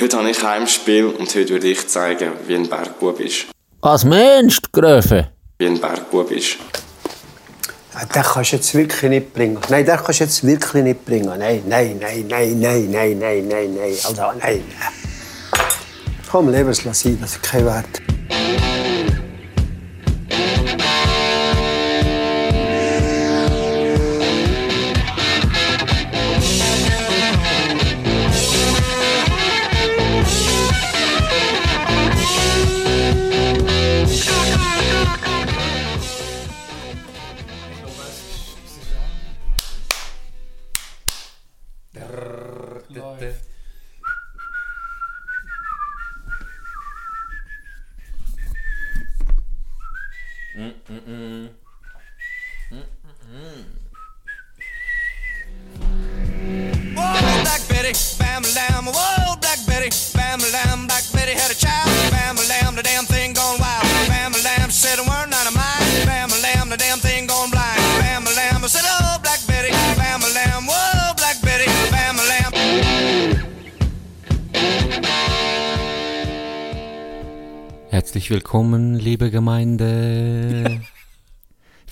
Heute habe ich Heimspiel und heute würde ich zeigen, wie ein Bergbub ist. Was meinst du, Gröfe? Wie ein Bergbub ist. Ja, den kannst du jetzt wirklich nicht bringen. Nein, den kannst du jetzt wirklich nicht bringen. Nein, nein, nein, nein, nein, nein, nein, nein, nein. Also, nein. Komm, leben es sein, das ist kein Wert.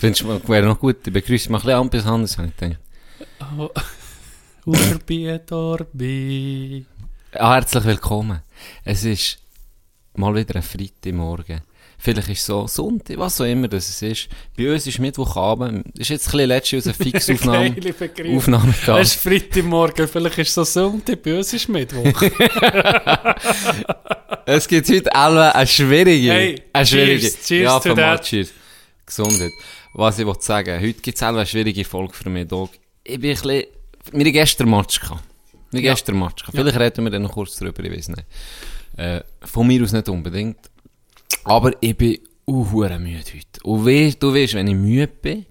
Findest du, wäre noch gut, ich begrüße mal ein bisschen an bis anders, habe ich gedacht. Urbi et Orbi. Ah, herzlich willkommen. Es ist mal wieder ein Freitagmorgen. Vielleicht ist es so Sonntag, was auch immer das es ist. Bei uns ist Mittwochabend. Das ist jetzt ein bisschen letztes Jahr eine Fixaufnahme. Aufnahme Es ist Freitagmorgen, vielleicht ist es so Sonntag, bei uns ist Mittwoch. Es gibt heute alle eine schwierige. Hey, eine schwierige. cheers, cheers ja, to that. cheers. Gesundheit. Was ich wollte sagen, heute gibt es eine schwierige Folge für mich, Dog. Ich bin ein bisschen, wir haben gestern Match gehabt. Wir Ja. gestern Match gehabt. Vielleicht reden wir dann noch kurz drüber, ich weiß nicht. Äh, von mir aus nicht unbedingt. Aber ich bin auch müde heute. Und wei- du weißt, wenn ich müde bin,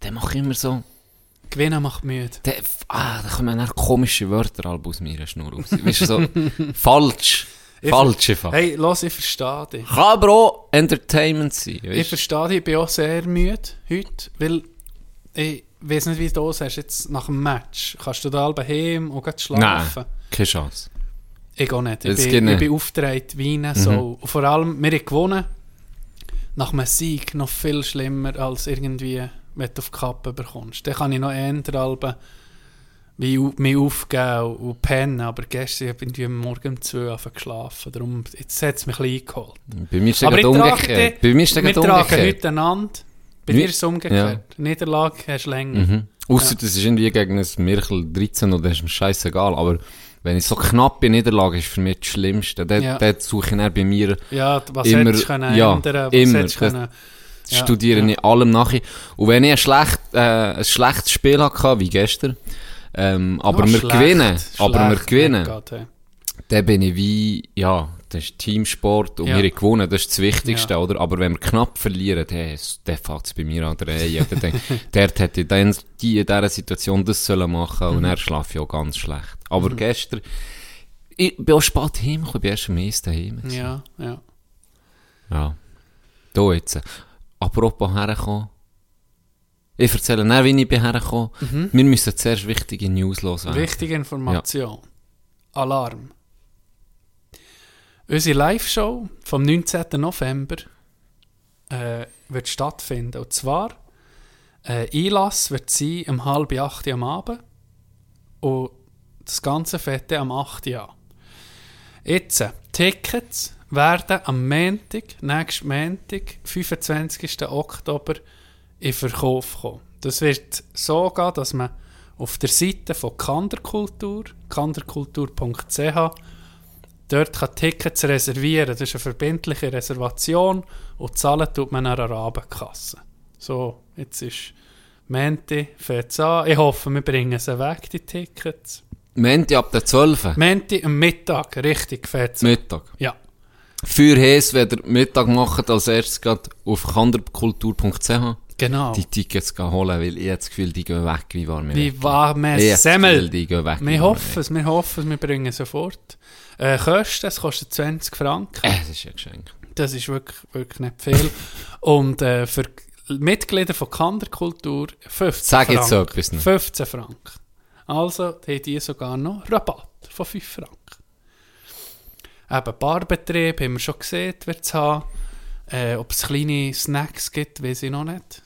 dann mache ich immer so, Gewinnen macht müde. dann, ah, da kommen dann komische Wörter aus meiner Schnur raus. Weißt du, so, falsch. Ich Falsch einfach. Hey, los, ich verstehe dich. Kann aber auch Entertainment sein. Ich Weißt? verstehe dich, ich bin auch sehr müde heute, weil ich weiß nicht, wie du es hast, jetzt nach dem Match. Kannst du da halb heim und schlafen? Nein, keine Chance. Ich auch nicht. Ich Das bin, ich bin aufgedreht wie eine so. Und vor allem, wir haben gewonnen. Nach einem Sieg noch viel schlimmer als irgendwie, wenn du auf die Kappe bekommst. Dann kann ich noch eher halb wie au- mich aufgeben und, und pennen. Aber gestern habe ich morgen um 2 Uhr geschlafen. Darum, jetzt hat es mich ein bisschen eingeholt. Bei mir ist es umgekehrt. Bei mir ist es Wir gerade tragen umgekehrt. heute einander. Bei dir ist es umgekehrt. Niederlage hast du länger. Mhm. Ausser das ist irgendwie gegen ein Mirkel 13 oder ist mir scheißegal. Aber wenn ich so knapp in Niederlage ist für mich das Schlimmste. Dort, Ja. dort suche ich bei mir, Ja, was Immer- hättest können ja, ändern Was immer. hättest können... Ja, studiere ja. ich allem nachher. Und wenn ich ein, schlecht, äh, ein schlechtes Spiel hatte, wie gestern, ähm, aber Ah, wir schlecht, gewinnen, aber wir schlecht, gewinnen, dann bin ich wie, ja, das ist Teamsport und Ja. wir gewonnen, das ist das Wichtigste, Ja. oder? Aber wenn wir knapp verlieren, dann, fängt es bei mir an der Reihe. Dann Dort hätte ich dann die in dieser Situation das sollen machen Mhm. und er schlafe ich auch ganz schlecht. Aber gestern, ich bin auch spät heimgekommen, ich bin erst am meisten gewesen. Ja, ja. Ja. Da jetzt. Apropos herkommen. Ich erzähle nicht, wie ich bin hergekommen. Wir müssen zuerst wichtige News loswerden. Wichtige Information. Alarm. Unsere Live-Show vom 19. November äh, wird stattfinden. Und zwar, äh, Einlass wird sein um halb acht Uhr am Abend und das Ganze fährt dann am 8 Uhr an. Jetzt, Tickets werden am Montag, nächsten Montag, 25. Oktober, in Verkauf kommen. Das wird so gehen, dass man auf der Seite von Kanderkultur, kanderkultur.ch, dort kann Tickets reservieren. Das ist eine verbindliche Reservation und zahlen tut man an der Abendkasse. So, jetzt ist Menti, fährt an. Ich hoffe, wir bringen sie weg, die Tickets. Menti ab der 12. Menti am Mittag, richtig, fährt an. Mittag. Ja. Für Hes, wenn ihr Mittag macht, als erstes geht auf kanderkultur.ch Genau. die Tickets holen, weil ich das Gefühl, die gehen weg wie warme Wie warme Semmel. Gefühl, die gehen weg wie Wir hoffen es, wir hoffen es, wir bringen sofort. Äh, Kosten, es kostet 20 Franken. Äh, das ist ein Geschenk. Das ist wirklich, wirklich nicht viel. Und äh, für Mitglieder von Kanderkultur 15 Sag jetzt so etwas noch. 15 Franken. Also haben die sogar noch Rabatt von 5 Franken. Eben Barbetrieb haben wir schon gesehen, wird es haben. Äh, ob es kleine Snacks gibt, weiß ich noch nicht.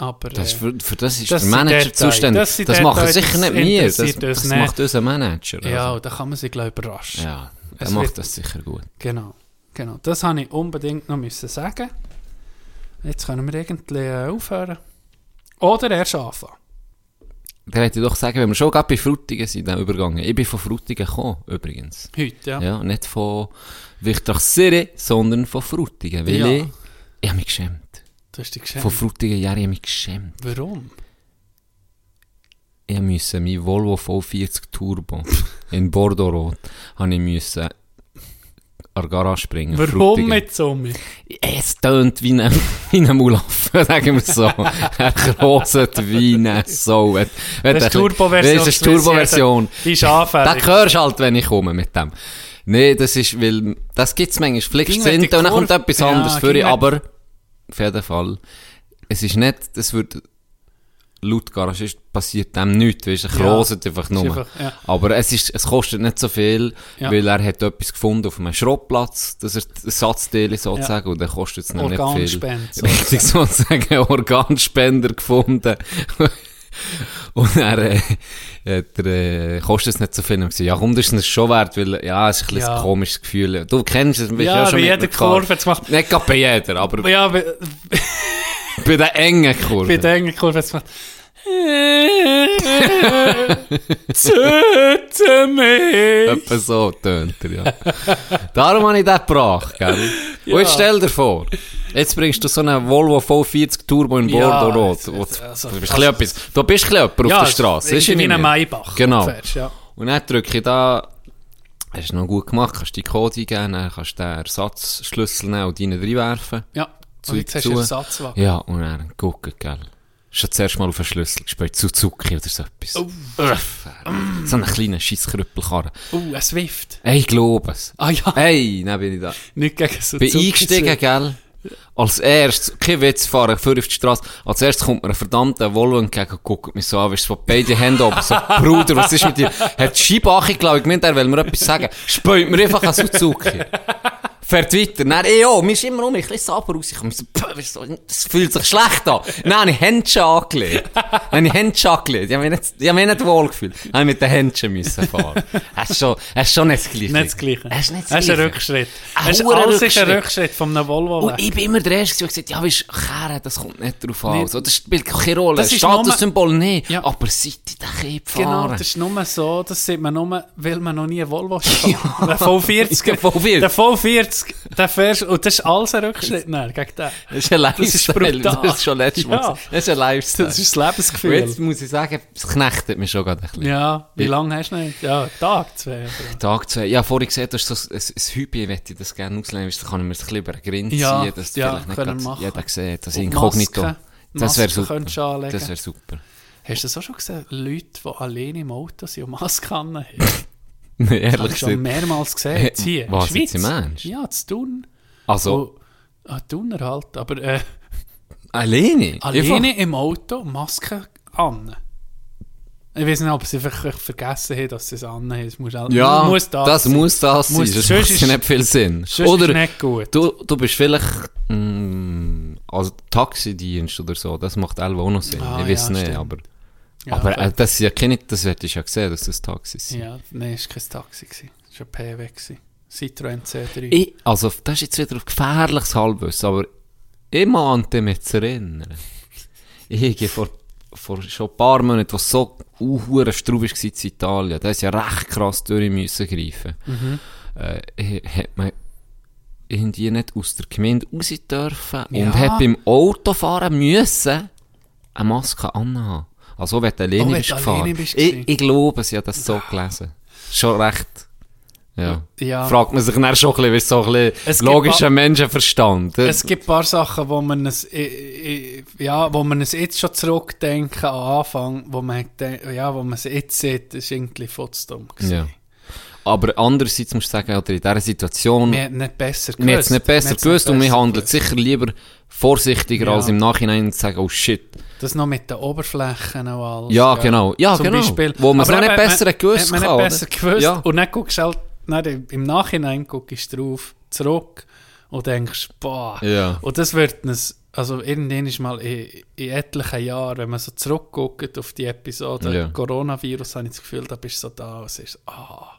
Aber Das, äh, für, für das ist das der Manager Details. zuständig. Das Das, machen sicher nicht wir, das, das nicht. macht unser Manager. ja, Also. da kann man sich gleich überraschen. Ja, Es macht wird- das sicher gut. Genau, genau. Das habe ich unbedingt noch müssen sagen. Jetzt können wir irgendwie äh, aufhören. Oder erst anfangen. Da hätte ich doch sagen, wenn wir schon gerade bei Frutigen sind, dann übergegangen. Ich bin von Frutigen gekommen, übrigens. Heute, ja. Ja, nicht von Wichtrachsere, sondern von Frutigen. Weil Ja. ich, ich habe mich geschämt. Du hast dich geschämt. Von Frutigen, ja, ich habe mich geschämt. Warum? Ich musste meinen Volvo V40 Turbo in Bordeaux habe ich müssen an die Garage bringen. Warum mit Sommer? Es tönt wie ein, wie ein Mulaf, sagen wir so. er kroset wie eine Sau. Das ist der- Turbo-Version, Das ist das Turbo-Version. Die ist anfällig. hörst du halt, wenn ich komme mit dem. Nee, das ist, weil, das gibt's manchmal. Fliegst Ging du hinten die und dann kommt etwas Ja, anderes für aber, auf jeden Fall, es ist nicht, das wird, laut Garagist passiert dem nichts, weißt du, er Ja, kroset einfach nur. einfach, ja. Aber es ist, es kostet nicht so viel, Ja. weil er hat etwas gefunden auf einem Schrottplatz, das ist Ersatzteile sozusagen, und dann kostet es noch nicht viel. Organspende, Richtig sozusagen, Organspender gefunden. Und er, äh, hat er, äh, kostet es nicht so viel. Und gesagt, ja, komm, das ist es schon wert, weil, ja, es ist ein, Ja. ein komisches Gefühl. Du kennst es, bist Ja, schon bei jeder. Kurve, jetzt macht- Nicht gerade bei jeder, aber Ja, bei, bei der engen Kurve. bei der engen Kurve jetzt macht Töte mich! Etwa so tönt er, ja. Darum habe ich den gebracht, gell? Und jetzt stell dir vor, jetzt bringst du so einen Volvo V40 Turbo in Ja, Bordeaux Rot. jetzt- also- du bist bisschen etwas, du bist jemand auf der Straße. Ist wie ein Maybach. Genau. Fährst, ja. Und dann drücke ich da, hast du noch gut gemacht, kannst du die Code eingeben, dann kannst du den Ersatzschlüssel nehmen und rein reinwerfen. ja. Und jetzt hast du Ersatzwagen. Ja, und dann gucken, gell. Schon zuerst mal auf den Schlüssel gespielt, Suzuki oder so etwas. Oh. Uff, so einen kleinen Scheisskrüppelkarren. Uh, ein Swift. Ey, ich glaube es. Ah ja, Hey, dann bin ich da. nicht gegen so Bin eingestiegen, gell? Als erstes, kein Witz, fahren vor auf die Straße. Als erstes kommt mir ein verdammter Volvo entgegen und guckt mich so an, weißt du, so beide Hände oben, so, Bruder, was ist mit dir? Hat die Scheibe angelegt, gemeint, er will mir etwas sagen. Späut mir einfach an Suzuki. Fährt weiter. Dann, ey, oh, mir ist immer um, ein bisschen sauber rausgekommen. Ich so, weißt du, das fühlt sich schlecht an. Dann habe ich Händchen angelegt. Dann habe ich Händchen angelegt. Ich habe mich nicht, ich habe mich nicht wohl gefühlt. Dann habe ich mit den Händchen müssen fahren. Das ist schon, das ist schon nicht das Gleiche. Nicht das Gleiche. Das ist nicht das Das ist ein Gleiche. Rückschritt. Ein Das ist alles ist ein Rückschritt. Rückschritt von einem Volvo Und ich bin immer der Erste, der gesagt hat, ja, weißt du, Kehren, das kommt nicht drauf an. Nee. Also, das spielt keine Rolle. Das ist Statussymbol nicht. Ja. Aber seit ich den Kind Genau, fahren. das ist nur so, das sieht man nur, weil man noch nie einen Volvo Der V40, Der V40. der V40, der fährst, und das ist alles ein Rückschritt nein, gegen den. Das ist ein Das ist Lifestyle. Das ist schon letztes Mal. Ja. Das ist ein Lifestyle. Das ist das Und Lebensgefühl. jetzt muss ich sagen, es knechtet mich schon gerade ein bisschen. Ja, wie lange hast du nicht? Ja, Tag, zwei. oder? Tag zwei. Ja, vorhin gesehen, du hast so ein, ein Hübi, ich möchte das gerne du, da kann ich mir das ein bisschen über den Grind Ja, ziehen, dass ja, vielleicht nicht grad jeder sieht, das Und Inkognito. Das wäre super. Das wäre super. Hast du das auch schon gesehen? Leute, die alleine im Auto sind und Masken haben? Nee, Habe ehrlich ich schon gesagt. mehrmals gesehen. Jetzt hier, was, der jetzt Schweiz. Ernst? Ja, zu tun. Also, Oh, ah, Thuner halt, aber äh, alleine? alleine im Auto Maske an. Ich weiß nicht, ob sie einfach vergessen haben, dass sie es an haben. Es muss, halt, Ja, muss das, das sein. muss das Muss- sein, sonst sonst macht ist- nicht viel Sinn. Oder nicht gut. du, du bist vielleicht mm, also Taxidienst oder so, das macht auch noch Sinn. Ah, ich weiß ja, nicht, stimmt. aber, Ja, aber okay. äh, das ist ja keine, das hätte ich ja gesehen, dass das Taxis sind. Ja, nein, es war kein Taxi. gewesen. Es war ein PW. gewesen. Citroën C3. Ich, also, das ist jetzt wieder auf gefährliches Halbwissen, aber ich meinte mich zu erinnern. Ich gehe vor, vor schon ein paar Monaten, was so uh, Strub war in Italien, da ist ja recht krass durch müssen greifen. Mhm. Äh, hat man irgendwie nicht aus der Gemeinde raus dürfen Ja. und hat beim Autofahren müssen eine Maske anhaben. Also, wenn du alleine Oh, bist gefahren. bist ich, ich glaube, sie hat das so gelesen. Schon recht. Ja. Ja. Fragt man sich dann schon ein bisschen, wie so ein bisschen logischer Menschenverstand. Es gibt ein paar Sachen, wo man es, ja, wo man es jetzt schon zurückdenken an Anfang, wo man, ja, wo man es jetzt sieht, ist irgendwie futzdumm gewesen. ja. Aber andererseits musst du sagen, oder in dieser Situation, Wir hätten nicht besser gewusst. wir haben es nicht besser gewusst und wir handeln sicher lieber vorsichtiger, Ja. als im Nachhinein zu sagen, oh shit. Das noch mit den Oberflächen und alles. Ja, genau. Ja, Zum genau. Beispiel. Wo man es noch nicht besser man- gewusst hat man nicht besser gewusst. Ja. Und dann guckst du halt dann im Nachhinein guckst du drauf, zurück und denkst, boah. Ja. Und das wird uns, also irgendwann ist mal in, in etlichen Jahren, wenn man so zurückguckt auf die Episode Ja. Coronavirus, habe ich das Gefühl, da bist du so da und sagst, ah,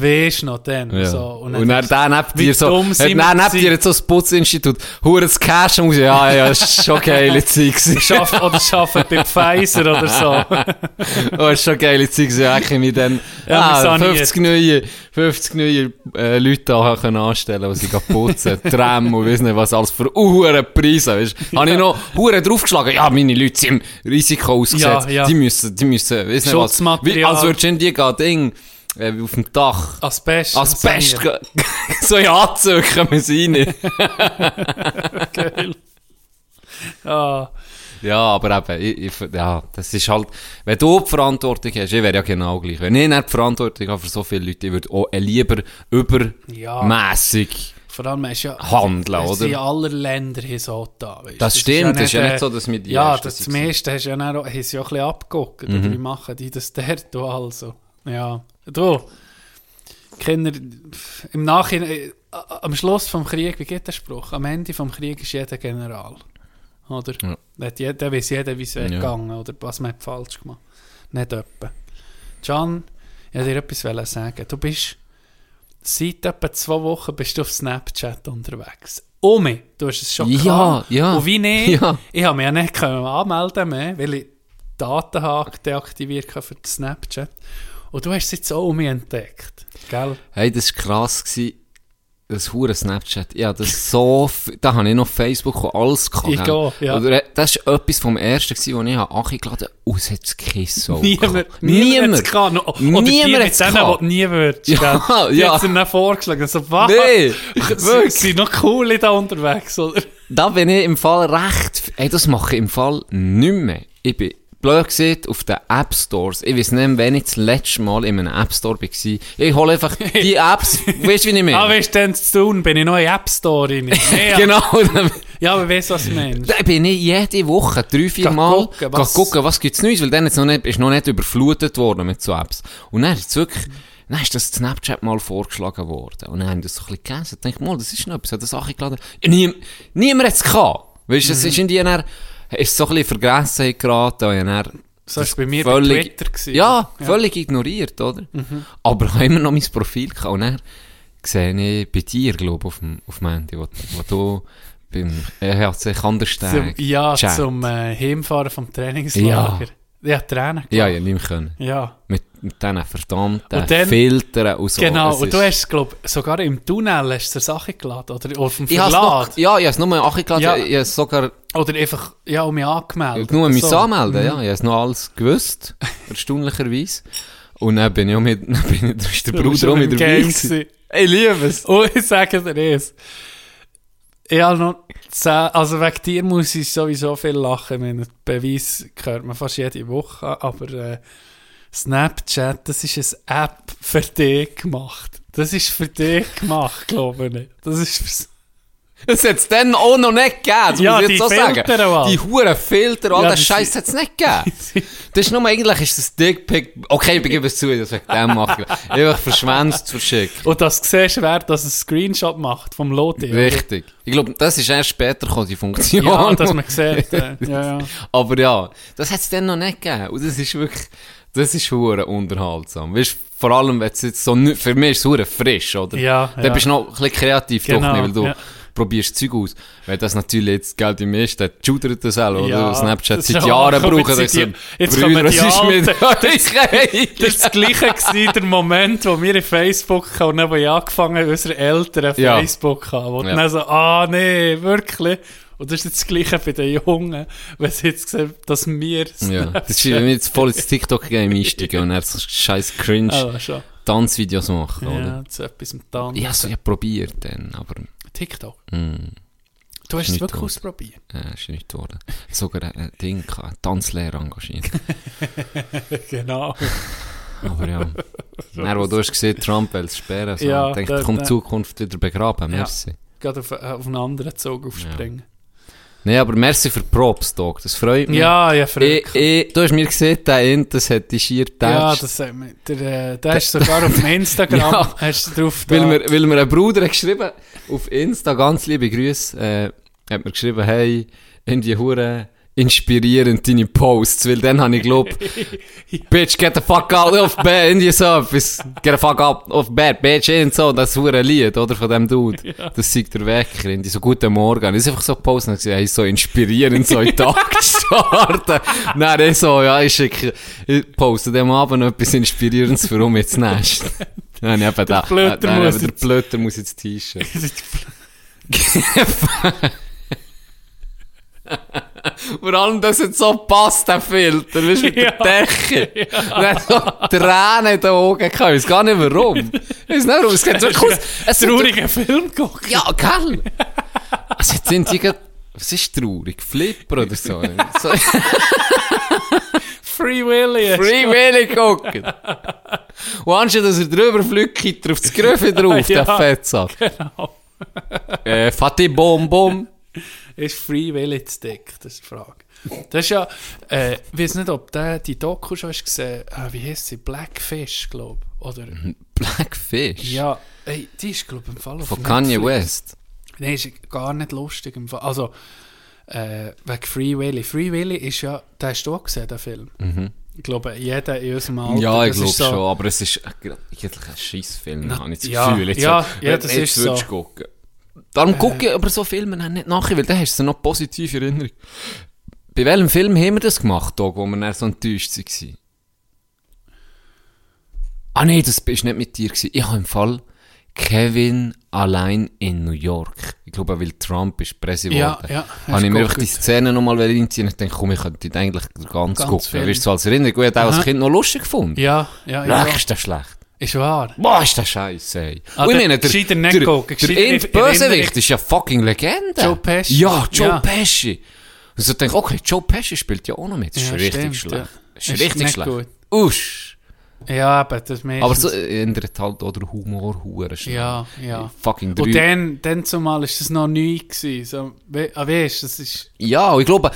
weisst noch dann? Ja. So, und dann, denkst du, dann neben dir so, dann neben dir jetzt so das Putzinstitut, hure das Cash und ja, ja, das ist schon geile Zeit. Schaff, oder arbeiten bei Pfizer oder so. Oh, das ist schon geile Zeit gewesen, ja, ich mich dann, Ja, ah, wir saniert. 50 neue, 50 neue, äh, Leute da können anstellen, die sie gehen putzen, Tram und weiss nicht was alles für hure Preise, weißt du. Habe ich noch hure draufgeschlagen, ja, meine Leute sind im Risiko ausgesetzt, Ja, ja. die müssen, die müssen, weiss nicht was, wie, als würdest du in die gehen, Ding, äh, auf dem Dach, Asbest. als Best, sanieren. so in Anzüge kommen sie rein. Geil. Ah, Ja, aber eben, ich, ich, ja, das ist halt, wenn du die Verantwortung hast, ich wäre ja genau gleich. Wenn ich nicht die Verantwortung habe für so viele Leute, ich würde auch lieber übermässig vor allem ist ja... handeln, sind oder? alle Länder hier so da. Weißt. Das ist stimmt, das ist ja nicht so, dass wir die Ja, das. Mhm. meiste hast du ja auch, sie ja ein bisschen abgeguckt. Oder wie machen die das dort auch also? Ja. Du, Kinder, im Nachhinein, äh, am Schluss vom Krieg, wie geht der Spruch? Am Ende vom Krieg ist jeder General. Oder? Ja. Hat jeder, weiss jeder, wie es Ja. gegangen oder was man hat falsch gemacht Nicht etwa. Can, ich wollte dir etwas sagen. Du bist seit etwa zwei Wochen bist du auf Snapchat unterwegs. Omi, du hast es schon Ja, gehabt. ja. Und wie nicht, Ja. ich habe mich ja nicht können anmelden mehr, weil ich Daten habe deaktiviert habe für Snapchat. Und du hast es jetzt auch um mich entdeckt. Gell? Hey, das war krass gewesen. Das hure Snapchat. Ja, das ist so, da habe ich noch Facebook und alles gehabt. Ich auch, ja. Oder, äh, das war etwas vom ersten wo ich habe Achi geladen habe. Oh, es hat es Kisso. Niemand, niemand. No- Oder die Niemand mit hat's denen, die nie würdest. Ja? Die ja. hat's dir dann vorgeschlagen. So, was? Nee, wirklich. sind noch coole da unterwegs, oder? Da bin ich im Fall recht. Ey, das mache ich im Fall nicht mehr. Ich bin blöd gesagt auf den App Stores. Ich weiß nicht, wenn ich das letzte Mal in einem App Store war. Ich hole einfach die Apps, weißt du, wie ich meine? Ah, weißt du, denn zu tun, bin ich noch in App Store rein. Nee, genau. dann- Ja, aber weißt du, was du meinst? Da bin ich jede Woche, drei, vier Mal, gucken, was, gucken, was gibt's Neues, weil dann jetzt noch nicht, ist noch nicht überflutet worden mit so Apps. Und dann ist es wirklich, dann ist das Snapchat mal vorgeschlagen worden. Und dann haben das so ein bisschen gelesen. Ich denke mal, das ist noch etwas, hat das Sache geladen. Ja, nie, niemand hat's gehabt. Weißt du, es ist in die dann, ist so ein bisschen vergessen geraten, und dann, So das ist bei mir bei völlig- Twitter gewesen. Ja, Ja. völlig ignoriert, oder? Aber ich habe immer noch mein Profil gehabt. Und dann sehe ich bei dir, glaube ich, auf dem, auf dem Handy, wo, wo du beim EHC Kandersteg ja, Chat. zum äh, Heimfahren vom Trainingslager. Ja, Tränen. Ja, ja, nicht mehr können. Ja, Mit, mit diesen verdammten Und dann- Filtern und so. genau. Es Und du hast, glaube sogar im Tunnel hast du Sachen geladen. Oder auf dem ich noch, ja, ich habe es nur angeladen. Ja. Ich habe es sogar Oder einfach, ja, um mich angemeldet. nur mich So. anmelden. Ja, ich habe es noch alles gewusst. erstaunlicherweise. Und dann bin ich auch mit, dann bin ich, ist der Bruder auch mit dabei. Gewesen. Ich liebe es. Und ich sage dir eins. Ich habe noch zehn, also wegen dir muss ich sowieso viel lachen. Mein Beweis hört man fast jede Woche, aber äh, Snapchat, das ist eine App für dich gemacht. Das ist für dich gemacht, glaube ich. Das ist fürs Das hat es dann auch noch nicht gegeben, das Ja, muss ich die jetzt so sagen. Filter, Mann. Die huren Filter, all Ja, das Scheiß hat es nicht gegeben. Das ist nur, eigentlich ist das Dickpick, okay, ich gebe es zu, das wegen dem mache ich. Einfach verschwänzt, verschickt. Und das siehst wer das einen Screenshot macht vom oder? Richtig. Ich glaube, das ist erst später gekommen, die Funktion. Ja, dass man sieht. Äh, ja, ja. Aber ja, das hat es dann noch nicht gegeben. Und das ist wirklich, das ist hure unterhaltsam. Weißt, vor allem, wenn es jetzt so, nü- für mich ist es hure frisch, oder? Ja, Dann ja. bist du noch ein bisschen kreativ, Genau, doch nicht, weil du ja. probierst Zeug aus. Wenn das natürlich jetzt Geld im ist, dann shootet das auch, oder? Ja, Snapchat seit ist Jahren auch- brauchen das. so, die- jetzt Brüder, was die ist mit euch? Das war das gleiche gewesen, der Moment, wo wir in Facebook hatten und dann, angefangen unsere Eltern. Facebook haben. Wo Ja. ja. dann so, ah nee, wirklich. Und das ist jetzt das gleiche bei den Jungen, wenn sie jetzt sehen, dass wir Ja, das ist, wenn wir jetzt voll ins TikTok-Game einsteigen und dann so scheiß cringe Ah. Tanzvideos machen, oder? Ja, zu etwas mit Tanz. Ich habe so ja probiert dann, aber TikTok. mm, Du hast es wirklich tot. ausprobiert. äh, ist nicht geworden. Sogar ein, ein Ding, eine Tanzlehrer engagiert. genau. Aber ja. Dann, wo du hast gesehen, Trump will es sperren, so, Ja, ja, denke da- ich, komm da- Zukunft wieder begraben, Ja. merci. Gerade auf, auf einen anderen Zug aufspringen. Nein, aber merci für Props, Dog. Das freut mich. Ja, ja, Ich, verrückt. ich, du hast mir gesehen, der Int, das hat die schier Ja, getatscht. das, äh, der, äh, der ist sogar auf Instagram, Ja. hast du drauf Weil da. mir, weil mir ein Bruder hat geschrieben, auf Insta, ganz liebe Grüße, äh, hat mir geschrieben, hey, irgendwie hure inspirierend deine Posts, weil dann habe ich geglaubt, Bitch, get the fuck out of bed, so etwas, get the fuck out of bed, bitch, und so, das hure Lied, oder, von dem Dude. Das sieht der Wecker, irgendwie so, guten Morgen. Das ist einfach so gepostet und hey, so inspirierend, so in den Tag zu starten. Nein, ich so, ja, ich schicke, ich poste dem Abend etwas Inspirierendes für um jetzt Nest. Nein, eben da. Blöder Nein, muss der Blöder muss jetzt T-Shirt. Vor allem, dass es so passt, der Filter, weißt du, mit der Ja. Decke. Und dann so Tränen in den Augen gehabt. Ich weiß gar nicht warum. Ich weiß nicht warum. Es geht so aus. Es traurigen Film gucken. Ja, gell? Also jetzt sind die grad- was ist traurig? Flipper oder so? so Free Willy. Free Willy gucken. Und anstatt dass er drüber fliegt, geht er auf das Gröfe drauf, Ja. der Fettsack. Genau. Äh, Fatih Bom Bom. Ist Free Willy zu dick? Das ist die Frage. Das ist ja, äh, ich weiß nicht, ob der die Doku schon hast gesehen äh, wie heißt sie? Blackfish, glaube ich. Oder? Blackfish. Ja, ey, die ist, glaube ich, im Fall Von Kanye. West. Nein, ist gar nicht lustig im Fall. Also, äh, wegen Free Willy. Free Willy ist ja, den hast du auch gesehen, den Film. Ich glaube, jeder in unserem Alter. Mhm. Ja, ich glaube so, schon, aber es ist eigentlich ein Scheissfilm, Na, habe ich das ja, Gefühl. Jetzt, ja, ja, du ist jetzt würdest so. gucken. Darum gucke ich aber so Filme nicht nachher, weil dann hast du noch positive Erinnerung. Bei welchem Film haben wir das gemacht, Dog, wo wir dann so enttäuscht waren? Ah nee, das war nicht mit dir. Gewesen. Ich habe im Fall Kevin allein in New York. Ich glaube, weil Trump ist Präsident Ja, ja, Habe ich mir einfach die. Szene nochmal reinziehen und ich denke, komm, ich könnte eigentlich ganz, Ganz gucken. Wirst du als Erinnerung? Ich habe auch als. Kind noch lustig gefunden. Ja, ja, Ja, ja. ist das schlecht. Ist wahr. Boah, ist das scheiße, ey. Ah, Und ich der- meine, der, der, der in- Bösewicht ist ja fucking Legende. Joe Pesci. Ja, Joe Ja. Pesci. Also ich denke, okay, Joe Pesci spielt ja auch noch mit. Das ist Ja, richtig stimmt, schlecht. ja. Das ist Ist richtig schlecht. gut. Usch. Ja, aber das meistens. Aber so ändert halt auch der Humor hure. Ja, ja. Fucking drei. Und dann, dann zumal ist das noch neu gewesen. So, we, ah, weißt, das ist, Ja, und ich glaube,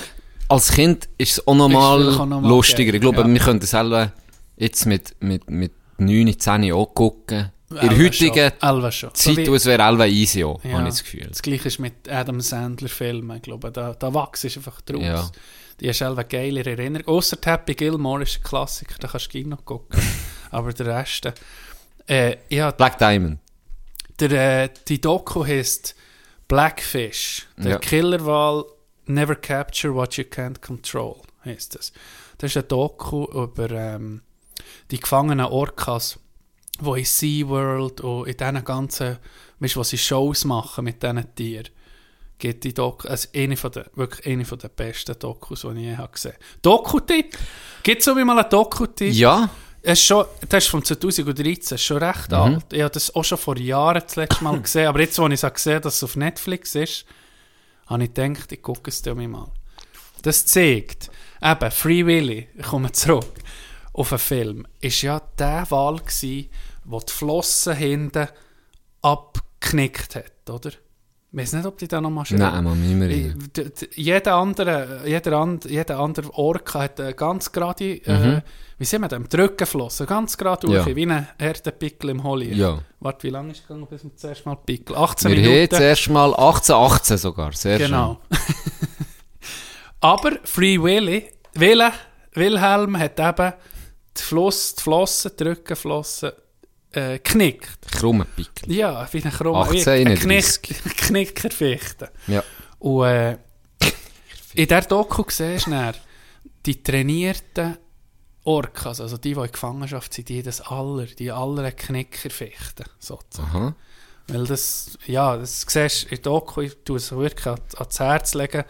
als Kind ist es auch nochmal lustiger. Ich glaube, ja. wir können das selber jetzt mit, mit, mit 9, 10 auch gucken. In der Elva heutigen schon. Elva schon. So Zeit, wo es wäre Elva easy auch, Ja, habe ich das Gefühl. Das gleiche ist mit Adam Sandler Filmen, ich glaube, da, da wächst es einfach draus. Ja. Die hast selber geile Erinnerung. Außer Happy Gilmore ist ein Klassiker, da kannst du gleich noch gucken. Aber der Rest, äh, ja, Black Diamond. der, äh, die Doku heißt Blackfish. Der Ja. Killerwal Never Capture What You Can't Control, heißt das. Das ist ein Doku über ähm, die gefangenen Orcas, die in SeaWorld und in diesen ganzen, weißt du, was sie Shows machen mit diesen Tieren. Geht die Doku, also eine von der, wirklich eine von der besten Dokus, die ich je habe gesehen Doku-Tipp? Gibt es so wie mal einen Doku-Tipp? Ja, Es ist schon, das ist von 2013, ist schon recht alt. Ich habe das auch schon vor Jahren das letzte Mal gesehen, aber jetzt, als ich es gesehen habe, dass es auf Netflix ist, habe ich gedacht, ich gucke es dir mal. Das zeigt, eben, Free Willy, ich komme zurück, auf einen Film, ist ja der Wal wo die Flossen hinten abgeknickt hat, oder? Ich weiß nicht, ob die da noch mal Nein, man, nicht mehr jeder andere, jeder, and, jeder andere Orca hat eine ganz gerade, äh, Mhm. wie sehen wir das, Drückenflossen, ganz gerade Ja. durch, wie ein harter Pickel im Holly. Ja. Warte, wie lange ist es gegangen, bis wir zuerst mal Pickel? 18 Wir haben Minuten. zuerst mal 18, 18 sogar. Sehr Genau. Aber Free Willy, Wille, Wilhelm hat eben die, Floss, die Flossen, die Rückenflossen äh, geknickt. schön. Krumme Pickel. Ja, wie ein Chroma. 1831. Knick, Knickerfichte. Ja. Und äh, in dieser Doku siehst du dann, die trainierten Orcas, also die, die in Gefangenschaft sind, die das aller, die aller Knickerfichten, sozusagen. Aha. Weil das, ja, das siehst du in der Doku, ich tue es wirklich an, ans Herz legen,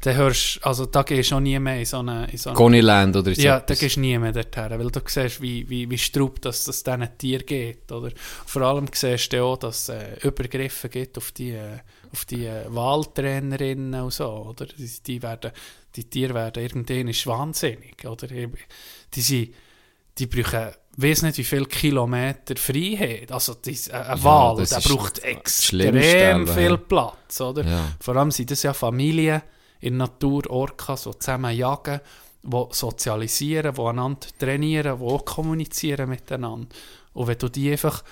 dann hörst also da gehst du auch nie mehr in so eine... In so eine oder so. ja, da gehst du nie mehr dorthin, weil du siehst, wie, wie, wie straub das, das diesen Tieren geht. Oder? Vor allem siehst du auch, dass es äh, Übergriffe gibt auf die, äh, auf die äh, Wahltrainerinnen und so. Oder? Die, die, werden, die Tiere werden irgendwann wahnsinnig. Oder? Die, sind, die brauchen weiß nicht wie viele Kilometer Freiheit. Also dies, äh, ein Ja, Wal, der braucht extrem viel. Platz. Oder? Ja. Vor allem sind das ja Familien in der Natur Orcas, die zusammen jagen, die sozialisieren, die einander trainieren, die auch kommunizieren miteinander. Und wenn du die einfach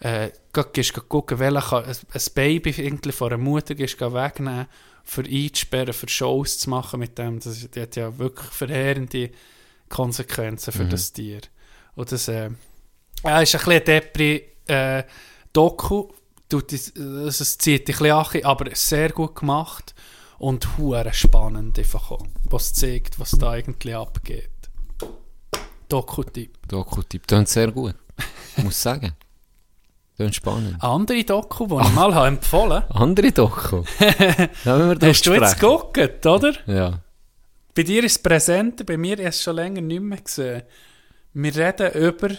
äh, gehst, gucken, welcher ein, ein Baby irgendwie von einer Mutter gehst, wegnehmen, für einzusperren, für Shows zu machen mit dem, das, das hat ja wirklich verheerende Konsequenzen für das Tier. Und das äh, ja, ist ein bisschen ein Depri äh, es, also es zieht dich ein bisschen an, aber sehr gut gemacht und hure spannend einfach auch, was zeigt, was da eigentlich abgeht. Doku-Tipp. Doku-Tipp. Tönt sehr gut. Muss sagen. Tönt spannend. Andere Doku, die ich mal habe empfohlen Andere Doku. Wir Hast du jetzt geguckt, oder? Ja. Bei dir ist es präsent, bei mir ist es schon länger nicht mehr gesehen. Wir reden über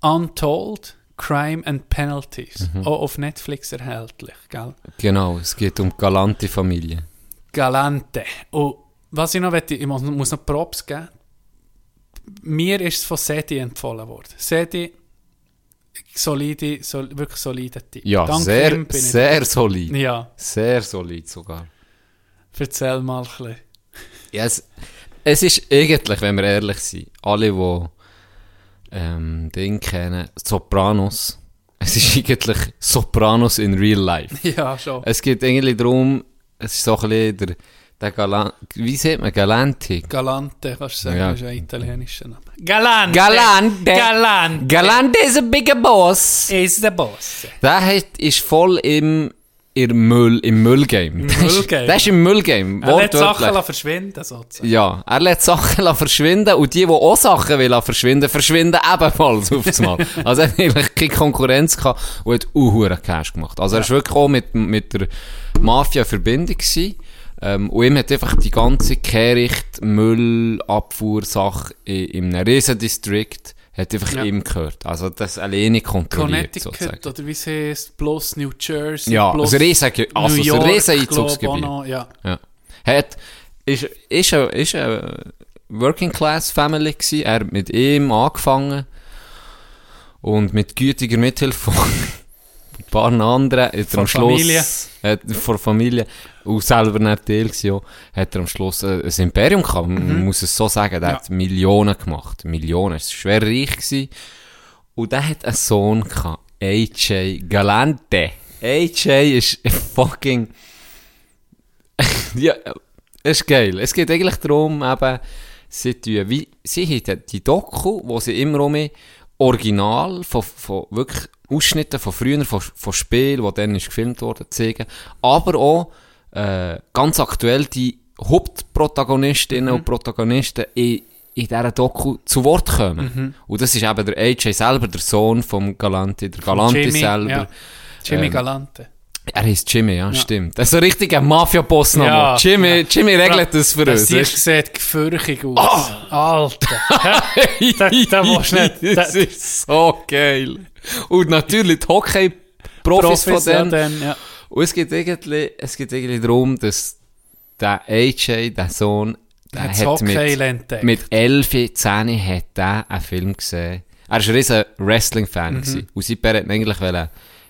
Untold Crime and Penalties. Mhm. Auch auf Netflix erhältlich, gell? Genau, es geht um galante Familie. Galante. Und was ich noch möchte, ich muss, muss noch Props geben. Mir ist es von Seti empfohlen worden. Seti, solide, sol, wirklich solide Typ. Ja, Dank sehr, sehr solid. Ja, Sehr solid sogar. erzähl mal ein bisschen. Ja, es, es ist eigentlich, wenn wir ehrlich sind, alle, die ähm, den kennen, Sopranos. Es ist eigentlich Sopranos in real life. Ja, schon. Es geht eigentlich darum, es ist so ein bisschen der, der Galant, wie sagt man, Galanti? Galante, kannst du sagen, Ja. ist ein italienischer Name. Galante! Galante! Galante! Galante is a bigger boss! ist der Boss. Der hat, ist voll im, im Müll, im Müllgame. Im Müllgame. Der ist im Müllgame. Er lässt Sachen verschwinden, sozusagen. Ja, er lässt Sachen verschwinden und die, die auch Sachen will verschwinden, verschwinden ebenfalls auf das Mal. also er hat eigentlich keine Konkurrenz gehabt und hat auch Cash gemacht. Also er ist wirklich auch mit, mit der Mafia in Verbindung gewesen. Ähm, und ihm hat einfach die ganze Kehricht, Müllabfuhrsache in, in einem riesen District hat einfach Ja. ihm gehört. Also das alleine kontrolliert Connecticut, sozusagen. oder wie es heißt, plus New Jersey, Ja, plus also riesen, also New ein York, riesen glaub, auch Einzugsgebiet. noch, Ja. Ja. Hat, ist, ist eine, ist eine Working Class Family gewesen. Er hat mit ihm angefangen. Und mit gütiger Mithilfe von ein paar anderen hat er Von am Schluss, Familie. Hat, von Familie, und selber nicht Teil gewesen, ja, hat er am Schluss äh, ein Imperium gehabt. Man muss es so sagen. Der Ja. hat Millionen gemacht. Millionen. Er war schwer reich gewesen. Und der hat einen Sohn gehabt. AJ Galante. AJ ist fucking, ja, es ist geil. Es geht eigentlich darum, eben, sie tun, wie, sie haben die Doku, wo sie immer um Original von, von wirklich Ausschnitten von früher, von, von Spielen, die dann ist gefilmt worden, zeigen. Aber auch, äh, ganz aktuell die Hauptprotagonistinnen und Protagonisten in, in dieser Doku zu Wort kommen. Und das ist eben der AJ selber, der Sohn vom Galanti, der Galanti Jimmy, selber. ja. Jimmy Ähm, Galante. Er heißt Jimmy, ja, stimmt. Das ist ein richtiger Mafia-Boss Ja. Jimmy, ja. Jimmy regelt das für Das uns. Weißt sieht gefürchig aus. Alter. da, da nicht. das Da, ist so geil. Und natürlich die Hockey-Profis von ja, dem. dann, ja. Und es geht irgendwie, es geht irgendwie darum, dass der AJ, der Sohn, der hat mit, mit 11, 10 hat er einen Film gesehen. Er war ein riesen Wrestling-Fan. Mhm. Und sein Pär hat eigentlich wollen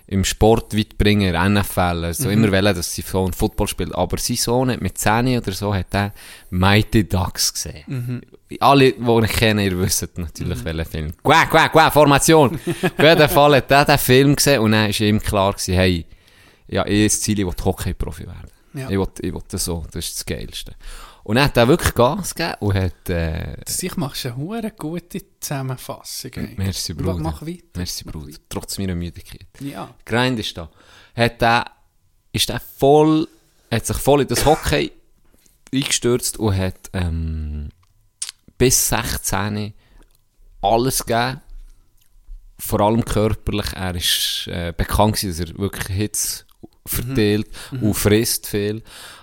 im Sport weit bringen, in der NFL. Also Mhm. immer wollen, dass sein Sohn Football spielt. Aber sein Sohn hat mit 10 oder so hat er Mighty Ducks gesehen. Mhm. Alle, die ihn kennen, ihr wisst natürlich, welchen Film. Qua, qua, qua, Formation! Auf jeden Fall hat er den Film gesehen und dann war ihm klar gewesen, hey, ja, ich das Ziel, ich will Hockey-Profi werden. Ja. Ich will, ich will das so, das ist das Geilste. Und dann hat er wirklich Gas gegeben und hat, äh, Ich machst eine hure gute Zusammenfassung. ey. merci Bruder. Mach weiter. Merci Bruder, trotz meiner Müdigkeit. Ja. Grind ist da. Hat der, ist der voll, hat sich voll in das Hockey eingestürzt und hat, ähm, bis 16 alles gegeben. Vor allem körperlich. Er ist äh, bekannt gewesen, dass er wirklich Hits verteilt und frisst viel.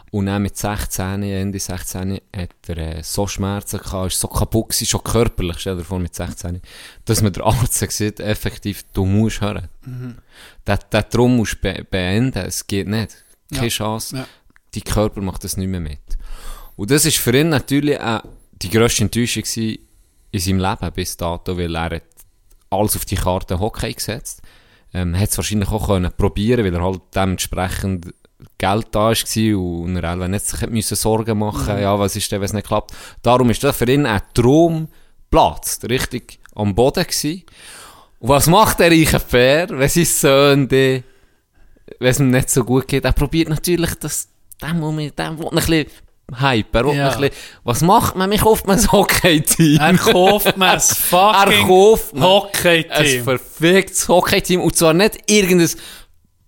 Und dann mit 16, Ende 16, hat er äh, so Schmerzen gehabt, ist so kaputt gewesen, schon körperlich, stell dir vor, mit 16, dass man der Arzt gesagt effektiv, du musst hören. Der, der Traum musst du be beenden, es geht nicht. Keine Ja. Chance. Ja. Dein Körper macht das nicht mehr mit. Und das ist für ihn natürlich auch die grösste Enttäuschung in seinem Leben bis dato, weil er hat alles auf die Karte Hockey gesetzt. Ähm, hat es wahrscheinlich auch können probieren, weil er halt dementsprechend Geld da war und er selber nicht sich hat müssen Sorgen machen ja, was ist denn, wenn es nicht klappt. Darum ist das für ihn ein Traumplatz, richtig am Boden gewesen. Und was macht der reiche Pär, wenn sein Sohn, wenn es ihm nicht so gut geht? Er probiert natürlich, das, dem, will man- dem will ein bisschen Hype, er will Ja. ein bisschen, was macht man? Mich kauft man ein Hockey-Team. Er kauft mir ein fucking mir ein Hockey-Team. perfektes Hockey-Team. Und zwar nicht irgendein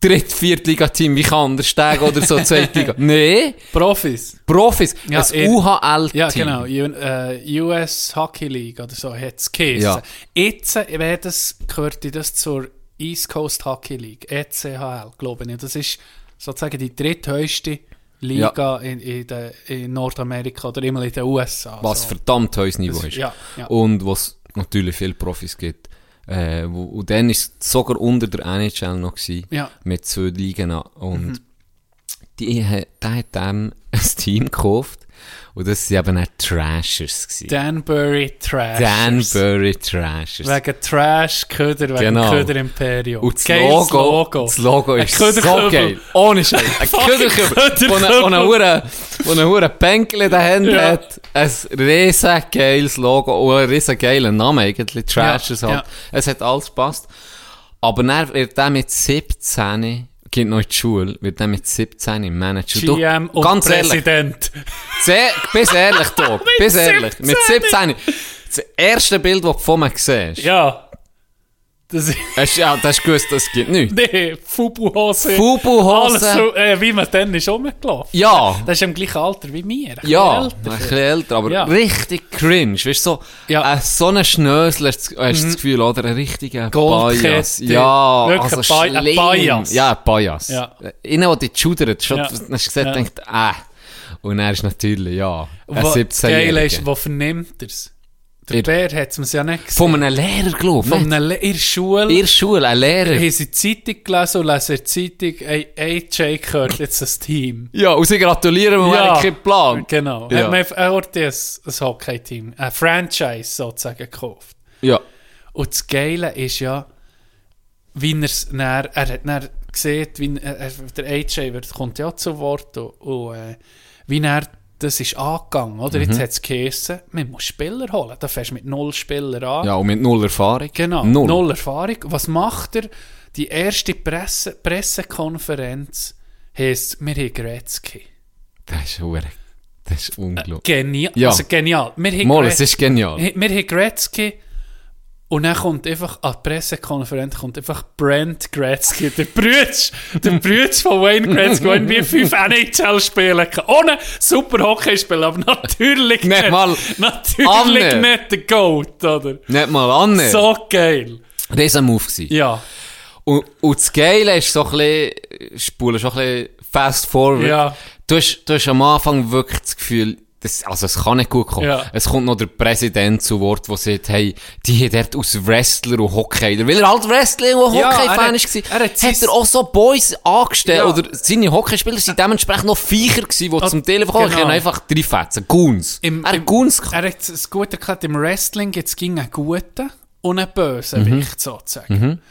Dritt-, Viertliga-Team wie Kandersteg oder so Zweitliga. Nee, Profis. Profis. Ja, ein UHL-Team. Ja, genau. U äh, US Hockey League oder so hat es. Ja. Jetzt äh, wäre das, gehörte das zur East Coast Hockey League, ECHL, glaube ich. Das ist sozusagen die dritthöchste Liga in, in, der, in Nordamerika oder immer in den USA. Was so. verdammt hohes Niveau ist. ja, ja. Und was natürlich viele Profis gibt. Äh, wo, und dann es sogar unter der NHL noch gewesen, Ja. Mhm. mit zwei Ligen. Und die, ha- der hat dem ein Team gekauft. Und das waren eben auch Trashers. gewesen. Danbury Trash. Danbury Trashers. Wegen Trash, Köder, wegen Genau. Köder Imperium. Und das Geiles Logo, das Logo Ein ist so geil. Ohne Scheiß. Ein Köderkübel, wo eine Hure Bänkle in der Hand Ja. hat. Ein riesen geiles Logo und ein riesen geiler Name eigentlich. Trashers Ja, halt. ja. Es hat alles gepasst. Aber dann wird der mit 17, geht noch in die Schule, wird der mit 17 im Manager. Du, GM und ganz ehrlich, Präsident. sehr, bis ehrlich, Doc, bis ehrlich. Mit 17. 17. Das erste Bild, das du von mir siehst, Ja. Das ist... ja, das du gewusst, das gibt nichts. Nee, Fubu-Hose. Fubu-Hose. Alles so, äh, wie man dann ist rumgelaufen. Ja. Das ist im gleichen Alter wie mir. Ein Ja, bisschen ein älter. bisschen älter, aber Ja. richtig cringe. Weißt du, so, Ja. äh, so ein Schnösler, hast du das Gefühl, oder? Ein richtiger. Bias. Ja, Wirklich also ein. Bias. Ja, ein Bias. Ja. Innen, wo die schudert, schon, Ja. hast du gesagt, Ja. denkt, äh. Und er ist natürlich, ja, ein Wo- das Geile ist, 17-Jähriger. wo vernimmt er es? Der Bär hat es ja nicht gesehen. Von einem Lehrer, ich. Von einer Le in der Schule. In der Schule, ein Lehrer. haben sie die Zeitung gelesen und lesen der Zeitung, ey, AJ gehört jetzt das Team. Ja, und sie gratulieren, wir haben keinen Plan. Genau. Ja. Ja. Er, er hat ein, ein Hockey-Team, ein Franchise sozusagen gekauft. Ja. Und das Geile ist ja, wie er es er hat dann gesehen, wie er, er, der AJ wird, kommt ja zu Wort und, und äh, wie er das ist angegangen, oder? Mhm. Jetzt hat es geheissen, man muss Spieler holen. Da fährst du mit null Spielern an. Ja, und mit null Erfahrung. Genau, Null. null. Erfahrung. Was macht er? Die erste Presse, Pressekonferenz heisst, wir haben Gretzky. Das ist hure- Das ist unglaublich. Genial. Ja. Also genial. Wir haben Mal, es ist genial. wir haben Gretzky und dann kommt einfach an die Pressekonferenz kommt einfach Brent Gretzky, der Brütsch, der Brütsch von Wayne Gretzky, der irgendwie fünf NHL spielen kann. Ohne super Hockey spielen, aber natürlich Nicht nicht. mal natürlich Anne. nicht der Goat, oder? Nicht mal an. So geil. Riesen Move gewesen. Ja. Und, und das Geile ist so ein bisschen, spulen schon ein bisschen fast forward. Ja. Du hast, du hast am Anfang wirklich das Gefühl, das, also es kann nicht gut kommen. Ja. Es kommt noch der Präsident zu Wort, der sagt, hey, die hat dort aus Wrestler und Hockey, weil er halt Wrestler und Ja, Hockey-Fan hat- war, er hat hat er auch so Boys angestellt, Ja. oder seine Hockeyspieler sind dementsprechend noch Viecher gewesen, die Ah, zum Telefon kommen, genau. genau. einfach drei Fetzen, Goons. Im- er hat im- Goons Er hat es gut erklärt, im Wrestling gibt es einen guten und einen Bösewicht, Mhm. sozusagen.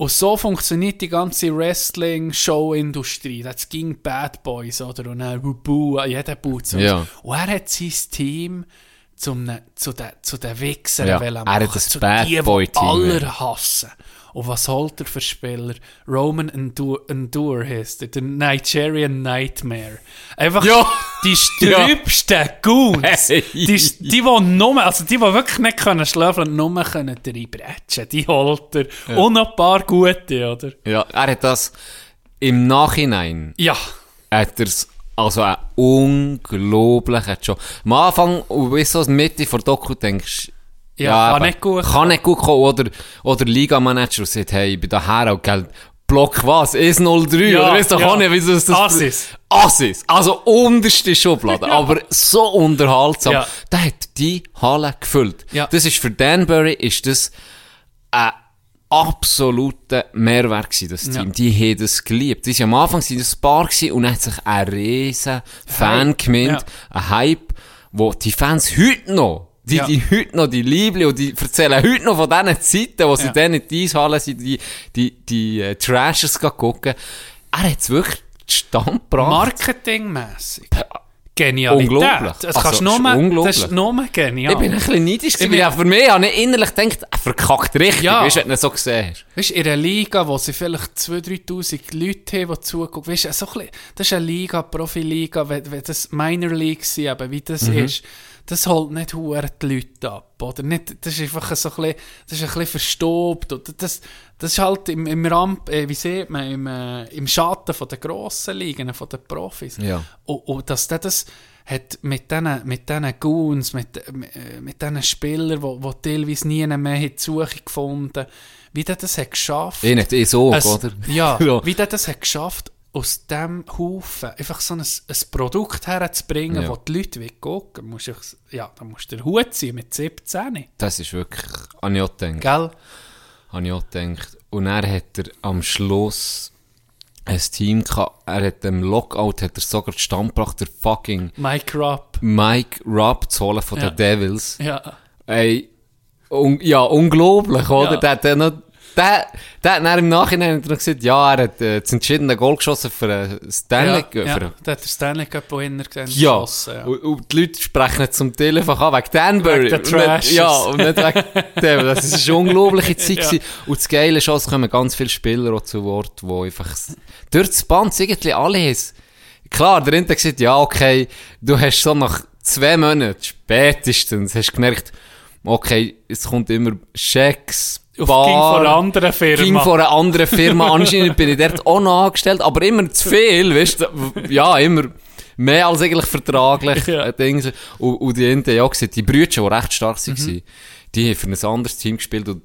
Und so funktioniert die ganze Wrestling-Show-Industrie. Das ging Bad Boys, oder? Und dann Wubu, jeder Boot. Ja. Und er hat sein Team zum, ne- zu den, zu den Wichsern Ja, wollen er hat machen, das zu Bad die, die Boy-Team, aller ja. hassen. Und was holt er für Spieler? Roman Endure, er, der Nigerian Nightmare. Einfach Ja. die strübsten Goons. Hey. Die, die, die nur, also die, die wirklich nicht können schlafen und nur können reinbretschen, die holt er. Und noch ein paar gute, oder? Ja, er hat das im Nachhinein Ja. hat er's also einen unglaublichen Job. Am Anfang, bis so Mitte der Doku denkst, Ja, kann eben, nicht gut Kann nicht gut kommen. Oder, oder Liga-Manager sagt, hey, ich bin daher auch Geld. Block was? S03? Ja, oder weißt du ja. auch nicht, wieso ist das? Assis. Assis. Also unterste Schublade. Aber so unterhaltsam. Ja. Der hat die Halle gefüllt. Ja. Das ist für Danbury ist das ein absoluter Mehrwert gewesen, das Team. Ja. Die haben das geliebt. Die waren am Anfang sind das Paar gewesen und dann hat sich ein riesen Fan gemeint, ein Hype, wo die Fans heute noch, die, Ja. die heute noch, die Liebli, und die erzählen heute noch von diesen Zeiten, wo sie Ja. dann in die Eishalle sind, die, die, die äh, Trashers gucken. Er hat es wirklich zustande gebracht. Marketingmässig. Genialität. Unglaublich. Das, Also, kannst nur, unglaublich. das ist nur genial. Ich bin ein bisschen neidisch. Ich bin- für mich habe ich innerlich gedacht, er verkackt richtig, Ja. weißt du, wenn du so gesehen hast. Weißt in einer Liga, wo sie vielleicht 2'000, 3'000 Leute haben, die zugucken, weißt so ein bisschen, das ist eine Liga, Profiliga, wenn, wenn das Minor League sind, wie das ist, das holt nicht hure die Leute ab, oder? Nicht, das ist einfach so ein bisschen, das ist ein bisschen verstobt, oder? Das, das ist halt im, im Ramp, äh, wie sieht man, im, äh, im Schatten von der grossen Ligen, von den Profis. Ja. Und, und dass der das hat mit diesen mit Goons, mit, äh, mit diesen Spielern, die, die teilweise nie mehr haben die Suche gefunden wie der das hat geschafft. Ich nicht, ich so, Es- oder? Ja, So. wie der das hat geschafft, aus diesem Haufen einfach so ein, ein Produkt herzubringen, Ja. wo die Leute gucken. Musst du einfach- ja, da musst du der Hut sein mit 17. Das ist wirklich, habe ich auch gedacht. Gell? Habe ich auch gedacht. Und er hat er am Schluss ein Team gehabt, er hat im Lockout hat er sogar zustande gebracht, der fucking Mike Rupp. Mike Rupp zu holen von Ja. den Devils. Ja. Ey, un ja, unglaublich, oder? Ja. Der hat dann noch, der, der hat im Nachhinein hat er noch gesagt, ja, er hat äh, das entscheidende Goal geschossen für äh, Stanley, ja, ja. für, Da hat der Stanley Cup Winner ja. geschossen. Ja. Und, und die Leute sprechen jetzt zum Telefon an, wegen Danbury. Wegen den Und nicht- Trashes. Ja, und nicht wegen dem. Das ist eine unglaubliche Zeit. Ja. Und das Geile ist es kommen ganz viele Spieler auch zu Wort, die einfach durch das Band irgendwie alle haben. Klar, der eine hat gesagt, ja, okay, du hast so nach zwei Monaten spätestens hast gemerkt, okay, es kommt immer Schecks, Bar, ging von einer anderen Firma. Ging von einer anderen Firma. Anscheinend bin ich dort auch noch angestellt, aber immer zu viel, weißt du? Ja, immer mehr als eigentlich vertraglich. Ja. äh, Dinge. Und, und die haben ja gesagt, die Brüder, die recht stark Mhm. waren, die haben für ein anderes Team gespielt und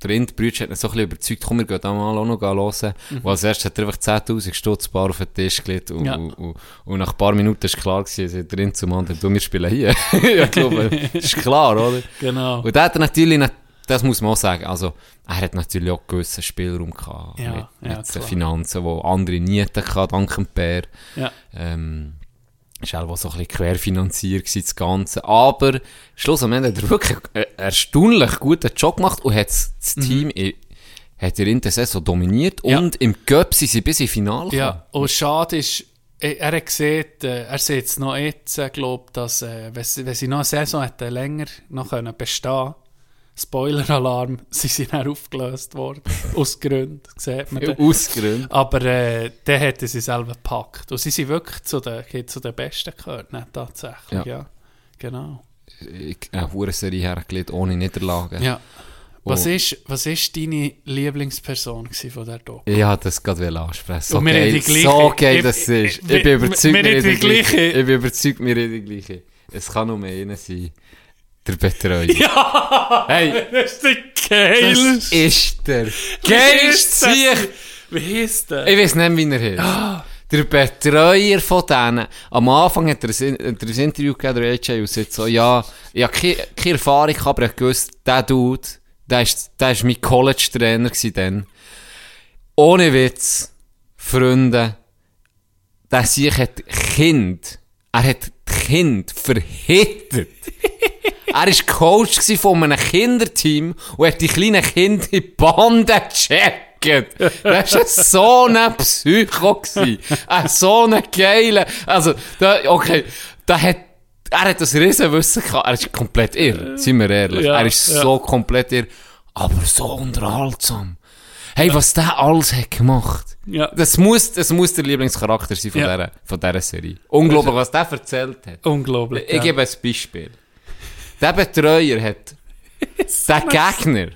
der eine Brüder hat ihn so ein bisschen überzeugt, komm, wir gehen da mal auch noch hören. Und als erstes hat er einfach 10'000 Stutz Bar auf den Tisch gelegt und, Mhm. Ja. und, und, und nach ein paar Minuten war klar, gewesen, der eine zum anderen, du, wir spielen hier. ich glaube, das ist klar, oder? Genau. Und der hat natürlich, nicht, das muss man auch sagen, also, er hat natürlich auch gewissen Spielraum gehabt. Ja, mit, ja, mit den. Finanzen, die andere nie hatten, dank dem Bär. Ja. Ähm, ist auch so ein bisschen querfinanziert das Ganze. Aber, schlussendlich hat er wirklich einen erstaunlich guten Job gemacht und hat das Mhm. Team in, hat in der Saison dominiert Ja. und im Cup sind sie bis ins Finale gekommen. Ja, und schade ist, er hat gesehen, äh, er sieht es noch jetzt, äh, glaub, dass, äh, wenn, sie, wenn sie noch eine Saison hätten länger noch können bestehen Spoiler-Alarm, sie sind dann aufgelöst worden. aus Gründen, sieht man. dann. Ausgerührt. Aber äh, dann hätten sie selber gepackt. Und sie sind wirklich zu den, zu den Besten gehört, ne, tatsächlich. Ja. Ja. Genau. Ich habe eine Serie hergelegt ohne Niederlagen. Ja. Was, Oh. ist, was ist deine Lieblingsperson von der Doku? Ich wollte das gerade ansprechen. So wir geil, so geil Ich- das ist. ich- Ich bin wir- überzeugt, wir wir haben die gleiche. Ich bin überzeugt, wir haben die gleiche. Es kann nur einer sein. Der Betreuer. Ja! Hey, Das ist der geil. das ist der geilste. Wie heisst der? Ich weiß nicht, wie er heißt. Der Betreuer von denen. Am Anfang hat er ein, hat er ein Interview gegeben, der AJ, und sagt so, ja, ich habe keine, keine Erfahrung, aber ich gewusst, der Dude, der ist, der ist mein College-Trainer dann. Ohne Witz, Freunde, der sich hat Kind, er hat Kind verhindert. Er war Coach von einem Kinderteam und hat die kleinen Kinder in die Bande gecheckt. Das war so ein Psycho. Ein so ein geiler. Also, da, okay, da hat, er hat das Riesenwissen gehabt. Er ist komplett irr, sind wir ehrlich. Ja, er ist ja. so komplett irr. Aber so unterhaltsam. Hey, was der alles hat gemacht. Ja. Das muss, das muss der Lieblingscharakter sein von, Ja. dieser, von dieser Serie. Unglaublich, was der erzählt hat. Unglaublich. Ich gebe ein Beispiel. Der Betreuer hat, der Gegner,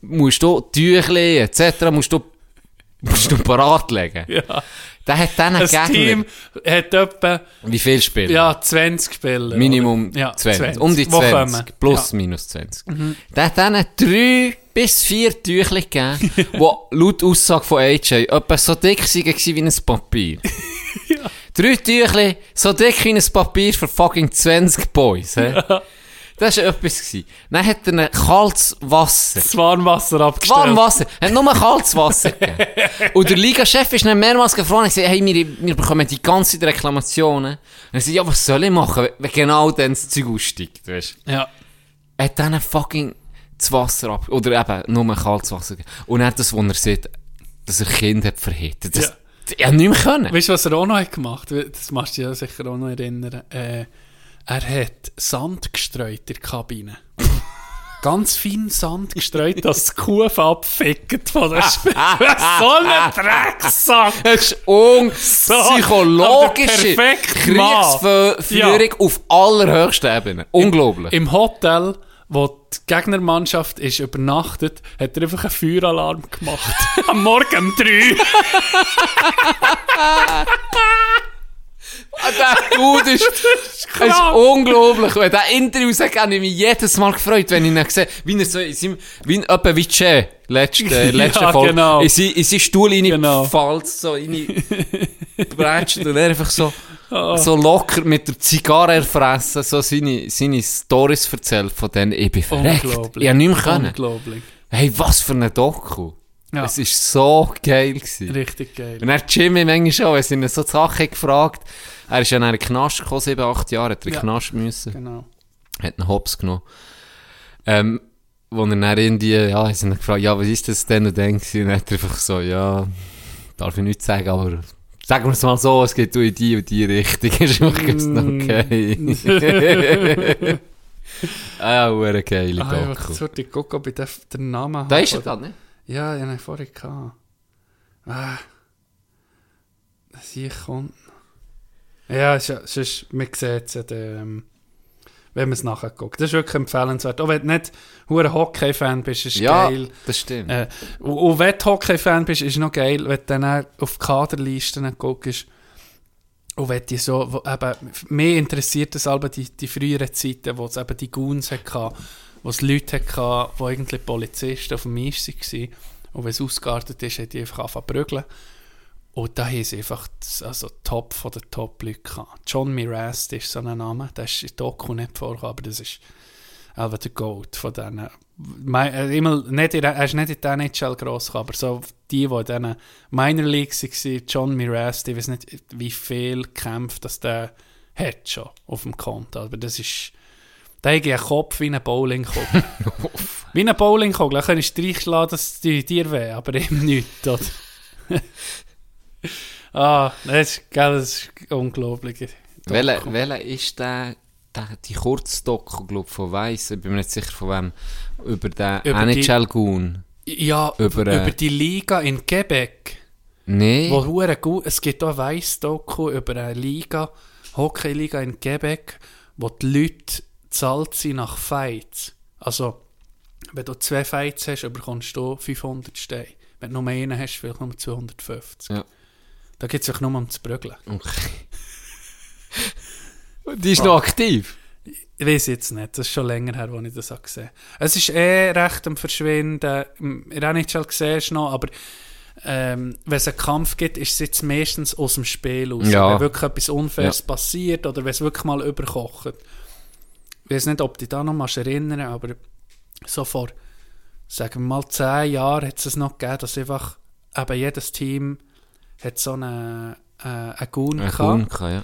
musst du Tüchli etc. musst du, musst du parat legen. Ja. Der hat Ein Gegner, Team hat etwa wie viel Spieler? ja, 20 Spieler. Minimum ja, 20. Um die Wo 20. kommen? Plus, Ja. minus 20. Der hat denen drei bis vier Tüchli gegeben, die laut Aussage von AJ etwa so dick waren wie ein Papier. Drei Tüchli, so dick wie ein Papier für fucking 20 Boys. He? Das war etwas. Gewesen. Dann hat er ein kaltes Wasser. Das Warmwasser abgestellt. Warm Wasser. Er hat nur kaltes Wasser gegeben. Und der Liga-Chef ist dann mehrmals gefragt und gesagt, hey, wir, wir bekommen die ganze Zeit Reklamationen. Und er sagt, ja, was soll ich machen, wenn genau dann das Zeug aussteigt, weißt Ja. Er hat dann fucking das Wasser ab, oder eben nur kaltes Wasser gegeben. Und er hat das, wo er sieht, dass er Kind hat verhittet. Das, Ja. Ich hab nicht mehr können. Weißt du, was er auch noch hat gemacht hat? Das machst du dich ja sicher auch noch erinnern. Äh, er hat Sand gestreut in der Kabine. Ganz fein Sand gestreut, dass die Kuh abfickt von der Sp So ein Drecksack! Das ist unpsychologische. Kriegsführung auf allerhöchster Ebene. Unglaublich. Im Hotel, wo die Gegnermannschaft ist übernachtet, hat er einfach einen Feueralarm gemacht. Am Morgen um 3. Der Dude ist, ist, krank. unglaublich. Wenn der Interview sagt, habe ich mich jedes Mal gefreut, wenn ich ihn sehe, wie er so in seinem, wie in etwa wie Che, letzte, letzte Ja, Folge, genau. in, sein, in seinen Stuhl rein Genau. fällt, so rein, brätscht und er einfach so, so locker mit der Zigarre erfressen, so seine, seine Stories erzählt von denen. Ich bin verreckt. Unglaublich. Ich habe nicht mehr können. Unglaublich. Hey, was für ein Doku. Ja. Es ist so geil gewesen. Richtig geil. Und er hat Jimmy manchmal schon, wenn sie ihn so Sachen gefragt, er ist ja in einen Knast gekommen, sieben, acht Jahre, hat er in Ja. Knast müssen, Genau. hat einen Hops genommen. Ähm, wo er dann irgendwie, ja, sie ihn gefragt, ja, was ist das denn und dann gewesen? Und dann hat er einfach so, ja, darf ich nicht sagen, aber sagen wir es mal so, es geht in die und die Richtung, ist Mm. okay. ah, ja, eine geile Ah, ich wirklich gucken, ob ich den Namen Da habe. ist er dann, ne? Ja, ich habe ihn vorhin gehabt. Ah. Sie kommt. Ja, es ist, es ist, man sieht es ja, ähm, wenn man es nachher guckt. Das ist wirklich empfehlenswert. Auch wenn du nicht ein Hockey-Fan bist, ist Ja, geil. das stimmt. Äh, und, und wenn du Hockey-Fan bist, ist noch geil, wenn du dann auf die Kaderlisten guckst. Und wenn die so, wo eben, mehr interessiert es aber die, die früheren Zeiten, wo es eben die Goons hatte, wo es Leute hatte, die eigentlich Polizisten auf dem Eis waren. Und wenn es ausgeartet ist, haben die einfach angefangen zu prügeln. Und da haben sie einfach das- also Top von den Top-Leuten. John Mirast ist so ein Name, der ist in Doku nicht vorgekommen, aber das ist einfach der Goat von denen. Äh, er ist nicht in der NHL gross gekommen, aber so die, die in diesen Minor Leagues waren, John Mirast, ich weiß nicht, wie viel Kämpfe das der hat schon auf dem Konto, aber das ist, da hat einen Kopf wie ein Bowlingkugel. wie ein Bowlingkugel, da kannst du streichschlagen, das tut dir weh, aber eben nichts, oder? ah, das ist, gell, das ist unglaublich. Welcher ist der, der die Kurzdoku, glaube von Weiss, ich bin mir nicht sicher von wem, über den Über die- NHL-Goon? Ja, Über, über, äh, die Liga in Quebec. Nee. Wo hure gut, es gibt auch ein Weiss-Doku über eine Liga, Hockey-Liga in Quebec, wo die Leute sind nach Fights. Also, wenn du zwei Fights hast, bekommst du 500 Steine. Wenn du nur einen hast, vielleicht nur 250. Ja. Da geht es sich nur um zu prügeln. Okay. die ist noch aktiv. Ich weiß jetzt nicht, das ist schon länger her, als ich das auch gesehen habe. Es ist eh recht am Verschwinden. In der NHL siehst du noch, aber ähm, wenn es einen Kampf gibt, ist es jetzt meistens aus dem Spiel aus. Ja. Wenn wirklich etwas Unfaires Ja. passiert oder wenn es wirklich mal überkocht. Ich weiß nicht, ob du dich da noch mal erinnern aber so vor, sagen wir mal, zehn Jahren hat es noch gegeben, dass einfach eben jedes Team hat so einen, äh, gehabt. Goon, ja.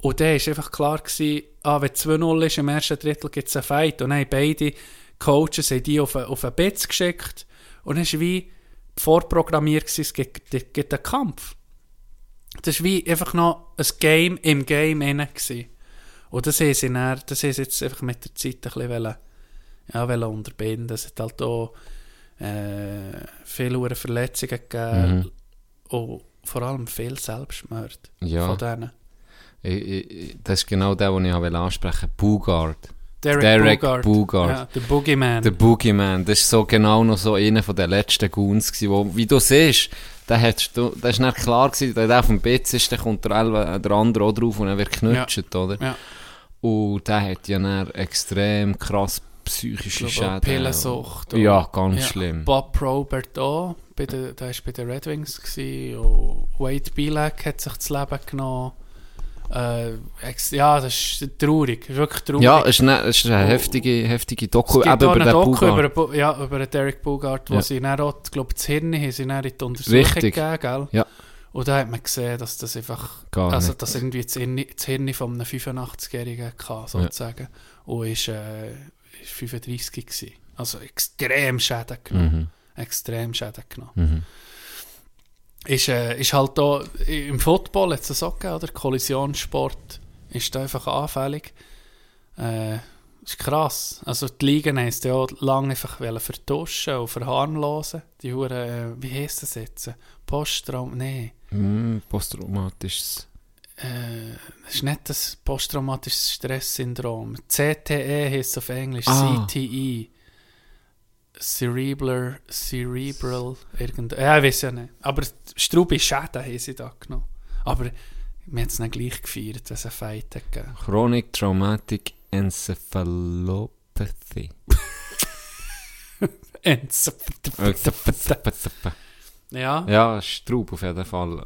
Und dann war einfach klar, gewesen, ah, wenn 2-0 ist, im ersten Drittel gibt es einen Fight. Und dann haben beide Coaches haben die auf einen, auf einen geschickt. Und dann war wie vorprogrammiert, gewesen, es gibt, es gibt einen Kampf. Das war wie einfach noch ein Game im Game gewesen. Und das haben sie, dann, das sie jetzt einfach mit der Zeit ein bisschen wollen, ja, wollen unterbinden. Es hat halt auch äh, viele Verletzungen gegeben. Und vor allem viel Selbstmord Ja. von denen. Ich, ich, das ist genau der, den ich ansprechen wollte. Bugard. Derek, Derek Bugard. Bugard. Ja, der Boogeyman. Der Boogeyman, das ist so genau noch so einer von den letzten Goons gewesen, wo, wie du siehst, du- das ist nicht klar gewesen, der auf dem Bett ist, dann kommt der, der andere auch drauf und er wird knutscht, oder? Ja. Und der hat ja dann extrem krass psychische Ich glaube, Schäden. Pillensucht. und- Ja, ganz Ja. schlimm. Bob Probert auch. Bei der, der war bei den Red Wings. Gewesen, und Wade Bilek hat sich das Leben genommen. Äh, ja, das ist traurig. Das ist wirklich traurig. Ja, es ist, ne, es ist eine heftige, heftige Doku, eben über eine den Doku Bugard. über, ja, über den Derek Bugard, wo Ja. sie dann auch, glaube das Hirn haben sie dann in die Untersuchung Richtig. gegeben, gell? Ja. Und da hat man gesehen, dass das einfach, Gar also nicht. dass irgendwie das Hirn, das Hirn von einem 85-Jährigen hatte, sozusagen. Und ist, äh, ist 35 gewesen. Also extrem Schäden genommen. Mhm. Extrem Schäden genommen. Mhm. ist, äh, ist halt da, im Football hat es auch gegeben, oder? Kollisionssport ist da einfach anfällig. Äh, ist krass. Also die Ligen haben es ja lange einfach vertuschen und verharmlosen. Die Hure, äh, wie heisst das jetzt? Posttraum, nee. Mm, posttraumatisches. Äh, das ist nicht das posttraumatisches Stresssyndrom. CTE heisst auf Englisch, Ah. CTE. Cerebral, Cerebral, irgend. Ja, ich weiß ja nicht. Aber Strubi Schäden haben sie da genommen. Aber wir haben es nicht gleich gefeiert, wenn es einen Fight gegeben. Chronic Traumatic Encephalopathy. Ja, Ja, Straub auf jeden Fall.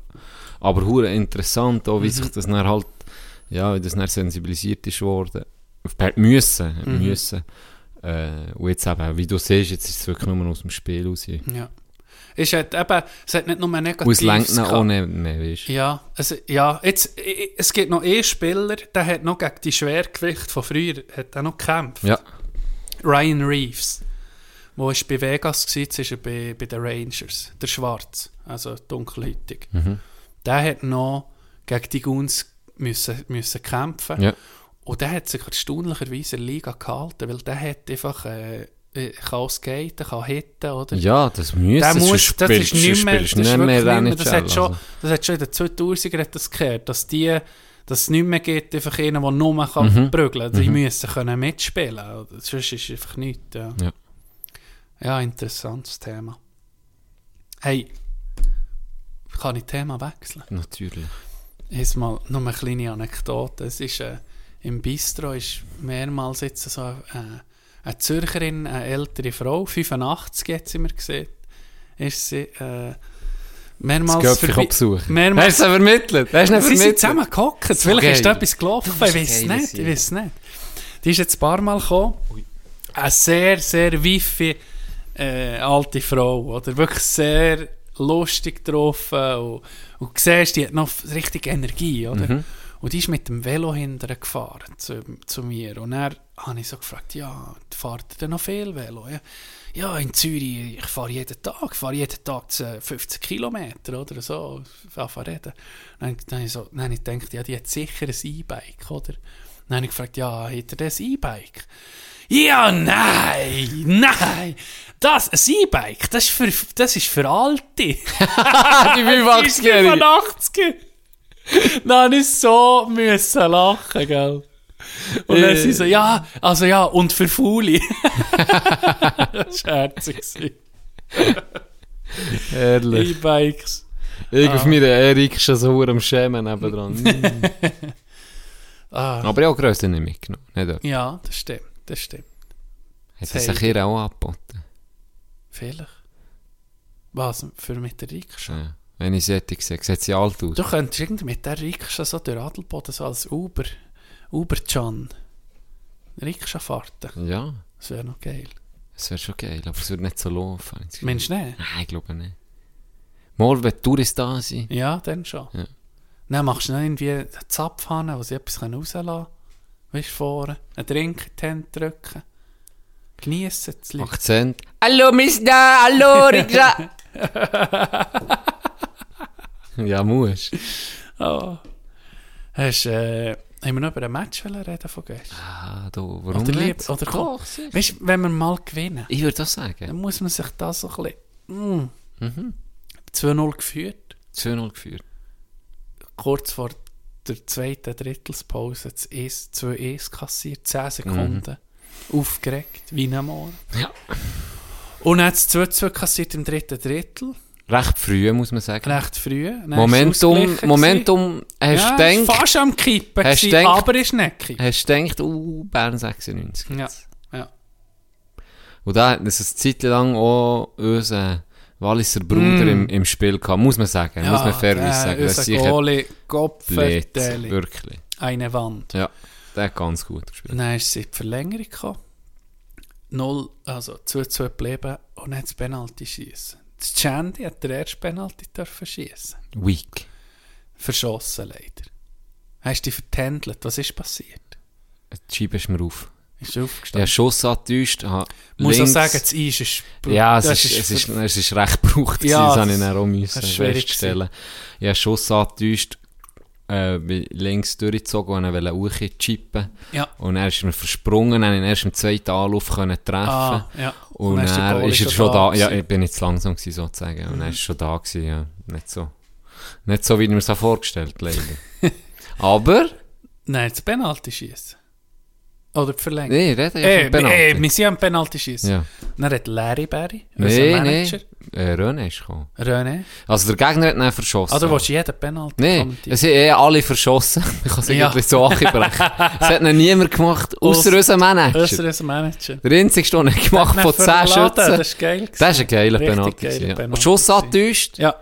Aber hure interessant, auch, wie sich das dann halt, ja, wie das dann sensibilisiert ist worden. Auf per müssen, müssen. Äh, und jetzt eben, wie du siehst, jetzt ist es wirklich nur aus dem Spiel raus. ja. Es hat eben, es hat nicht nur negativ. Und es lenkt ihn auch nicht mehr, weißt du. Ja, also, ja, jetzt, es gibt noch einen Spieler, der hat noch gegen die Schwergewicht von früher, hat er noch gekämpft. Ja, Ryan Reeves. Wo war bei Vegas, jetzt ist er bei, bei den Rangers. Der Schwarz, also dunkelhäutig. Mhm. Der hat noch gegen die Guns müssen, müssen kämpfen. ja. Und der hat sich erstaunlicherweise in der Liga gehalten, weil der hat einfach, äh, äh, kann skaten, kann hitten, oder? Ja, das sonst muss, das ist nicht mehr, das nicht mehr nicht mehr, das hat schon, also. das hat schon in den 2000er hat das gehört, dass die, dass es nicht mehr gibt, einfach einen, der nur kann Mhm. prügeln kann. Die müssen können mitspielen, sonst ist einfach nichts, ja. Ja. Ja, interessantes Thema. Hey, kann ich Thema wechseln? Natürlich. Jetzt mal nur eine kleine Anekdote. Es ist, äh, Im Bistro ist mehrmals jetzt so äh, eine Zürcherin, eine ältere Frau, 85 hat sie mir gesehen, ist sie äh, mehrmals Das vorbei- besuchen. mehrmals Hast du es vermittelt? Hast du nicht Sie sind zusammen gehockt. So Vielleicht ist da etwas gelaufen. Ich weiß nicht. Ich weiß nicht. Die ist jetzt ein paar Mal gekommen. Eine sehr, sehr wiffe äh, alte Frau. Oder? Wirklich sehr lustig getroffen. Und, und du siehst, die hat noch richtig Energie. Oder? Mhm. Und die ist mit dem Velo hinterher gefahren zu, zu mir. Und dann habe ich so gefragt, ja, fahrt ihr denn noch viel Velo? Ja, ja in Zürich, ich fahre jeden Tag, ich fahre jeden Tag zu 50 Kilometer oder so, ich fahre reden. Dann, dann, habe ich so, dann habe ich gedacht, ja, die hat sicher ein E-Bike, oder? Dann habe ich gefragt, ja, hat er das E-Bike? Ja, nein, nein, das, ein E-Bike, das ist für, das ist für Alte. Die 85-Jährige. 85. Dann ist so müssen lachen, gell? Und dann sie so, ja, also ja, und für Fuli. das war herzig. Ehrlich. E-Bikes. Ich Ah. auf meiner Erik schon so am Schämen nebendran. Ah, Aber ich habe auch grösser nicht mitgenommen. Nicht ja, das stimmt, das stimmt. Hat Das sich ihr auch angeboten. Vielleicht. Was, für mit der Rikscha? Ja. Wenn ich solche sehe, sieht sie alt aus. Du könntest irgendwie mit der Rikscha so durch Adelboden so als Uber, Uber-Can. Rikscha-Fahrten. Ja, Das wäre noch geil. das wäre schon geil, aber es würde nicht so laufen. Gefühl. Mensch, nicht? Nein, ich glaube nicht. Morgen, wenn die Touristen da sind. Ja, dann schon. Ja. Dann machst du noch irgendwie Zapfhahn, wo sie etwas rauslassen können. Weißt du, vorne. Einen Drink in die Hände drücken. Geniessen das Licht. Akzent. Hallo, Mister, hallo, Rikscha. ja, musst. Oh. Hast, äh, haben wir noch über ein Match reden von gestern? Ah, du, warum Oder, nicht? lieb, oder komm. Doch. Weißt du, wenn wir mal gewinnen, Ich würde das dann sagen. muss man sich da so ein bisschen... Mm, Mhm. 2-0 geführt. 2-0 geführt. Kurz vor der zweiten Drittelspause das 2-1 kassiert. 10 Sekunden. Aufgeregt, wie ein Moor. Ja. Und dann hat es 2-2 kassiert im dritten Drittel. Recht früh, muss man sagen. Recht früh. Dann Momentum, Momentum, hast du ja, gedacht, fast am Kippen, gewesen, gedacht- aber ist nicht gekippt. hast du gedacht, uh, Bern 96. Ja, jetzt. ja. Und da hat es eine Zeit lang auch unser Walliser Bruder Mm. im, im Spiel gehabt, muss man sagen. muss man fairerweise sagen. Das ist Unser sicher Goalie. Wirklich. Eine Wand. Ja, der hat ganz gut gespielt. Dann ist sie in die Verlängerung gekommen. Null, also 2-2 geblieben und dann hat das Penalty schießen. Das Chandy hat der erste Penalty dürfen schießen. Weak. Verschossen leider. Hast du dich vertändelt? Was ist passiert? Die Scheibe ist mir auf. Ist Ich aufgestanden. habe Schuss angetäuscht. Ich muss auch links- sagen, das Eis ist... Ja, es das ist, es, ist, es ist recht gebraucht. Ja, Ja, das habe ich dann auch müssen ist feststellen. Ich habe Schuss angetäuscht, äh, links durchgezogen und wollte hochchippen. Ja. Und er ist mir versprungen, dann ihn erst im zweiten Anlauf können treffen. Ah, ja. Und, ist dann Goalie ist er schon schon da da. Ja, ich bin zu langsam gewesen, sozusagen. Und er ist schon da gewesen, ja. Nicht so. Nicht so, wie ich mir das vorgestellt leider. Aber, Nein, das Penalty schießen. Oder nee, rede ja Ey, von Penalty. ey, wir sind am Penalty schießen. Ja. Dann hat Larry Berry, unser Nee, nee. Manager, Äh, René ist gekommen. René. Also der Gegner hat ihn verschossen. Du willst jeden Penalty Nee, kommentieren. es sind eh alle verschossen. Ich kann es Ja. irgendwie so anbrechen. Es hat noch niemand gemacht, außer Aus- unser Manager. Ausser unser Manager. Der einzige, den er gemacht von ihn 10 verladen, Schützen. Das ist geil. Das ist ein geiler Penalty. gewesen, Ja. Penalty Schuss gewesen. angetäuscht. Ja.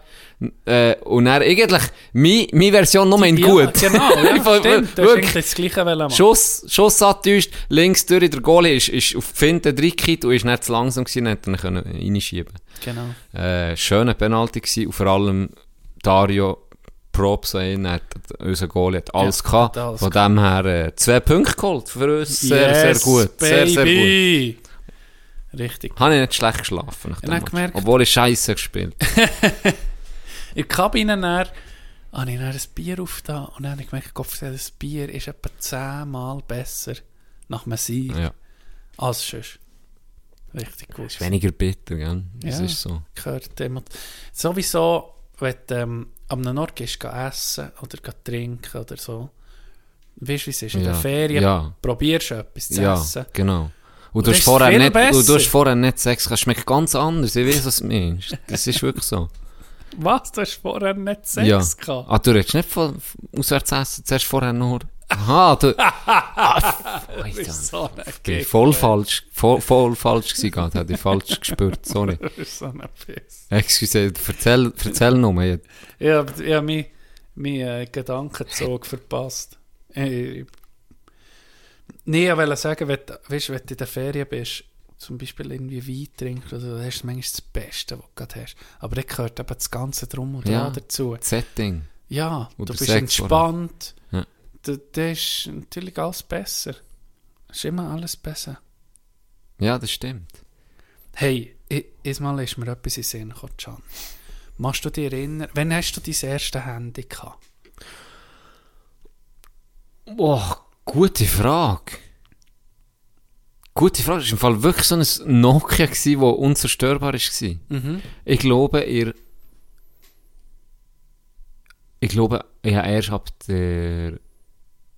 Äh, und dann eigentlich, meine, meine Version nur in gut. genau, ja, stimmt. Du hast das Gleiche machen. Schuss, Schuss angetäuscht, links durch, der Goalie ist, ist auf die Finte reingekippt und ist nicht zu langsam gewesen, dann hätte ihn können reinschieben Genau. Äh, schöner Penalty gewesen und vor allem Dario Props an ihn, hat, unser Goalie hat alles Ja, gehabt. alles Von dem her äh, zwei Punkte geholt für uns. Sehr, sehr Yes, gut. Sehr, sehr gut. baby. Richtig. Habe ich nicht schlecht geschlafen nach Ich habe gemerkt- Obwohl ich scheiße gespielt In der Kabine dann, habe ich dann ein Bier aufgetan und dann habe ich gemerkt, Gott, das Bier ist etwa zehnmal besser nach einem Sieg Ja. als sonst. Richtig gut. Ist weniger bitter, gell? Das Ja. ist so. gehört immer. Sowieso, wenn du ähm, an einem Ort gehst, geh essen oder trinken oder so. Weißt du, wie es ist? In Ja. der Ferien Ja. probierst du etwas zu Ja, essen. genau. Und das du hast vorher nicht, und du besser. hast vorher nicht Sex gehabt. Schmeckt ganz anders. Ich weiß, was du meinst. Das ist wirklich so. Was? Du hast vorher nicht Sex ja. gehabt? Ah, du redest nicht von auswärts essen, zuerst vorher nur. Aha, du. ah, so ich voll falsch, voll, voll falsch gewesen, gerade. Hätte ich falsch gespürt, sorry. Das ist so ein Piss. Excuse, erzähl, erzähl nur. Ich- Ich habe ich hab meinen mein, äh, Gedankenzug verpasst. Ich, nee, ich wollte sagen, wenn, du- weißt, wenn du in der Ferien bist, zum Beispiel irgendwie Wein trinkst, oder, so, dann hast du manchmal das Beste, was du gerade hast. Aber dann gehört eben das Ganze drum und Ja. dazu. Das Setting. Ja, Oder du bist Sex entspannt. Ja. Da, das ist natürlich alles besser. ist immer alles besser. Ja, das stimmt. Hey, einmal ist mir etwas in Sinn gekommen, Can. Machst du dich erinnern, wann hast du dein erste Handy gehabt? Boah, gute Frage. Gute Frage. Das war im Fall wirklich so ein Nokia, das unzerstörbar war. Mhm. Ich glaube, ihr. Ich glaube, ich habe erst ab der.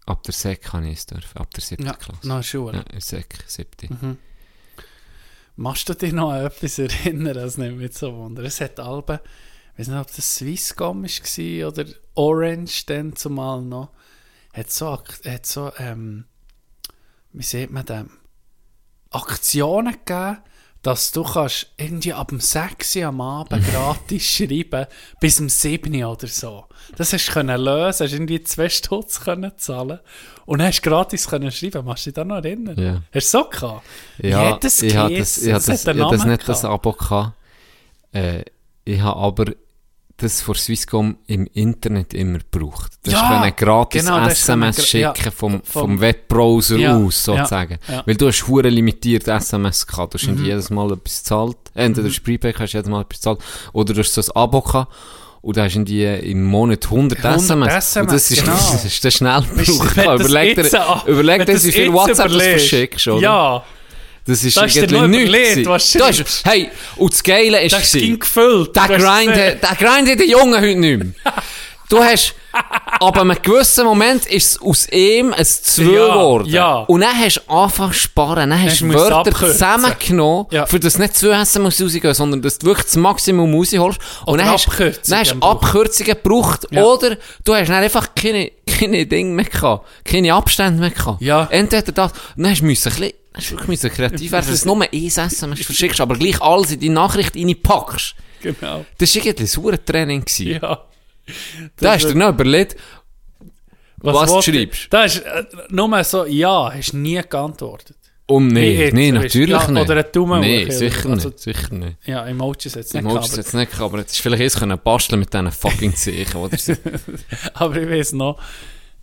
Ab der Sek kann ich es dürfen. Ab der siebten Ja, Klasse. der Schule. Ja, Sek, siebte. Mhm. Machst du dich noch an etwas erinnern? Das nimmt mich so wunder. Es hat Alben, ich weiß nicht, ob das Swisscom war oder Orange dann zumal noch, hat so, hat so ähm, wie sieht man dem, Aktionen gegeben, dass du kannst irgendwie ab dem 6 Uhr am Abend gratis schreiben, bis um 7 Uhr oder so. Das hast du können lösen, hast irgendwie 2 Stutz können zahlen und dann hast du gratis können schreiben. Machst du dich da noch erinnern? Ja. Hast du so gehabt? Ja, das ich geheissen? das, ich das, habe das Namen nicht das gehabt. Abo gehabt. Äh, ich habe aber das von Swisscom im Internet immer gebraucht. Das Ja, können gratis genau, das SMS gra- schicken ja, vom, vom- Webbrowser Ja, aus, sozusagen. Weil du hast hure limitiert SMS gehabt. Du hast Mhm. jedes Mal etwas gezahlt. Entweder mhm. Prepaid hast du jedes Mal etwas gezahlt. Oder du hast so ein Abo gehabt. Und da hast du im Monat 100, 100 SMS. Und das ist, genau. das ist der schnell Wenn gebraucht. das Überleg dir, überleg dir, das wie viel WhatsApp du verschickst, oder? Ja, Das ist irgendwie noch nichts was Da schreibst. ist, hey, und das Geile ist, das ging gefüllt. der Grind, gesehen. der Grind hat die Jungen heute nicht mehr. Du hast, aber einem gewissen Moment ist es aus ihm ein 2 Ja, geworden. ja. Und dann hast du angefangen zu sparen, dann hast du Wörter zusammengenommen, Ja. für das nicht 2 SMS rausgehen, sondern dass du wirklich das Maximum rausholst. Und Oder dann hast, Abkürzungen dann hast du. Abkürzungen gebraucht. Ja. Oder du hast dann einfach keine, keine Dinge mehr gehabt, keine Abstände mehr gehabt. Ja. Entweder das, dann hast du müssen ein bisschen, hast du wirklich müssen kreativ werden, dass du nur ein SMS verschickst, aber gleich alles in die Nachricht reinpackst. Genau. Das war irgendwie ein Training. gewesen. Ja. Da hast du dir noch überlegt, was du wollte ich? schreibst. Da ist äh, nur so, ja, hast nie geantwortet. um Wie nee, du, natürlich ja, nicht. oder ein Daumen Nee, sicher also- nicht, sicher nicht. Ja, Emojis jetzt nicht Emojis jetzt nicht, aber jetzt ist vielleicht erst können basteln mit diesen fucking Zeichen, oder? aber, aber ich weiß noch,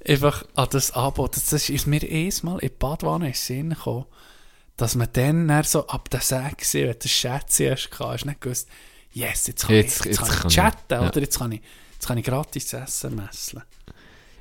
einfach an das Angebot. Das ist mir erstmal in die Badwanne in den Sinn gekommen, dass man dann, dann so ab der 6, wenn du Schätze hast, gehabt, hast nicht gewusst, yes, jetzt kann Jetzt- ich, jetzt, jetzt kann kann ich ich, chatten ja. oder jetzt kann ich, jetzt kann ich gratis Essen messen.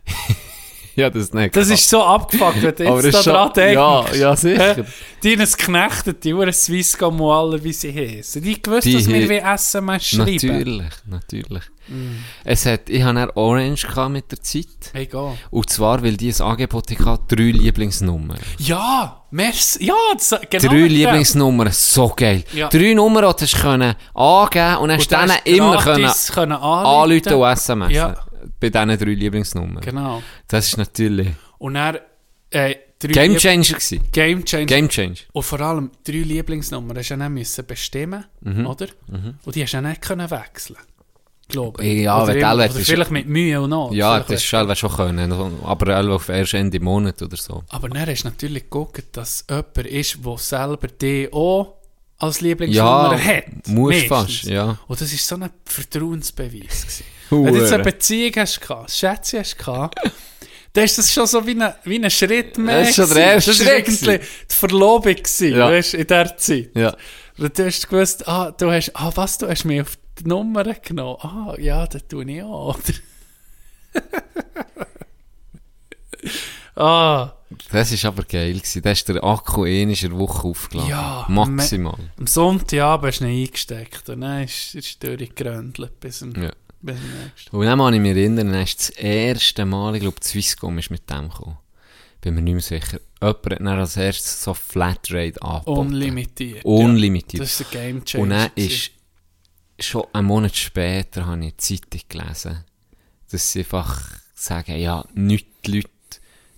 Ja, das nicht. Das ist so abgefuckt, wenn du jetzt das da ist dran denkst. ja, ja, sicher. Die haben es geknechtet, die Uhren Swisscom und alle, wie sie heißen. Die gewusst, dass wir wie SMS schreiben. Natürlich, natürlich. Mm. Es hat, ich hatte dann Orange mit der Zeit. Egal. Und zwar, weil die ein Angebot hatten, drei Lieblingsnummern. Ja, merci. Ja, das, genau. Drei. Lieblingsnummern, so geil. Ja. Drei Nummern, die du können angeben und dann hast Und du da denen hast immer können können anrufen und SMS. Ja. Bei diesen drei Lieblingsnummern. Genau. Das ist natürlich Und dann äh, Game Changer gewesen. Game Changer. Game Changer. Und vor allem drei Lieblingsnummern hast du ja müssen bestimmen, Mhm. oder? Und die hast du ja nicht können wechseln. Glaube ich. Ja, oder, immer- oder vielleicht mit Mühe und Not. Ja, Vielleicht das schon schon können. Aber auf erst Ende Monat oder so. Aber dann hast du natürlich geguckt, dass jemand ist, der selber die auch als Lieblingsnummer Ja, hat. Meistens. fast, ja. Und das war so ein Vertrauensbeweis. gewesen. Wenn du jetzt eine. Beziehung hast, Schätzchen hast, gehabt, dann ist das schon so wie ein, wie ein Schritt mehr. Das ist schon der erste Das Schritt war irgendwie die Verlobung, gewesen, Ja. weißt, in dieser Zeit. Ja. Du hast gewusst, ah, du hast, ah, was, du hast mich auf die Nummer genommen. Ah, ja, das tue ich auch, oder? ah, Das ist aber geil gewesen. Da ist der Akku eh in einer Woche aufgeladen. Ja, Maximal. am Sonntagabend hast du ihn eingesteckt und dann ist ist er durchgeröntelt bis zum, Ja. Und dann kann ich mich erinnern, dann ist das erste Mal, ich glaube, Swisscom ist mit dem gekommen. Bin mir nicht mehr sicher. Jemand hat dann als erstes so Flatrate angeboten. Unlimitiert. Unlimitiert. Ja. Das ist ein Game Changer. Und dann ist, schon einen Monat später habe ich die Zeitung gelesen, dass sie einfach sagen, ja, nicht die Leute,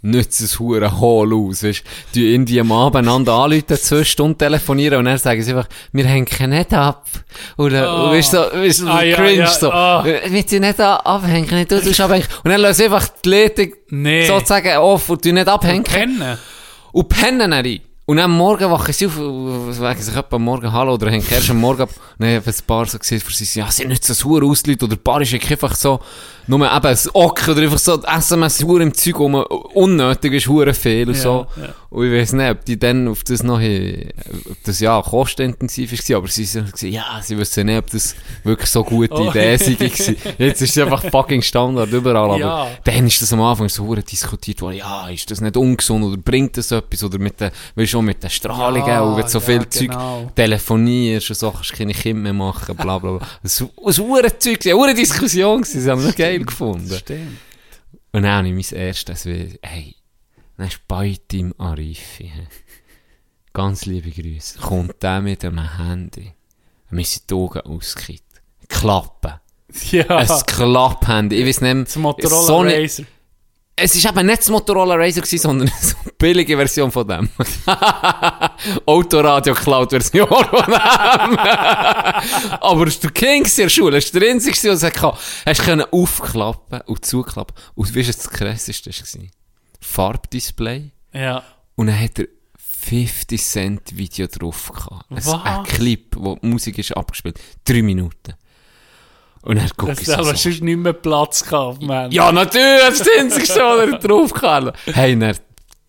nicht das hure Hall aus, weißt, die irgendwie am Abend einander anrufen, zwei Stunden telefonieren und dann sagen sie einfach, wir hängen nicht ab. Oder, Oh. oh. weißt du, so, weißt du, Ah, ja, cringe, ja, so, ah. wir sie nicht abhängen, nicht, du tust abhängen. Und dann sie einfach die Leitung Nee. sozusagen off und tun nicht abhängen. Und pennen dann rein. Und dann am Morgen wachen sie auf, äh, sagen sich am Morgen Hallo oder hängen erst am Morgen ab. Und dann haben ein paar so gesehen, für sie, ja, sie nicht so sauer aus, Leute. Oder ein paar ist einfach so, nur eben ein Ock oder einfach so SMS hure im Zeug um, unnötig ist hure viel und Ja, so. ja. Und ich weiß nicht, ob die dann auf das noch, äh, ob das ja kostenintensiv war, aber sie sind gesagt, ja, sie wissen nicht, ob das wirklich so gute Oh. Idee war. Jetzt ist es einfach fucking Standard überall, aber Ja. dann ist das am Anfang so hure diskutiert worden, ja, ist das nicht ungesund oder bringt das etwas oder mit der, weißt du, mit der Strahlung Ja, auch, wenn so viel Zeug genau. telefonierst und so, kannst du keine Kinder mehr machen, bla bla bla. Das war hure Zeug, eine hure Diskussion, gewesen, haben geil gefunden. Stimmt. Und dann habe ich mein erstes, hey, dann ist Beitim Arifi. he. Ganz liebe Grüße. Kommt der mit einem Handy. Wir sind die Augen ausgekippt. Klappen. Ja. Ein Klapphandy. Ich weiß nicht mehr. das Motorola so Razer. Es ist eben nicht das Motorola Razer gewesen, sondern so eine billige Version von dem. Autoradio Cloud Version von dem. Aber es war der King in der Schule. Es war der einzige, der es hatte. Hast können aufklappen und zuklappen. Und du, was das krasseste war? Farbdisplay. Ja. Und dann hat er 50 Cent Video drauf gehabt. Ein, Was? ein Clip, wo Musik ist abgespielt. Drei Minuten. Und dann gucke Das ich hat so. so. sonst nicht mehr Platz gehabt, man. Ja, natürlich, das ist das Einzige, was er drauf. Hey, und er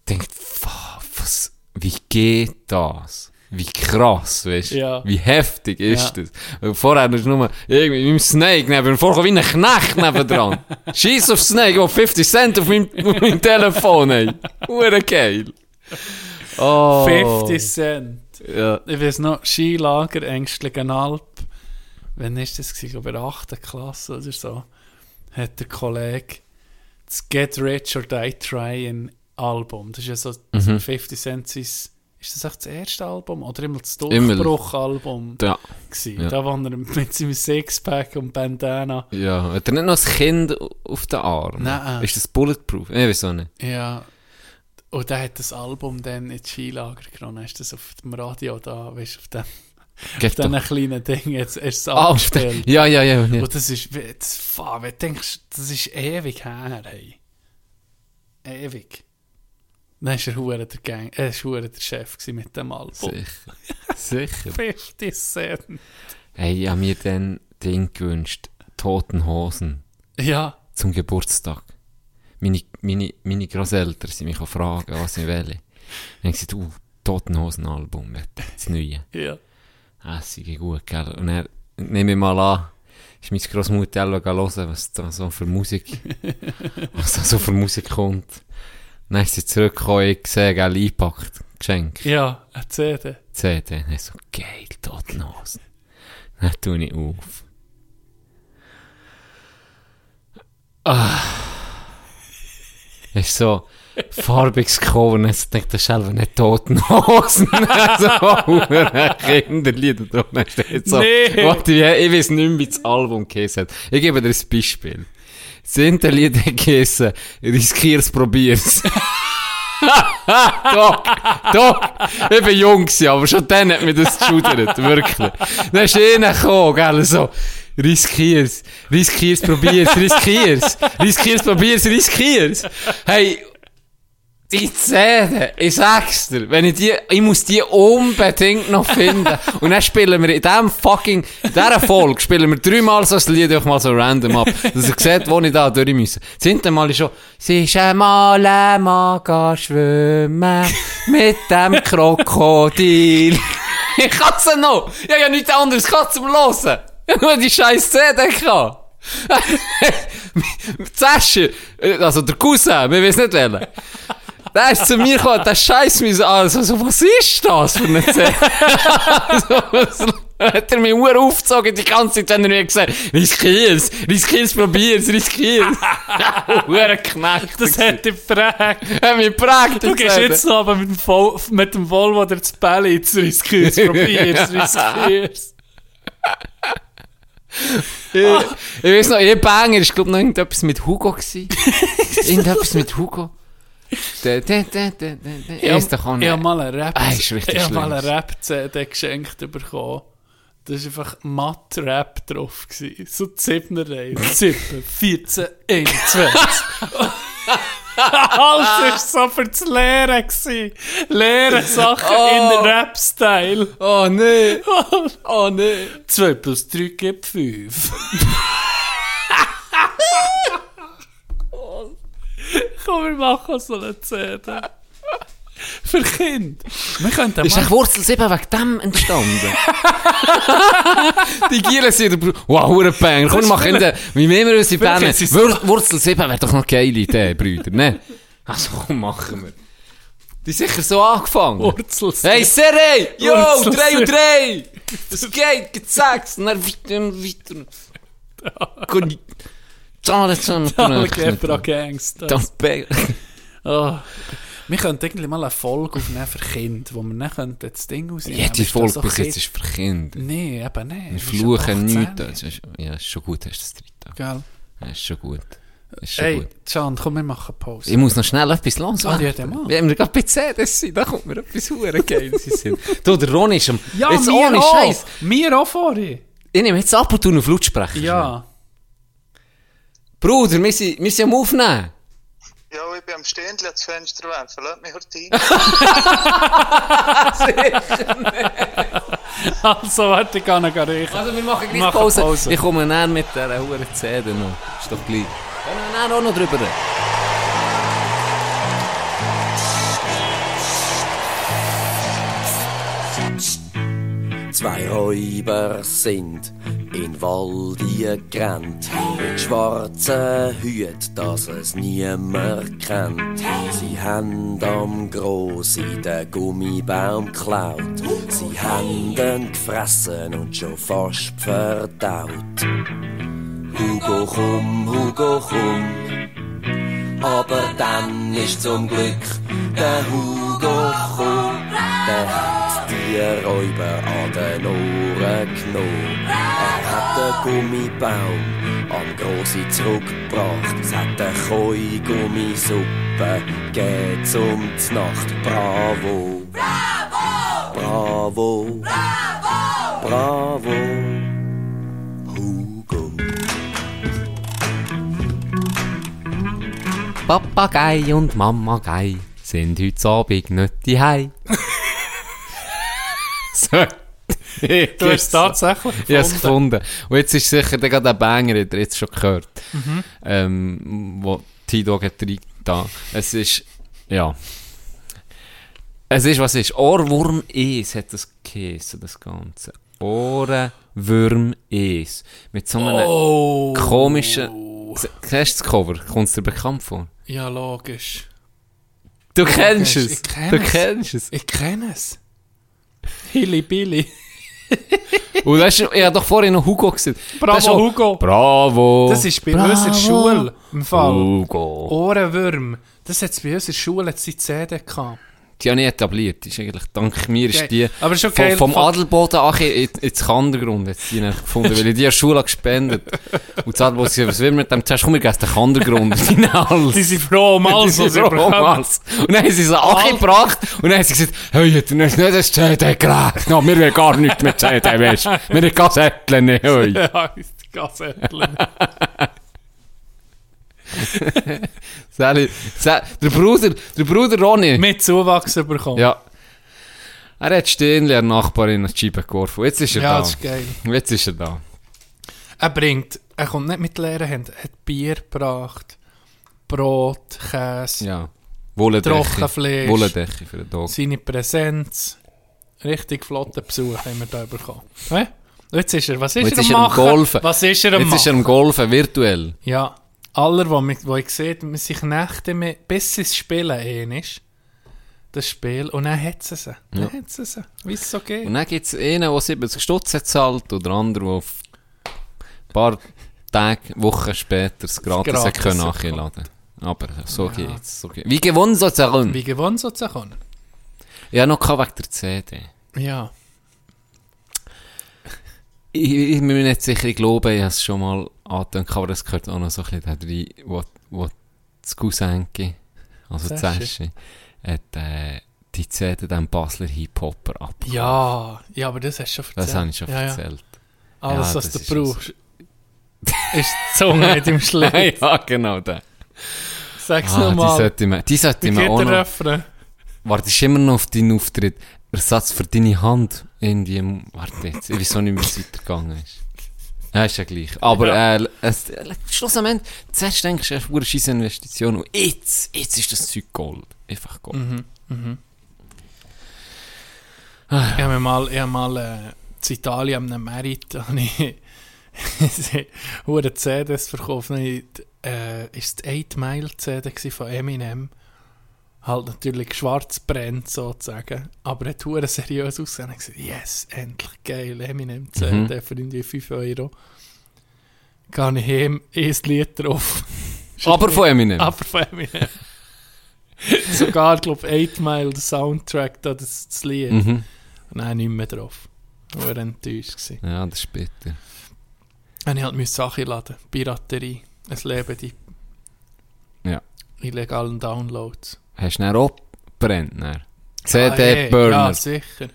denkt, "Fuck, was, wie geht das? Wie krass, weißt du? Ja. Wie heftig ist Ja. das? Weil Vorher ist nur irgendwie mit dem Snake neben, vorher wie ein Knecht nebendran. Scheiß auf Snake, der 50 Cent auf meinem, auf meinem Telefon hat. Hure geil. Oh. 50 Cent. Ja. Ich weiß noch, Skilager, Ängstlichen Alp. Wann ist das gewesen? Ich glaube, in der 8. Klasse oder so. Hat der Kollege das Get Rich or Die Trying Album. Das ist ja so Mhm. 50 Cent sein, ist das auch das erste Album? Oder immer das. Durchbruch-Album Ja. Ja. Da war er mit seinem Sixpack und Bandana. Ja. Hat er nicht noch ein Kind auf den Arm? Nein. Ist das Bulletproof? Ich weiß auch nicht. Ja. Und er hat das Album dann ins Skilager genommen. Hast du das auf dem Radio da, weißt du, auf dem Geht diesen doch. kleinen Ding jetzt erst Ah, auf den- abgespielt. ja, ja, ja. ja. Und das ist, wie- das, fuck, wenn du denkst, das ist ewig her, hey. Ewig. Dann war er hure der Gang, äh, ist hure der Chef mit dem Album. Sicher. Sicher. 50 Cent. Hey, ich habe mir dann Ding gewünscht. Toten Hosen. Ja, Zum Geburtstag. meine, meine, meine Grosseltern sind mich fragen, was ich will. Dann habe ich gesagt, uh, Totenhosen-Album, das neue. Ja. Hässige gut, gell? Und er, nehme ich mal an, ist meine Grossmutter auch hören, was da so für Musik, was da so für Musik kommt. Dann ist sie zurückgekommen, ich gesehen, gell, eingepackt, Geschenk, Ja, eine CD. CD. Dann so, geil, Totenhosen. Dann tue ich auf. Ah. Ist so, farbiges Cover, und jetzt denkt er selber nicht Totenhosen. so, hure Kinderlieder. Dann steht so, Nee. warte, ich, ich weiß nicht mehr, wie das Album geheißen hat. Ich gebe dir ein Beispiel. Das eine Lied hat geheißen, riskier's, probier's. doch, doch. Ich bin jung gewesen, aber schon dann hat mir das geschudert, wirklich. Dann ist einer gekommen, gell, so, riskier's, riskier's, probier's, riskier's, riskier's, probier's, riskier's. Hey, die CD, ich sag's dir, wenn ich die, ich muss die unbedingt noch finden. Und dann spielen wir in diesem fucking, in dieser Folge spielen wir dreimal so das Lied einfach mal so random ab. Dass ihr seht, wo ich da durch muss. Das hinten Mal ist schon, sie ist einmal einmal gehen schwimmen mit dem Krokodil. ich kann's ja noch. Ich hab ja nichts anderes gehabt zum Hören. Ich hab nur die scheiß CD gehabt. Zasche, also der Cousin, wir wissen nicht welchen. Der ist zu mir gekommen, der scheiß mich so an. Also, so, was ist das für eine Szene? so, was, hat er mich nur aufgezogen die ganze Zeit, wenn er mir gesagt riskier's, riskier's, probier's, riskier's. Hure Knecht. Das hat dich geprägt. hat mich geprägt. Du gehst jetzt noch aber mit dem, Vol mit dem Volvo oder das Bälle ins Riskier's, probier's, riskier's. Ich, ich weiß noch, ihr Banger ich, noch irgendetwas mit Hugo gewesen. irgendetwas mit Hugo. Der, der, der, der, der. Ich Ist doch auch hab- nicht. ich hab mal eine Rap, Ah, ist ich hab mal schlimm. eine Rap-CD geschenkt bekommen. Da war einfach Matt-Rap drauf. Gewesen. So 7 Reihe. 7, 14, 21. Alles war so für das Lehren. gewesen. Lehren Sachen Oh. in Rap-Style. Oh nee. Oh nee. 2 plus 3 gibt 5. Komm, wir machen so eine CD. Für Kinder. Wir könnten Ist echt Wurzel 7 wegen dem entstanden? die Gielen sind, der wow, hure Bang. Komm, mach in der, wie nehmen wir Bämme? haben sie's- Wur Wurzel 7 wäre doch noch eine geile Idee, Brüder, ne? Also, komm, machen wir. Die sicher so angefangen. Wurzel Hey, Sere! Yo, Wurzel 3 und sieben. 3! Es geht, geht sechs, und dann weiter und weiter. Zahlen zusammen. Algebra Gangster. Dann Bang. Oh. Wir könnten irgendwie mal eine Folge aufnehmen für Kinder, wo wir dann das Ding rausnehmen. Jede das Folge bis jetzt ist für Kinder. Nee, eben nicht. Wir fluchen ab 18. nichts. Ja, ist schon gut, hast du das dritte. Gell? Ja, ist schon gut. Ist schon. Can, komm, wir machen Pause. Ich muss noch schnell etwas los. Ah, ja, wir gerade bei CDs sind, da kommt mir etwas hure Sinn. Du, der Ron ist am... Ja, jetzt ohne auch. Scheiß. Wir auch vorhin. Ich nehme jetzt ab und zu auf Lautsprecher. Ja. Bruder, wir sind, wir sind am Aufnehmen. Ja, ich bin am Ständchen ans Fenster werfen. Lass mich heute rein. Also, warte, ich kann noch riechen. Also wir machen gleich Machen Pause. Pause. Ich komme näher mit dieser hure CD noch. Ist doch gleich. Können wir näher auch noch drüber reden? Zwei Räuber sind in Wald gerannt, mit schwarzen Hüten, dass es niemand kennt. Sie haben am Grossi den Gummibaum geklaut, sie haben ihn gefressen und schon fast verdaut. Hugo, komm, Hugo, komm, aber dann ist zum Glück der Hugo gekommen. Der hat die Räuber an den Ohren genommen. Er hat den Gummibaum am Grossi zurückgebracht. Es hat eine Koi-Gummisuppe gegeben zum Znacht. Bravo! Bravo! Bravo! Bravo! Hugo! Papagei und Mamagei sind heute Abend nicht daheim. so. Du hast es tatsächlich Ich habe es gefunden. Und jetzt ist sicher der der Banger, hat er jetzt schon gehört. Ähm, wo hat rein da. Es ist, ja. Es ist, was ist. Ohrwurm es hat das geheissen, das Ganze. Ohrenwürm es. Mit so einem Oh. komischen... Kennst du das Cover? Kommt es dir bekannt vor? Ja, logisch. Du kennst Logisch, es. ich kenn du es. kennst es. Ich kenne es. Hilly Billy. Und das ist, ich habe doch vorhin noch Hugo gesehen. Bravo, Das ist auch- Hugo. Bravo. Das ist bei Bravo. unserer Schule im Fall. Hugo. Ohrenwürm. Das hat es bei unserer Schule jetzt die CD gehabt. Die habe ich etabliert. Ist eigentlich, dank mir ist die Aber ist schon vom, Adelboden in- ins Kandergrund jetzt die gefunden, weil ich die an Schule gespendet. Und das Adelboden gesagt, was will man mit dem? Zuerst komm, wir gehen den Kandergrund. Die sind froh um alles, was sie bekommen. Und dann haben sie so angebracht und dann haben sie gesagt, hey, hat er nicht das CD-Gerät? No, wir wollen gar nichts mit CD, weißt du. Wir haben hey. Ja, Kassettchen. Sally, Sa- der Bruder, der Bruder Ronny. Mit Zuwachs bekommen. Ja. Er hat Stehlen an Nachbarin an die Scheibe geworfen. Jetzt ist er Ja, da. das ist geil. Jetzt ist er da. Er bringt, er kommt nicht mit leeren Händen, er hat Bier gebracht, Brot, Käse, Ja. Trockenfleisch. Wollendecke für den Dog. seine Präsenz. Richtig flotten Besuch haben wir da bekommen. Hä? Jetzt ist er, was ist Jetzt er ist am er machen? Golfen. Was ist er am Jetzt ist er machen? am Golfen, virtuell. Ja, aller, wo, mich, wo ich sehe, man sich Nächte mit, bis sie es spielen ein ist, das Spiel, und dann hat sie sie. Dann Ja. hat sie sie. Wie es so geht. Und dann gibt es einen, der 70 Stutz hat zahlt oder andere, der ein paar Tage, Wochen später das gratis, gratis können nachladen Aber so geht's. So geht's. Wie gewonnen sozusagen. Wie gewonnen sozusagen. Ja, noch wegen der CD. Ja. Ich, ich bin mir nicht sicher, ich glaube, ich habe es schon mal angetönt, aber es gehört auch noch so ein bisschen rein, wo, wo das Cousinke, also das. Sessi, hat äh, die CD dem Basler Hip-Hopper ab. Ja, ja, aber das hast du schon erzählt. Das habe ich schon ja, ja. erzählt. Alles, Ja, was das du brauchst, ist die Zunge mit dem Schliff. ja, genau der. Sag's Ah, die nochmal. sollte die sollte Wie ich geht mir auch noch... Refrain? Warte, ist immer noch auf deinen Auftritt. Ersatz für deine Hand. Irgendwie, warte jetzt, ich weiß auch nicht, wie es weitergegangen ist. Ja, ist ja gleich. Aber äh, es, äh, schlussendlich, zuerst denkst du, eine scheisse Investition. Und jetzt, jetzt ist das Zeug Gold. Einfach Gold. Mhm. Ich habe mal, ich habe mal äh, in Italien einem Merit habe ich hure CDs verkauft. Äh, ist die 8 Mile CD von Eminem. Halt natürlich schwarz brennt sozusagen. Aber hat hure seriös ausgesehen. Ich gesagt, yes, endlich geil, Eminem CD Mhm. für irgendwie 5 Euro. Gehe ich heim, ein Lied drauf. Aber von Eminem. Aber von Eminem. Sogar, glaube ich, 8 Mile, der Soundtrack, da, das, das Lied. Mhm. Nein, nicht mehr drauf. Ich war enttäuscht. Gewesen. Ja, das ist bitter. Und ich musste Sachen laden. Piraterie. Es leben die Ja. illegalen Downloads. Hast du dann auch brennt? dann? Ah, CD-Burner. Ja, sicher.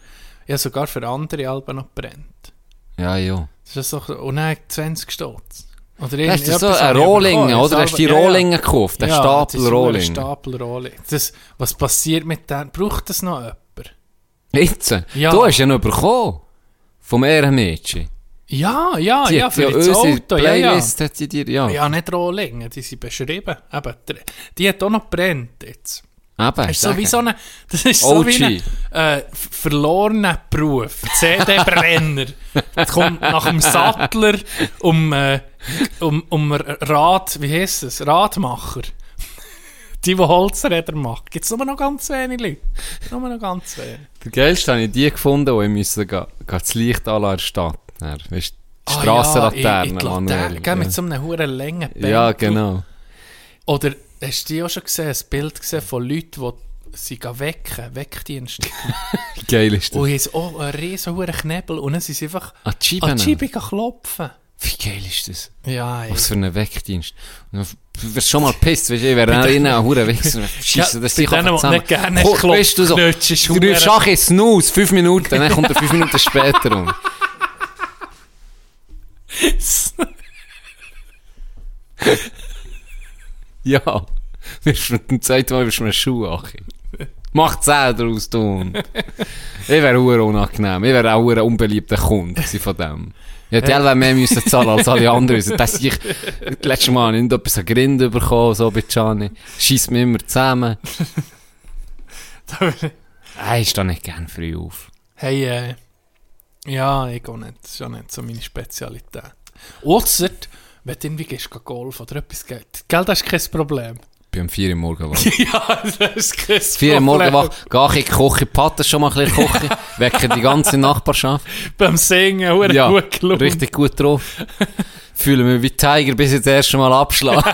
Ich habe sogar für andere Alben noch brennt. Ja, ja. Das ist so, und dann 20 Stutz. Oder Hast du so einen Rohling, oder? Das Hast du die Album- ja, ja. Rohlinge gekauft? Den Ja, Stapel das Rohling? Stapel Rohling. Das, was passiert mit denen? Braucht das noch jemand? Jetzt? Ja. Du hast ja noch bekommen. Vom Ehrenmädchen. Ja, ja, Die ja, für das unsere Auto. Ja, ja. Playlist hat sie dir, ja. Ja, nicht Rohlinge, die sind beschrieben. Eben, die- die hat auch noch brennt jetzt. Eben, Das ist so wie so eine, das ist so OG. wie ein äh, verlorener Beruf. CD-Brenner. Kommt nach dem Sattler um, äh, um, um Rad, wie heisst es? Radmacher. Die, die Holzräder machen. Gibt es nur noch ganz wenig Leute. Nur noch ganz wenig. Der geilste habe ich die gefunden, wo ich musste ga, ga das Licht in der Stadt. Weißt du, die Ah, Strassenlaterne, ja, in, in die. Laterne, gell, mit so einem hohen Längen ja, genau. Oder hast du die auch schon gesehen, ein Bild gesehen von Leuten, die sie wecken, Weckdienst. Wie geil ist das? und haben auch einen riesen Knebel und dann sind sie einfach An die an Scheibe klopfen. Wie geil ist das? Ja, ey. Was für ein Wegdienst. Und dann Du wirst schon mal pisst, weißt du, ich wäre auch innen ein Huren Wichser. Scheisse, das denen, einfach die nicht gerne klopfen, weißt du so, knutsch ist du rufst Schach in Snooze, fünf Minuten, dann kommt er fünf Minuten später um. Ja. Wirst du Mal wirst du mir Schuhe achi. Mach 10 daraus, du Hund. Ich wäre auch unangenehm. Ich wäre auch ein unbeliebter Kunde von dem. Ja, die Elbe mehr müssen zahlen als alle anderen. Also, das ich, das letzte Mal nicht etwas an Grind bekommen, so bei Gianni. Schießt mir immer zusammen. Hey, ich stehe nicht gern früh auf. Hey, äh, ja, ich gehe nicht. Das ist ja nicht so meine Spezialität. Ausser, wenn du irgendwie gehst, gehen Golf oder etwas geht. Gell, das ist kein Problem. Ich bin um 4 Uhr morgen wach. ja, das ist kein 4 Uhr morgen wach, gehe ich koche, Patte schon mal ein bisschen kochen, wecke die ganze Nachbarschaft. Beim Singen, hure Ja, gut gelungen. richtig gut drauf. Fühle mich wie Tiger, bis ich das erste Mal abschlage.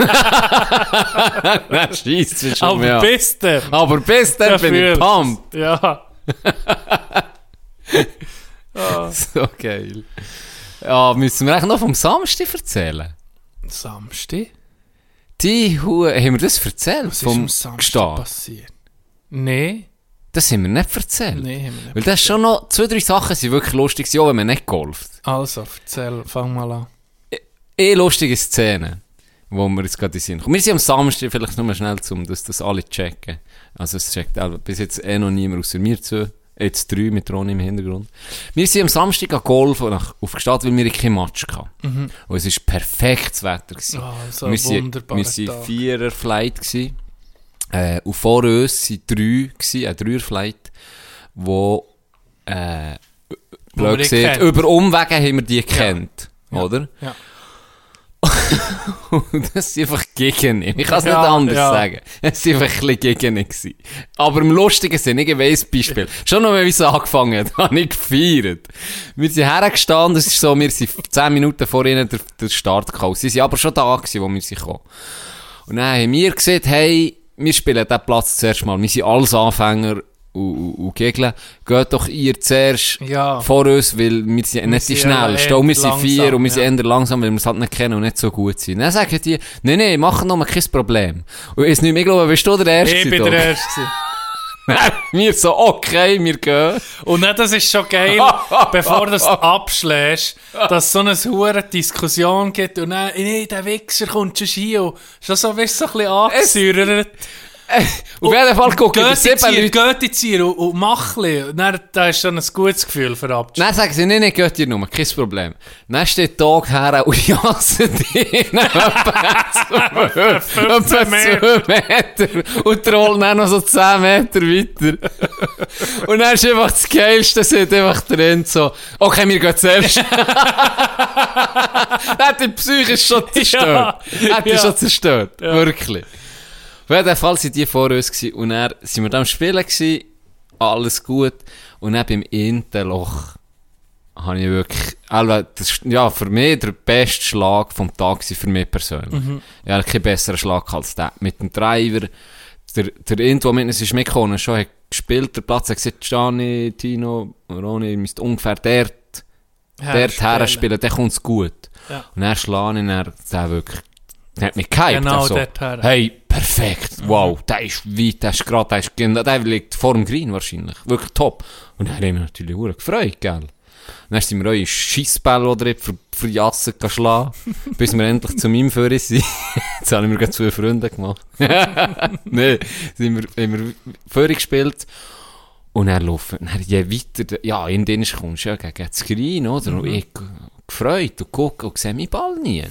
Es schon Aber mehr bis dann. Aber bis dann bin ich pumped. Ja. So geil. Ja, müssen wir eigentlich noch vom Samstag erzählen? Samstag? Die Hure, haben wir das erzählt? Was ist vom am Samstag passiert? Nee, Das haben wir nicht erzählt. nee, haben wir nicht. Weil das ist schon noch, zwei, drei Sachen sind wirklich lustig, gewesen, auch wenn man nicht golft. Also, erzähl, fang mal an. Eh lustige Szenen, wo wir jetzt gerade in den Sinn kommen. Wir sind am Samstag, vielleicht nur mal schnell, um dass das alle checken. Also es checkt auch bis jetzt eh noch niemand außer mir zu. Jetzt drei mit Ronny im Hintergrund. Wir sind am Samstag an Golf aufgestanden, weil wir keinen Match hatten. Und es war perfektes Wetter. Gewesen. Ah, so wir Tag. vierer Flight gewesen. Äh, und vor uns waren drei, gewesen, ein Dreier Flight, wo, äh, blöd gesagt, über Umwege haben wir die gekannt. Oder? Ja. Und das sind einfach gegen ihn. Ich kann es Ja, nicht anders ja. sagen. Es waren einfach ein bisschen gegen ihn. gewesen. Aber im lustigen Sinn, ich gebe ein Beispiel. Schon noch, wie es angefangen hat, habe ich gefeiert. Wir sind hergestanden, es ist so, wir sind 10 Minuten vor ihnen der, der Start gekommen. Sie sind aber schon da gewesen, wo wir sind gekommen. Und dann haben wir gesagt, hey, wir spielen diesen Platz zuerst mal. Wir sind alles Anfänger und, und, Gegner. Geht doch ihr zuerst Ja. vor uns, weil wir sind nicht die schnellsten. Und wir sind vier und wir sind eher langsam, weil wir es halt nicht kennen und nicht so gut sind. Dann sagen die, nein, nein, machen noch mal kein Problem. Und ich nicht mehr glauben, bist du der Erste? Ich bin der? Erste. wir so, okay, wir gehen. Und dann, das ist schon geil, bevor du es abschlägst, dass es so eine hure Diskussion gibt und dann, nee, der Wichser kommt schon hier und schon so, wirst du so ein bisschen angesäuert. Auf jeden Fall gucken wir Geht sieben Leute. hier und, und mach ein bisschen. Und dann, da hast du dann ein gutes Gefühl für Abschluss. Dann sagen sie, nein, nein, geht ihr nur, kein Problem. Dann steht Tag her und hasse dich. Etwa 15 2 Meter. Und trollen dann noch so 10 Meter weiter. Und dann ist einfach das Geilste, sieht einfach drin so, okay, wir gehen zuerst. Er hat die psychisch schon zerstört. Er hat die ja. schon zerstört. Wirklich. Auf jeden Fall waren die vor uns gewesen. und dann sind wir da am Spielen gewesen. Alles gut. Und dann beim Interloch habe ich wirklich, also, das ja, für mich der beste Schlag vom Tag gewesen, für mich persönlich. Ich habe keinen besseren Schlag als der. Mit dem Driver, der, der Int, der mit uns ist mitgekommen, schon hat gespielt, der Platz hat gesagt, Gianni, Tino, Ronny, ihr müsst ungefähr dort, dort her spielen, dann kommt es gut. Ja. Und dann schlage ich dann, der wirklich, der hat mich gehypt. Genau, also, dort her. Hey, perfekt, wow, der ist weit, der ist gerade, der ist, der liegt vor dem Green wahrscheinlich, wirklich top. Und dann habe ich natürlich sehr gefreut, gell. Dann sind wir eure Scheissbälle oder für, für Jassen geschlagen, bis wir endlich zu meinem Führer sind. Jetzt habe ich mir gerade zwei Freunde gemacht. nee, sind wir, haben wir Führer gespielt. Und er laufen, dann je weiter, ja, in den kommst du ja gegen das Green, oder? Und ich gefreut und gucke und sehe meinen Ball nie.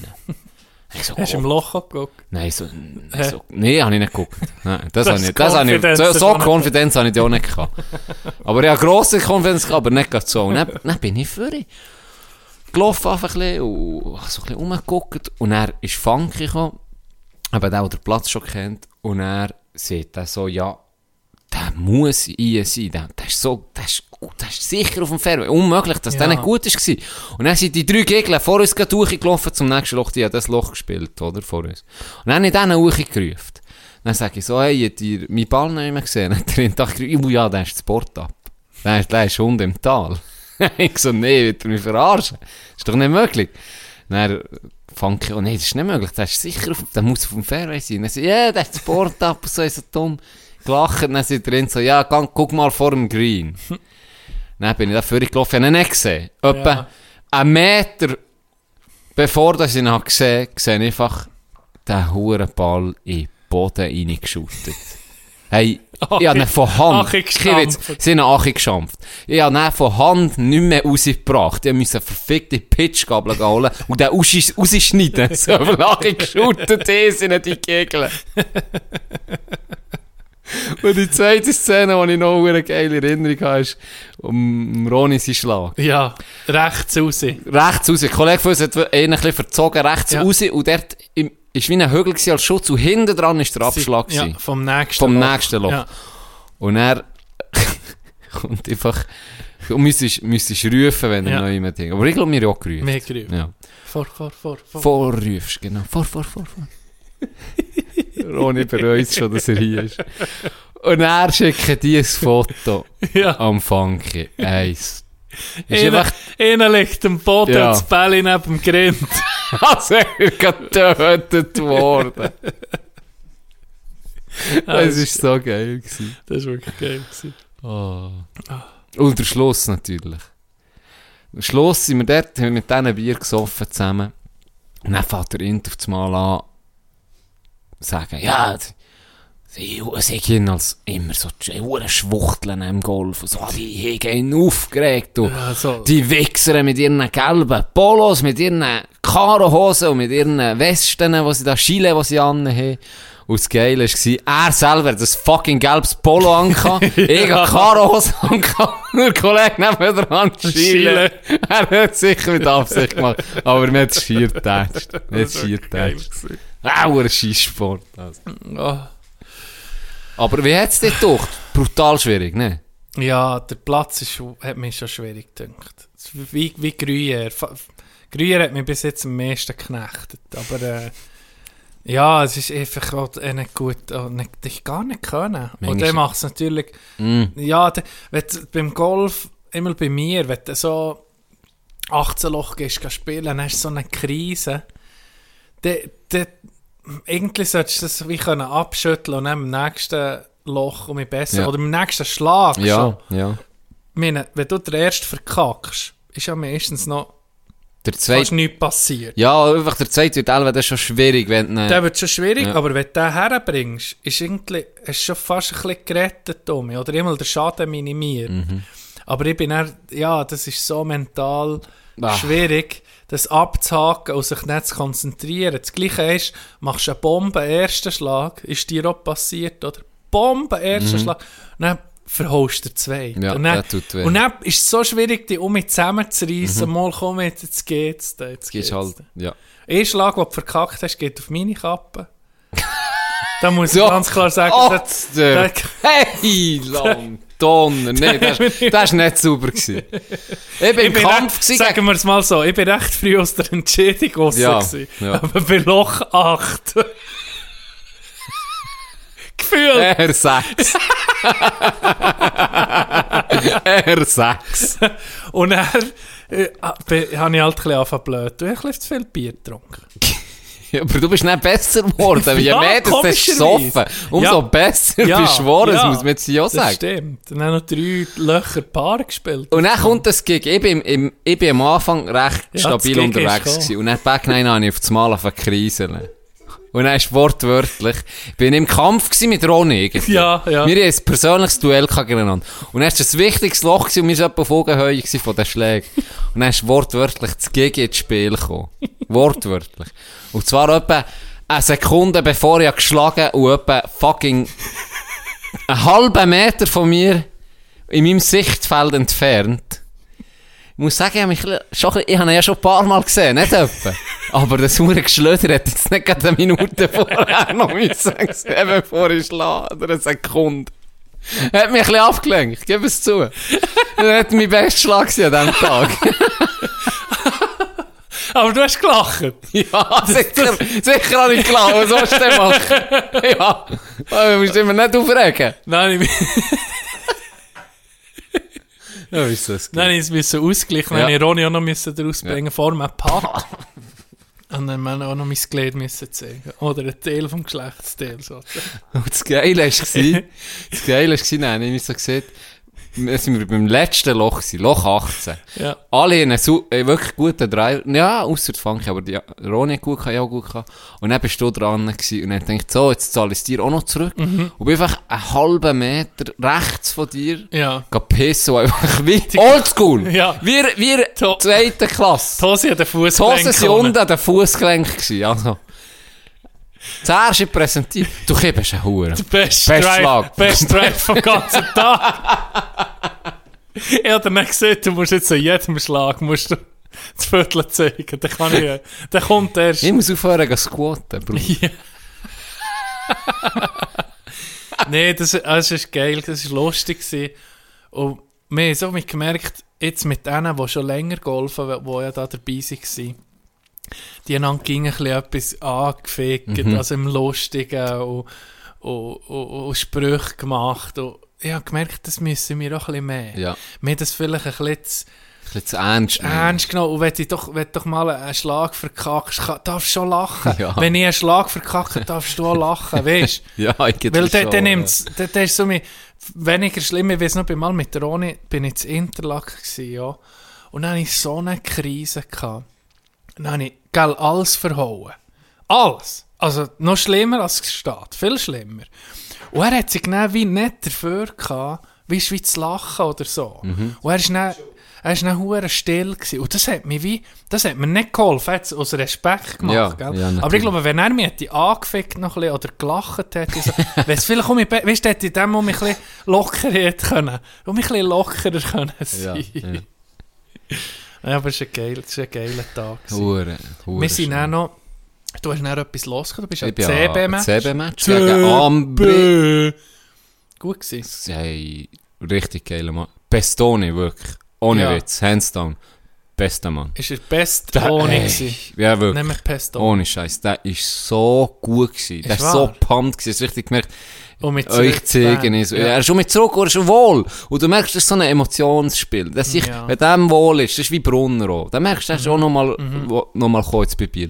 Ich so, Hast du im Loch angeguckt? Nein, so, so, nee, habe ich nicht geguckt. Nein, das, Das habe ich, das ich, so, so Konfidenz habe ich auch nicht gehabt. Aber ich habe grosse Konfidenz gehabt, aber nicht so. Und dann, dann bin ich für gelaufen einfach ein bisschen und so ein bisschen rumgeguckt. Und er ist Funky gekommen, aber der, der den Platz schon kennt. Und er sieht dann so, ja, der muss hier sein. Der, der ist so, der ist, gut, der ist sicher auf dem Fairway. Unmöglich, dass der Ja. nicht gut war. Und dann sind die drei Gegner vor uns durchgelaufen zum nächsten Loch. Die haben das Loch gespielt, oder? Vor uns. Und dann habe ich den hochgerufen. Dann sage ich so, hey, habt ihr meinen Ball nicht mehr gesehen? Hat er gedacht, oh ja, der ist das Sport ab. Der ist, der ist Hund im Tal. ich so, nee, wird er mich verarschen? Ist doch nicht möglich. Dann fand ich, oh nee, das ist nicht möglich. Der ist sicher auf, der muss auf dem Fairway sein. Dann so, ja, der ist das Sport ab. So ist so dumm. Gelacht, dann sind drin so, ja, gang, guck mal vor dem Green. dann bin ich da vorher gelaufen, habe ihn nicht gesehen. Etwa Ja. einen Meter bevor ich ihn habe gesehen habe, sehe ich einfach den hohen Ball in den Boden reingeschüttet. Hey, Achi- ich habe ihn von Hand, Achi kein Witz, gestampft. sie haben Achi geschampft. Ich habe ihn von Hand nicht mehr rausgebracht. Ich musste eine verfickte Pitchgabel holen und den raus- rausschneiden. So, weil Achi geschüttet ist in die Kegel. und die zweite Szene, die ich noch eine geile Erinnerung habe, ist um Ronny seinen Schlag. Ja, rechts raus. rechts raus. Ein Kollege von uns hat einen ein bisschen verzogen, rechts Ja. raus. Und dort im, ist wie ein Hügel als Schutz. Und hinten dran ist der Abschlag. Ja, vom nächsten Vom Loch. nächsten Loch. Ja. Und er kommt einfach. Du müsstest, müsstest rufen, wenn er Ja. noch jemand Ding. Aber ich glaube, wir haben auch gerufen. Mehr gerufen. Ja. Vor, vor, vor, vor. Vorrufst, genau. Vor, vor, vor, vor. Ronny bereut schon, dass er hier ist. Und er schickt dir ein Foto Ja. am Funky. Eins. Einer, liegt am Boden Ja. das Bälle neben dem Grind. als wäre er getötet worden. Es war so geil. Gewesen. Das war wirklich geil. Gewesen. Oh. Und der Schluss natürlich. Am Schluss sind wir dort, haben wir mit diesen Bier gesoffen zusammen. Und dann fährt der Int auf das Mal an, sagen, ja, sie, gehen als immer so hure Schwuchteln im Golf. Und so, ah, die haben aufgeregt. Und Ja, so. die Wichser mit ihren gelben Polos, mit ihren Karohosen und mit ihren Westen, die sie da Chile, die sie anhaben. Und das Geile war, er selber das fucking gelbes Polo angehabt, ich habe Karohosen angehabt, und der Kollege neben der Hand Chile. Er hat sicher mit Absicht gemacht, aber mir hat es schier getatscht. Mir hat es schier getatscht. Auch ein Scheisssport. Also. Aber wie hat es dir gedacht? Brutal schwierig, ne? Ja, der Platz ist, hat mich schon schwierig gedacht. Wie, wie Gruyère. Gruyère hat mich bis jetzt am meisten geknechtet. Aber äh, ja, es ist einfach auch äh, nicht gut. Oh, nicht, ich gar nicht können. Und Manchmal- dann macht es natürlich. Mm. Ja, de, wenn du beim Golf, immer bei mir, wenn du so 18 Loch gehst gehst spielen, dann hast du so eine Krise. De, de, irgendwie solltest du das wie können abschütteln und dann im nächsten Loch um besser. Ja. Oder im nächsten Schlag schon. Ja, ja. Ich meine, wenn du den ersten verkackst, ist ja meistens noch Der fast zweite, nichts passiert. ja, einfach der zweite wird teilweise ist schon schwierig, wenn du... Der wird schon schwierig, Ja. aber wenn du den herbringst, ist irgendwie, hast schon fast ein bisschen gerettet, Tommy. Oder immer den Schaden minimiert. Mhm. Aber ich bin dann, ja, das ist so mental Ah. schwierig, das abzuhaken und sich nicht zu konzentrieren. Das Gleiche ist, machst du eine Bombe, ersten Schlag, ist dir auch passiert, oder? Bombe, ersten Schlag, und dann verholst du zwei. Mhm. Ja, und dann, tut weh. Und dann ist es so schwierig, die um mich zusammenzureissen. Mal komm jetzt, jetzt geht's. da, Jetzt Das geht's. halt, ja. Ein Schlag, den du verkackt hast, geht auf meine Kappe. da muss So. ich ganz klar sagen, Oh, das, der- das, Hey, lang Donner. Nein, das, das war nicht sauber. Gewesen. Ich bin im Kampf recht, sagen wir es mal so, ich bin recht früh aus der Entschädigung raus. Ja, ja. Aber bei Loch 8. Gefühl. gegen R6. R6. Und dann äh, habe ich halt ein bisschen angefangen blöd. Du hast ein bisschen zu viel Bier getrunken. Ja, aber du bist nicht besser geworden. Je Ja, mehr du hast gesoffen, umso Ja. besser bist du geworden. Das muss man jetzt ja Das sagen. stimmt. Dann haben noch drei Löcher Paar gespielt. Und dann kommt das Gig. Ich bin, im, ich bin am Anfang recht Ja, stabil das unterwegs gewesen. Und dann Back 9 habe ich auf das Mal auf kriseln. Und dann ist wortwörtlich, ich bin im Kampf mit Ronny irgendwie. Ja, ja. Wir haben ein persönliches Duell gegeneinander. Und dann ist das wichtigste Loch und wir waren etwa Augenhöhe von den Schlägen. Und dann ist wortwörtlich das Gig ins Spiel gekommen. wortwörtlich. Und zwar etwa eine Sekunde bevor ich geschlagen habe und etwa fucking einen halben Meter von mir in meinem Sichtfeld entfernt. Ich muss sagen, ich habe, mich, schon, ich habe ihn ja schon ein paar Mal gesehen, nicht etwa. Aber das hure Geschlöder hat jetzt nicht gerade eine Minute vorher noch müssen sehen, bevor ich schlage, oder eine Sekunde. Er hat mich ein bisschen abgelenkt, ich gebe es zu. Er hat mein bester Schlag an diesem Tag. Aber du hast gelacht. ja, sicher, sicher habe ich gelacht, was sollst du denn machen? Ja, du musst immer nicht aufregen. Nein, ich, Ja, wie ist das? Nein, ich musste ausgleichen. Ja. Dann ja. Ronny auch noch müssen daraus bringen, vor einem Paar. Und dann wir auch noch mein Glied müssen zeigen. Oder ein Teil vom Geschlechtsteil. So. Und das Geile war, das Geile war, nein, ich habe so gesehen, wir sind wir beim letzten Loch gewesen, Loch 18. Ja. Alle haben einen äh, wirklich guten Driver, ja, ausser Funky, aber die, Ronny hat gut gehabt, ja, gut gehabt. Und dann bist du dran gewesen und dann ich, so, jetzt zahle ich es dir auch noch zurück. Mhm. Und bin einfach einen halben Meter rechts von dir, Ja. geh pissen, und einfach wie oldschool. Ja. Wir, wir, zweite Klasse. Hose an den Fuß Hosen sind unten an den Fußgelenk gewesen, also. Zuerst präsentiert. Du kippst einen Huren. Best, Best Drive, Schlag. Best Drive vom ganzen Tag. ich habe dann gesagt, du musst jetzt an jedem Schlag musst du das Viertel zeigen. Dann, kann ich, dann kommt erst... Ich muss aufhören zu squatten, Bruder. Nee, das, das ist geil, das war lustig. Gewesen. Und wir haben so gemerkt, jetzt mit denen, die schon länger golfen, die ja da dabei waren, die einander ging ein bisschen etwas angefickt, also im Lustigen und, und, und, und Sprüche gemacht. Und ich habe gemerkt, das müssen wir auch ein bisschen mehr. Ja. Wir haben das vielleicht ein bisschen zu Ein bisschen zu ernst ernst genommen. Und wenn du doch, wenn doch mal einen Schlag verkackst, darfst du schon lachen. Ja. Wenn ich einen Schlag verkacke, darfst du auch lachen, weißt du? Ja, eigentlich Weil der, schon, der ja. nimmt's, der ist so weniger schlimm. Ich weiß noch, mal mit der Roni bin ich in Interlaken gewesen, ja. Und dann hatte ich so eine Krise. Gehabt. Dann habe ich, gell, alles verhauen. Alles. Also, noch schlimmer als es steht. Viel schlimmer. Und er hat sich dann wie nicht dafür gehabt, wie, wie zu lachen oder so. Mhm. Und er ist dann, er ist dann hure still gewesen. Und das hat mir wie, das hat mir nicht geholfen. Er hat es aus Respekt gemacht, Ja, ja, Aber ich glaube, wenn er mich hätte angefickt noch ein bisschen oder gelacht hätte, so, wenn es vielleicht um mich, weißt hätte ich dem um mich ein bisschen lockerer hätte können, um mich ein bisschen lockerer können sein. ja. Ja, aber es ist ein, geil, ein geiler Tag. Hure, hure Wir sind dann noch, du hast dann etwas losgekommen, du bist Ich am CB-Match. CB-Match gegen Ambri. Gut gewesen. Hey, richtig geiler Mann. Bestoni, wirklich. Ohne Ja. Witz, hands down. Bester Mann. Ist er best Der- ohne ey, gewesen. Ja, wirklich. Nehmen wir Pest ohne. Scheiß, der ist so gut gewesen. Der ist so pumped gewesen. Hast richtig gemerkt, Mit euch zeigen ist. Ja. Er ist schon mit zurück, er ist wohl. Und du merkst, das ist so ein Emotionsspiel. Das ich, Ja. Mhm. Wenn dem wohl ist, das ist wie Brunner auch. Dann merkst du, der ist auch nochmal, noch mal kurz bei Bier.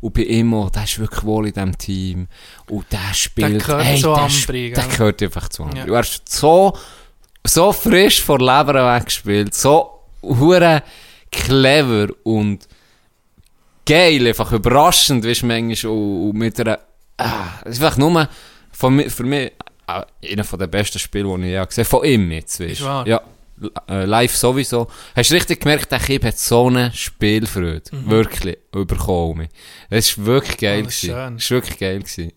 Und bei auch, der ist wirklich wohl in diesem Team. Und der spielt. gehört zu der, Ambri, Der gell? gehört einfach zu Ambri. Ja. Er ist so, so frisch vor Leber weggespielt. So hure clever und geil, einfach überraschend, weißt du, manchmal, und, und mit einer, ah, es ist einfach nur, von, für mich, ah, einer den besten Spiele, die ich je gesehen habe, von ihm jetzt, weißt du. Ja, äh, live sowieso. Hast du richtig gemerkt, der Kind hat so eine Spielfreude, wirklich, überkommen. Es war wirklich geil. Mhm. Oh. Es war wirklich geil. Gewesen.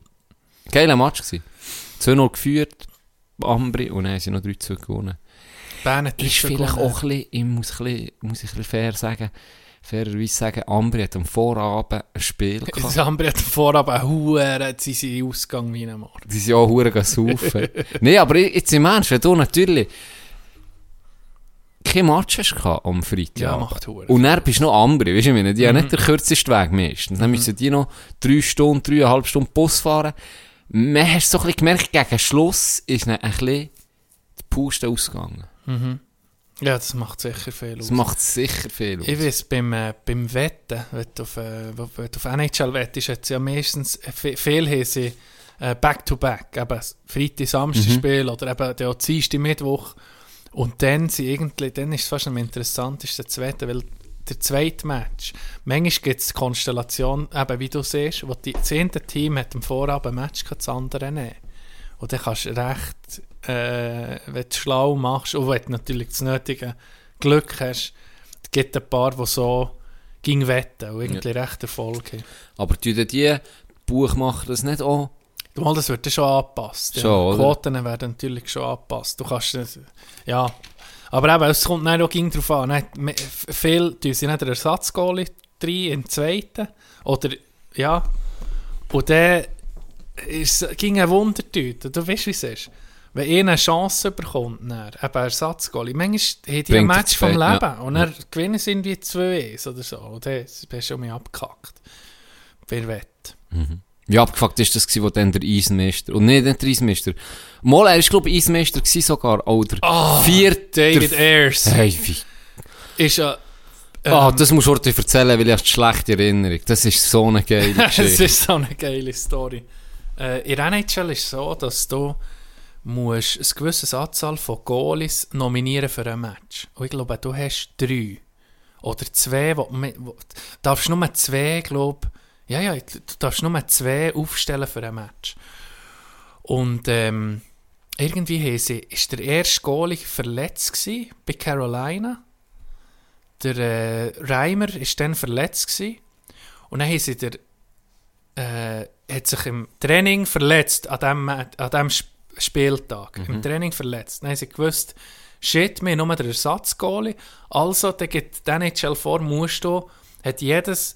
Geiler Match gewesen. 2-0 geführt, Ambri, und dann haben sie noch 3-2 gewonnen. Bern hat Ist vielleicht gewonnen. auch ein bisschen, ich muss, ein bisschen, muss ich ein bisschen fair sagen, fairerweise sagen, Ambri hat am Vorabend ein Spiel Das gehabt. andere hat vorab einen Huren, sie sind Ausgang wie ein Mord. Die sind ja auch verdammt saufen. nee, aber jetzt im Ernst, wenn du natürlich kein Match hast gehabt am Freitag. Ja, macht Huren. Und dann bist du noch Ambri, weißt du, meine, die haben Mhm. nicht den kürzesten Weg meistens. Dann müssen die noch drei Stunden, dreieinhalb Stunden Bus fahren. Man hast so ein bisschen gemerkt, gegen Schluss ist dann ein bisschen die Puste ausgegangen. Ja, das macht sicher viel Das aus. macht sicher viel aus. Ich weiß, beim, äh, beim Wetten, wenn du auf, äh, wo- wenn du auf NHL wettest, hat es ja meistens, äh, vi- viel sie äh, Back-to-Back, eben Freitag, Samstag Spiel oder eben der Dienstag, Mittwoch. Und dann, sind irgendwie, dann ist es fast am interessantesten zu wetten, weil der zweite Match, manchmal gibt es Konstellation, eben wie du siehst, wo die, das eine Team hat am Vorabend ein Match, das andere nicht. Und dann kannst du recht, äh, wenn du schlau machst und wenn du natürlich das nötige Glück hast, es gibt ein paar, die so ging wetten und irgendwie recht Erfolg haben. Aber tun die Buchmacher das nicht auch? Mal, das wird dann schon angepasst. Schon, ja. Quoten werden natürlich schon angepasst. Du kannst ja. Aber eben, es kommt dann auch ging drauf an. Nicht, viel tun sie nicht den Ersatzgoalie rein, im zweiten. Oder, ja. Und dann ist es ging eine Wundertüte. Du weißt, wie es ist. Wenn einer eine Chance bekommt, dann, eben Ersatzgoalie, manchmal haben die ein er Match vom Leben ja. und dann gewinnen sie irgendwie 2-1 oder so. Und dann bist du schon mal abgekackt. Wer wett. Wie abgefuckt ist das gewesen, wo dann der Eisenmeister, und nicht der Eisenmeister, mal, er ist glaube ich Eisenmeister gewesen sogar, oder Ah, vierte, David Ayers. Hey, wie, ist ja. ah, ähm, das musst du heute erzählen, weil ich habe eine schlechte Erinnerung. Das ist so eine geile es Geschichte. ist so eine geile Story. Äh, in der NHL ist es so, dass du musst ein gewisses Anzahl von Goalies nominieren für ein Match. Und ich glaube, du hast drei. Oder zwei, wo, wo, du darfst nur zwei, glaube ja, ja, du darfst nur zwei aufstellen für ein Match. Und ähm, irgendwie haben sie, ist der erste Goalie verletzt gewesen bei Carolina. Der äh, Reimer ist dann verletzt gewesen. Und dann haben sie der, äh, hat sich im Training verletzt an dem, an dem Sp- Spieltag. Im Training verletzt. Dann haben sie gewusst, shit, wir haben nur den Ersatzgoalie. Also, dann gibt die NHL vor, musst du, hat jedes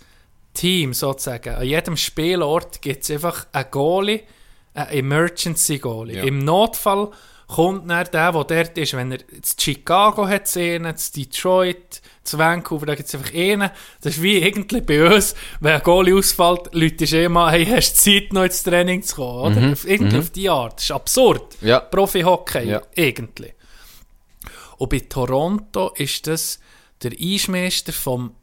Team sozusagen, an jedem Spielort gibt es einfach einen Goalie, einen Emergency Goalie. Ja. Im Notfall kommt dann der, der dort ist, wenn er in Chicago hat sehen, Detroit, zu Vancouver, da gibt es einfach einen. Das ist wie irgendwie bei uns, wenn ein Goalie ausfällt, Leute ist eh mal, hey, hast du Zeit, noch ins Training zu kommen, oder? Auf, irgendwie auf die Art. Das ist absurd. Ja. Profi-Hockey, Ja. irgendwie. Und bei Toronto ist das der Eismeister vom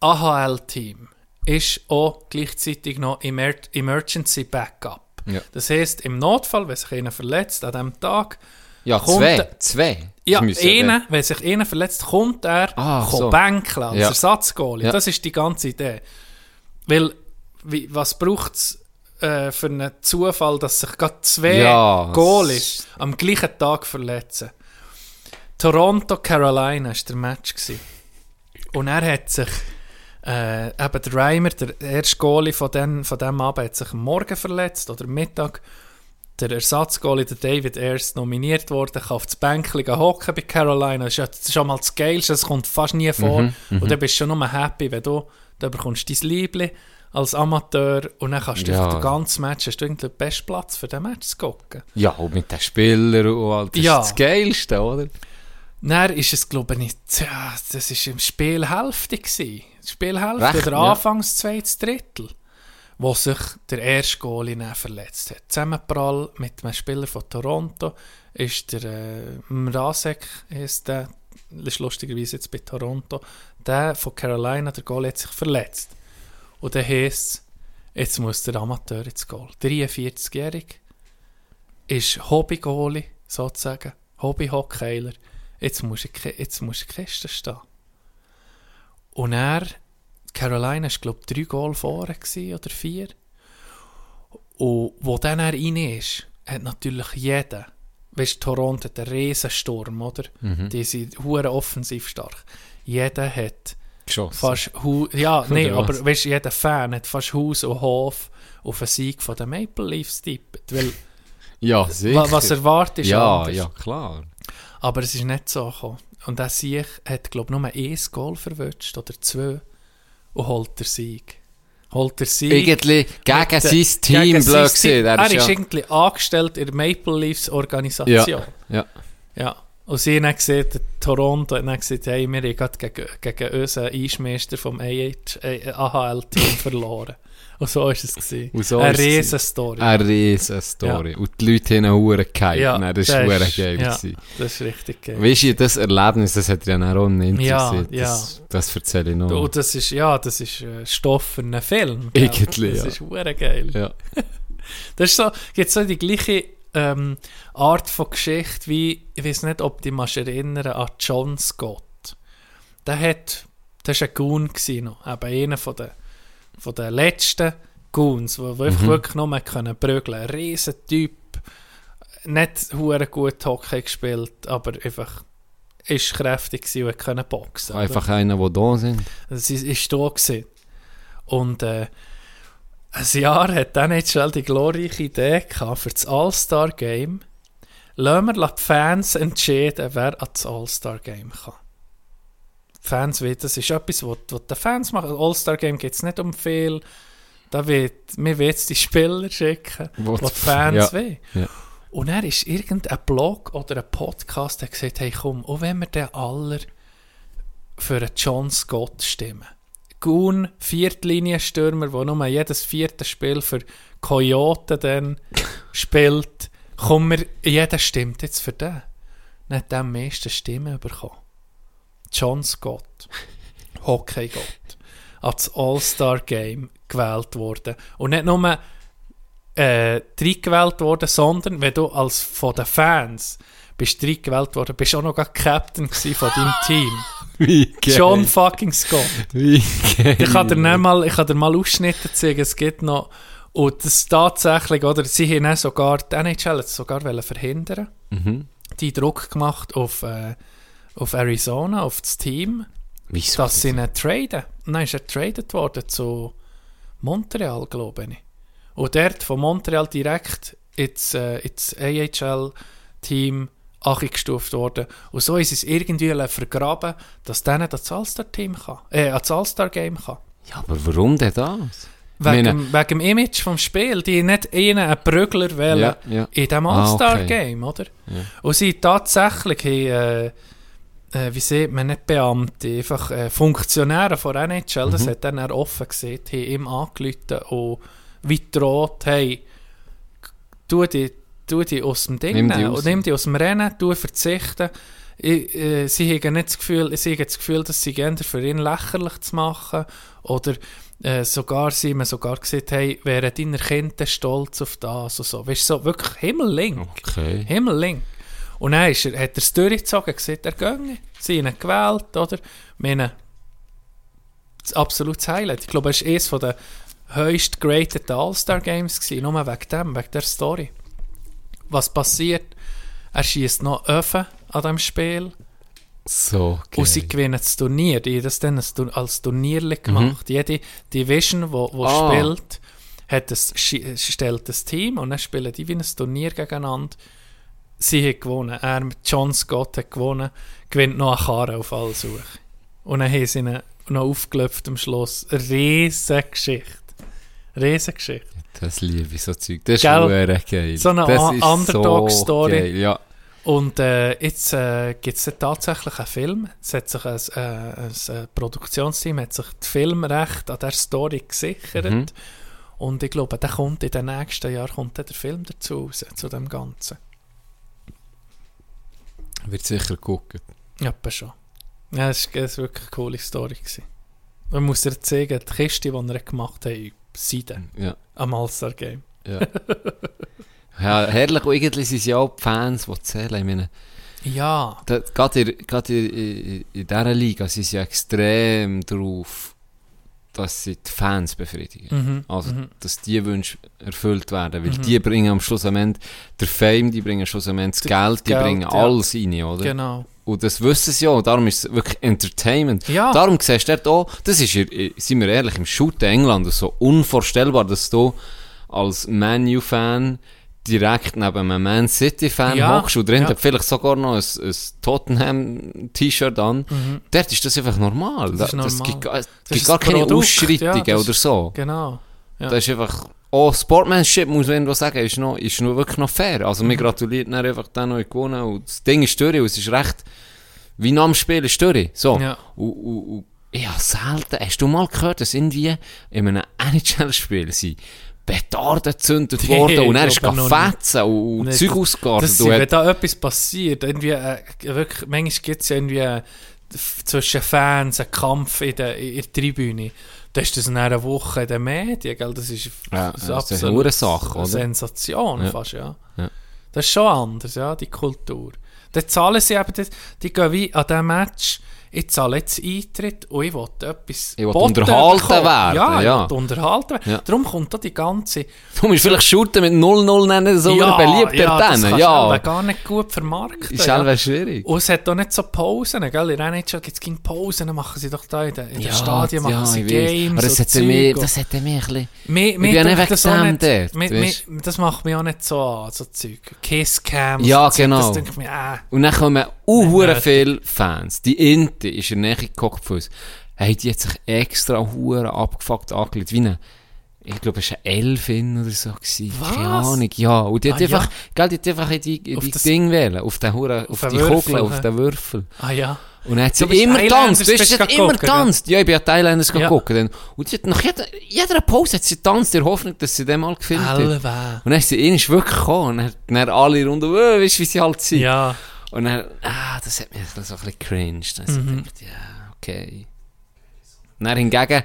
AHL-Team. Ist auch gleichzeitig noch Emer Emergency Backup. Ja. Das heisst, im Notfall, wenn sich einer verletzt an diesem Tag, Ja, zwei. der- Zwei. ja, einer, wenn sich einer verletzt, kommt er Ah, so. bänkeln als Ja. Ersatzgoalie. Ja. Das ist die ganze Idee. Weil, wie, was braucht es äh, für einen Zufall, dass sich gerade zwei Ja, Goalies am gleichen Tag verletzen? Toronto, Carolina war der Match. Gewesen. Und er hat sich, äh, eben der Reimer, der erste Goalie von, den, von dem Abend, hat sich am Morgen verletzt oder Mittag. Der Ersatzgoalie, der David Ayers, nominiert worden, kann auf das Bänkchen hocken bei Carolina. Das ist, ja, das ist schon mal das Geilste, das kommt fast nie vor. Und dann bist du schon nur happy, wenn du, du bekommst dein Liebling als Amateur und dann kannst du Ja. den ganzen Match, hast du den besten Platz für den Match zu gucken. Ja, und mit den Spielern und all. Das Ja. ist das Geilste, oder? Dann ist es, glaube ich, nicht, ja, das ist im Spiel Hälfte gewesen. Spielhälfte Recht, oder ja. Anfangs zweites Drittel, wo sich der erste Goalie dann verletzt hat. Zusammenprall mit einem Spieler von Toronto ist der äh, Mrazek, ist der, das ist lustigerweise jetzt bei Toronto, der von Carolina, der Goalie, hat sich verletzt. Und dann heisst es, jetzt muss der Amateur ins Goal. 43-jährig, ist Hobby-Goalie, sozusagen, Hobby-Hockkeiler. Jetzt muss ich, muss ich Kiste stehen. Und er, Carolina war, glaube drei Goal vorne oder vier. Und wo dann er rein ist, hat natürlich jeder, weißt du, Toronto hat einen Riesensturm, oder? Die sind hure offensiv stark. Jeder hat Geschossen. fast Hu ja, nee, aber weißt, jeder Fan hat fast Haus und Hof auf einen Sieg von den Maple Leafs tippt. Weil, Ja, sicher. wa- was erwartet ist Ja, anders. ja, klar. Aber es ist nicht so gekommen. Und der Sieg hat, glaube ich, nur ein Goal verwünscht oder zwei und holt der Sieg. Holt der Sieg. Irgendwie gegen sein Team gegen blöd. Er ist ja, irgendwie angestellt in der Maple Leafs Organisation. ja, ja. Ja. Und sie haben dann gesehen, Toronto hat dann gesagt, hey, wir haben gerade gegen, gegen unseren Eismeister vom AHL-Team verloren. Und so war es. Gewesen. So Eine ist es riesen Story. Eine riesen Story. Und die Leute haben Huren gehypt. Nein, das war ist- geil. Ja, gewesen. das ist richtig geil. Weißt du, das Erlebnis, das hat ja auch nicht Ja, interessiert. Das, das erzähle ich noch. Und das ist, ja, das ist äh, Stoff für einen Film. Irgendwie, Das ja. ist hure geil. ja. Das ist so, gibt so die gleiche ähm, Art von Geschichte wie, ich weiß nicht, ob dich mal erinnern an John Scott. Der hat, das war ein Goon gewesen eben einer von den, von den letzten Goons, die Mhm. wirklich nur mehr können prügeln. Ein riesen Typ, nicht hure gut Hockey gespielt, aber einfach ist kräftig gewesen und konnte boxen. oder? Einfach einer, der da sind. Es ist, ist da gewesen. Und äh, ein Jahr hat dann nicht schnell die glorreiche Idee gehabt für das All-Star-Game. Lassen wir die Fans entscheiden, wer an das All-Star-Game kann. Die Fans wollen, das ist etwas, was, was die Fans machen. All-Star-Game geht es nicht um viel. Da wird, wir wollen jetzt die Spieler schicken, was die- Fans ja, wollen. ja. Und er ist irgendein Blog oder ein Podcast, der gesagt hey komm, auch wenn wir den aller für einen John Scott stimmen. Goon, Viertlinienstürmer, der nur jedes vierte Spiel für Coyote dann spielt, komm, wir, jeder stimmt jetzt für den. Der am meisten Stimmen bekommen. John Scott, Hockeygott, als All-Star-Game gewählt worden. Und nicht nur äh, reingewählt worden, sondern wenn du als von den Fans bist reingewählt worden, bist du auch noch gar Captain von deinem Team. Wie geil. John fucking Scott. Wie geil. Ich kann dir mal, ich kann dir mal Ausschnitte zeigen, es gibt noch, und das tatsächlich, oder, sie haben dann sogar, die NHL hat sogar verhindern, Mhm. die Druck gemacht auf, äh, auf Arizona, auf das Team, Wieso? dass sie ihn traden. Dann ist er getradet worden zu Montreal, glaube ich. Und dort von Montreal direkt ins, äh, ins AHL-Team angestuft worden. Und so ist es irgendwie vergraben, dass denen das All-Star-Team kann, äh, ans All-Star-Game kann. Ja, aber warum denn das? Wegen, meine- wegen dem Image vom Spiel. Die nicht einen, einen Prügler wählen Ja, ja. in diesem Ah, All-Star-Game, oder? Und sie tatsächlich haben, äh, äh, wie sieht man, nicht Beamte, einfach äh, Funktionäre von NHL, Mhm. das hat dann er offen gesehen, haben ihm angerufen und wie droht, hey, tu die, tu die aus dem Ding Nimm nehmen raus. und nimm die aus dem Rennen, tu verzichten. Ich, äh, sie haben nicht das Gefühl, sie haben das Gefühl, dass sie gerne für ihn lächerlich zu machen oder äh, sogar sie mir sogar gesagt, hey, wären deine Kinder stolz auf das und so. Weißt du, so wirklich himmelling. Okay. Himmelling. Und dann ist er, hat er es durchgezogen, gesagt, er ginge. Sie haben ihn gewählt, oder? Meine, das absolutes Highlight. Ich glaube, er war eines der höchst graded All-Star-Games nur wegen dem, wegen der Story. Was passiert? Er schießt noch Öfen an diesem Spiel So geil. und sie gewinnen das Turnier. Die haben das dann als Tur- als Turnier gemacht. Jede Division, wo, wo Ah. spielt, hat das, schi- stellt das Team und dann spielen die wie ein Turnier gegeneinander. Sie haben gewonnen. Er mit John Scott hat gewonnen. Gewinnt noch eine Karre auf alle Suche. Und dann haben sie ihn noch aufgelöpft am Schluss. Riesige Geschichte. Riesige Geschichte. Das liebe ich so Zeug. Das ist Gell? verdammt geil. So eine ist Underdog-Story. So ja. Und äh, jetzt äh, gibt es tatsächlich einen Film. Es hat sich ein, äh, ein, Produktionsteam hat sich das Filmrecht an der Story gesichert. Mhm. Und ich glaube, der kommt in den nächsten Jahren kommt der Film dazu raus, zu dem Ganzen. Wird sicher gucken. Ja, schon. Ja, das war wirklich eine coole Story. Gewesen. Man muss dir zeigen, die Kiste, die er gemacht hat, Seiden Ja. am All-Star-Game. Ja. ja, herrlich. Und irgendwie sind es ja auch die Fans, die zählen. Ich meine, Ja, gerade in, gerade in, in, dieser Liga sind sie ja extrem drauf, dass sie die Fans befriedigen. Mhm, Also, mhm. dass die Wünsche erfüllt werden. Weil Mhm. die bringen am Schluss am Ende der Fame, die bringen am Schluss am Ende das Das Geld, die Geld, bringen ja. alles rein, oder? genau. Und das wissen sie ja, und darum ist es wirklich Entertainment. Ja. Darum siehst du dort auch, das ist, ja, äh, sind wir ehrlich, im Shoot England so unvorstellbar, dass du als Man U-Fan direkt neben einem Man City-Fan Ja, hockst und drin ja. vielleicht sogar noch ein, ein Tottenham-T-Shirt an. Dort ist das einfach normal. Mhm. Das ist Das gibt, Das gibt gar keine Produkt, Ausschreitungen ja, oder so. Genau. Ja. Das ist einfach, oh, Sportmanship, muss man irgendwo sagen, ist noch, ist noch wirklich noch fair. Also, Mhm. mir gratuliert dann einfach den noch gewonnen und das Ding ist durch und es ist recht, wie nach dem Spiel ist durch. So. Ja. Und, und, und, ja, selten. Hast du mal gehört, dass irgendwie in einem NHL-Spiel sind Petarden gezündet worden und dann ist glaube noch fetzen und, und. Zeug ausgegartet. Wenn da etwas passiert, irgendwie, äh, wirklich, manchmal gibt es ja irgendwie äh, zwischen Fans einen Kampf in der, in der Tribüne. Da ist das in einer Woche in den Medien, gell? Das ist, Ja, das das ist eine Uhrensache, eine oder? Sensation Ja. fast, ja. Ja. Das ist schon anders, ja, die Kultur. Dann zahlen sie eben, das, die gehen wie an diesem Match, ich zahle jetzt Eintritt und ich will etwas Ich will unterhalten bekommen. werden, Ja, ja. ich will unterhalten werden. Ja. Darum kommt da die ganze... Du musst vielleicht Shooten mit 0-0 nennen, so beliebt ja, das kannst Ja, gar nicht gut vermarkten. ist ja. schwierig. Und es hat auch nicht so Pausen, gell? In NHL gibt es Pausen, dann machen sie doch da in den, in den Stadien machen sie ich. Games Aber das ja mehr, Zeug das ja mehr ein bisschen... Mir, Ich mir bin ja denkt nicht das nicht, mir, mir, das macht mich auch nicht so an, so Zeug. Kisscams. Ja, genau. Das denke ich mir, äh. Und dann kommen nötig. viele Fans. Die Inte ist in der Nähe geguckt von uns. Hey, die hat sich extra hure abgefuckt angelegt. Wie eine, ich glaube, es war eine Elfin oder so. Gewesen. Was? Keine Ahnung, ja. Und die hat Ah, einfach, ja. gell, die hat einfach in die, in Auf die das- Ding wählen. Auf den hure, auf, den die Würfel, Kugel, auf den Würfel. Ah ja. Und dann hat sie immer tanzt. Du hast immer ja? tanzt. Ja, ich bin an Thailanders Ja. Dann. Und sie hat nach jeder, jeder Pause hat sie tanzt, in der Hoffnung, dass sie den mal gefilmt hat. Und dann ist sie wirklich gekommen. Und dann, dann alle rundum, äh, weißt du, wie sie halt sind. Ja. Und dann, ah, das hat mich so ein bisschen cringe. Dann Mhm. mhm. ich gedacht, ja, okay. Und dann hingegen,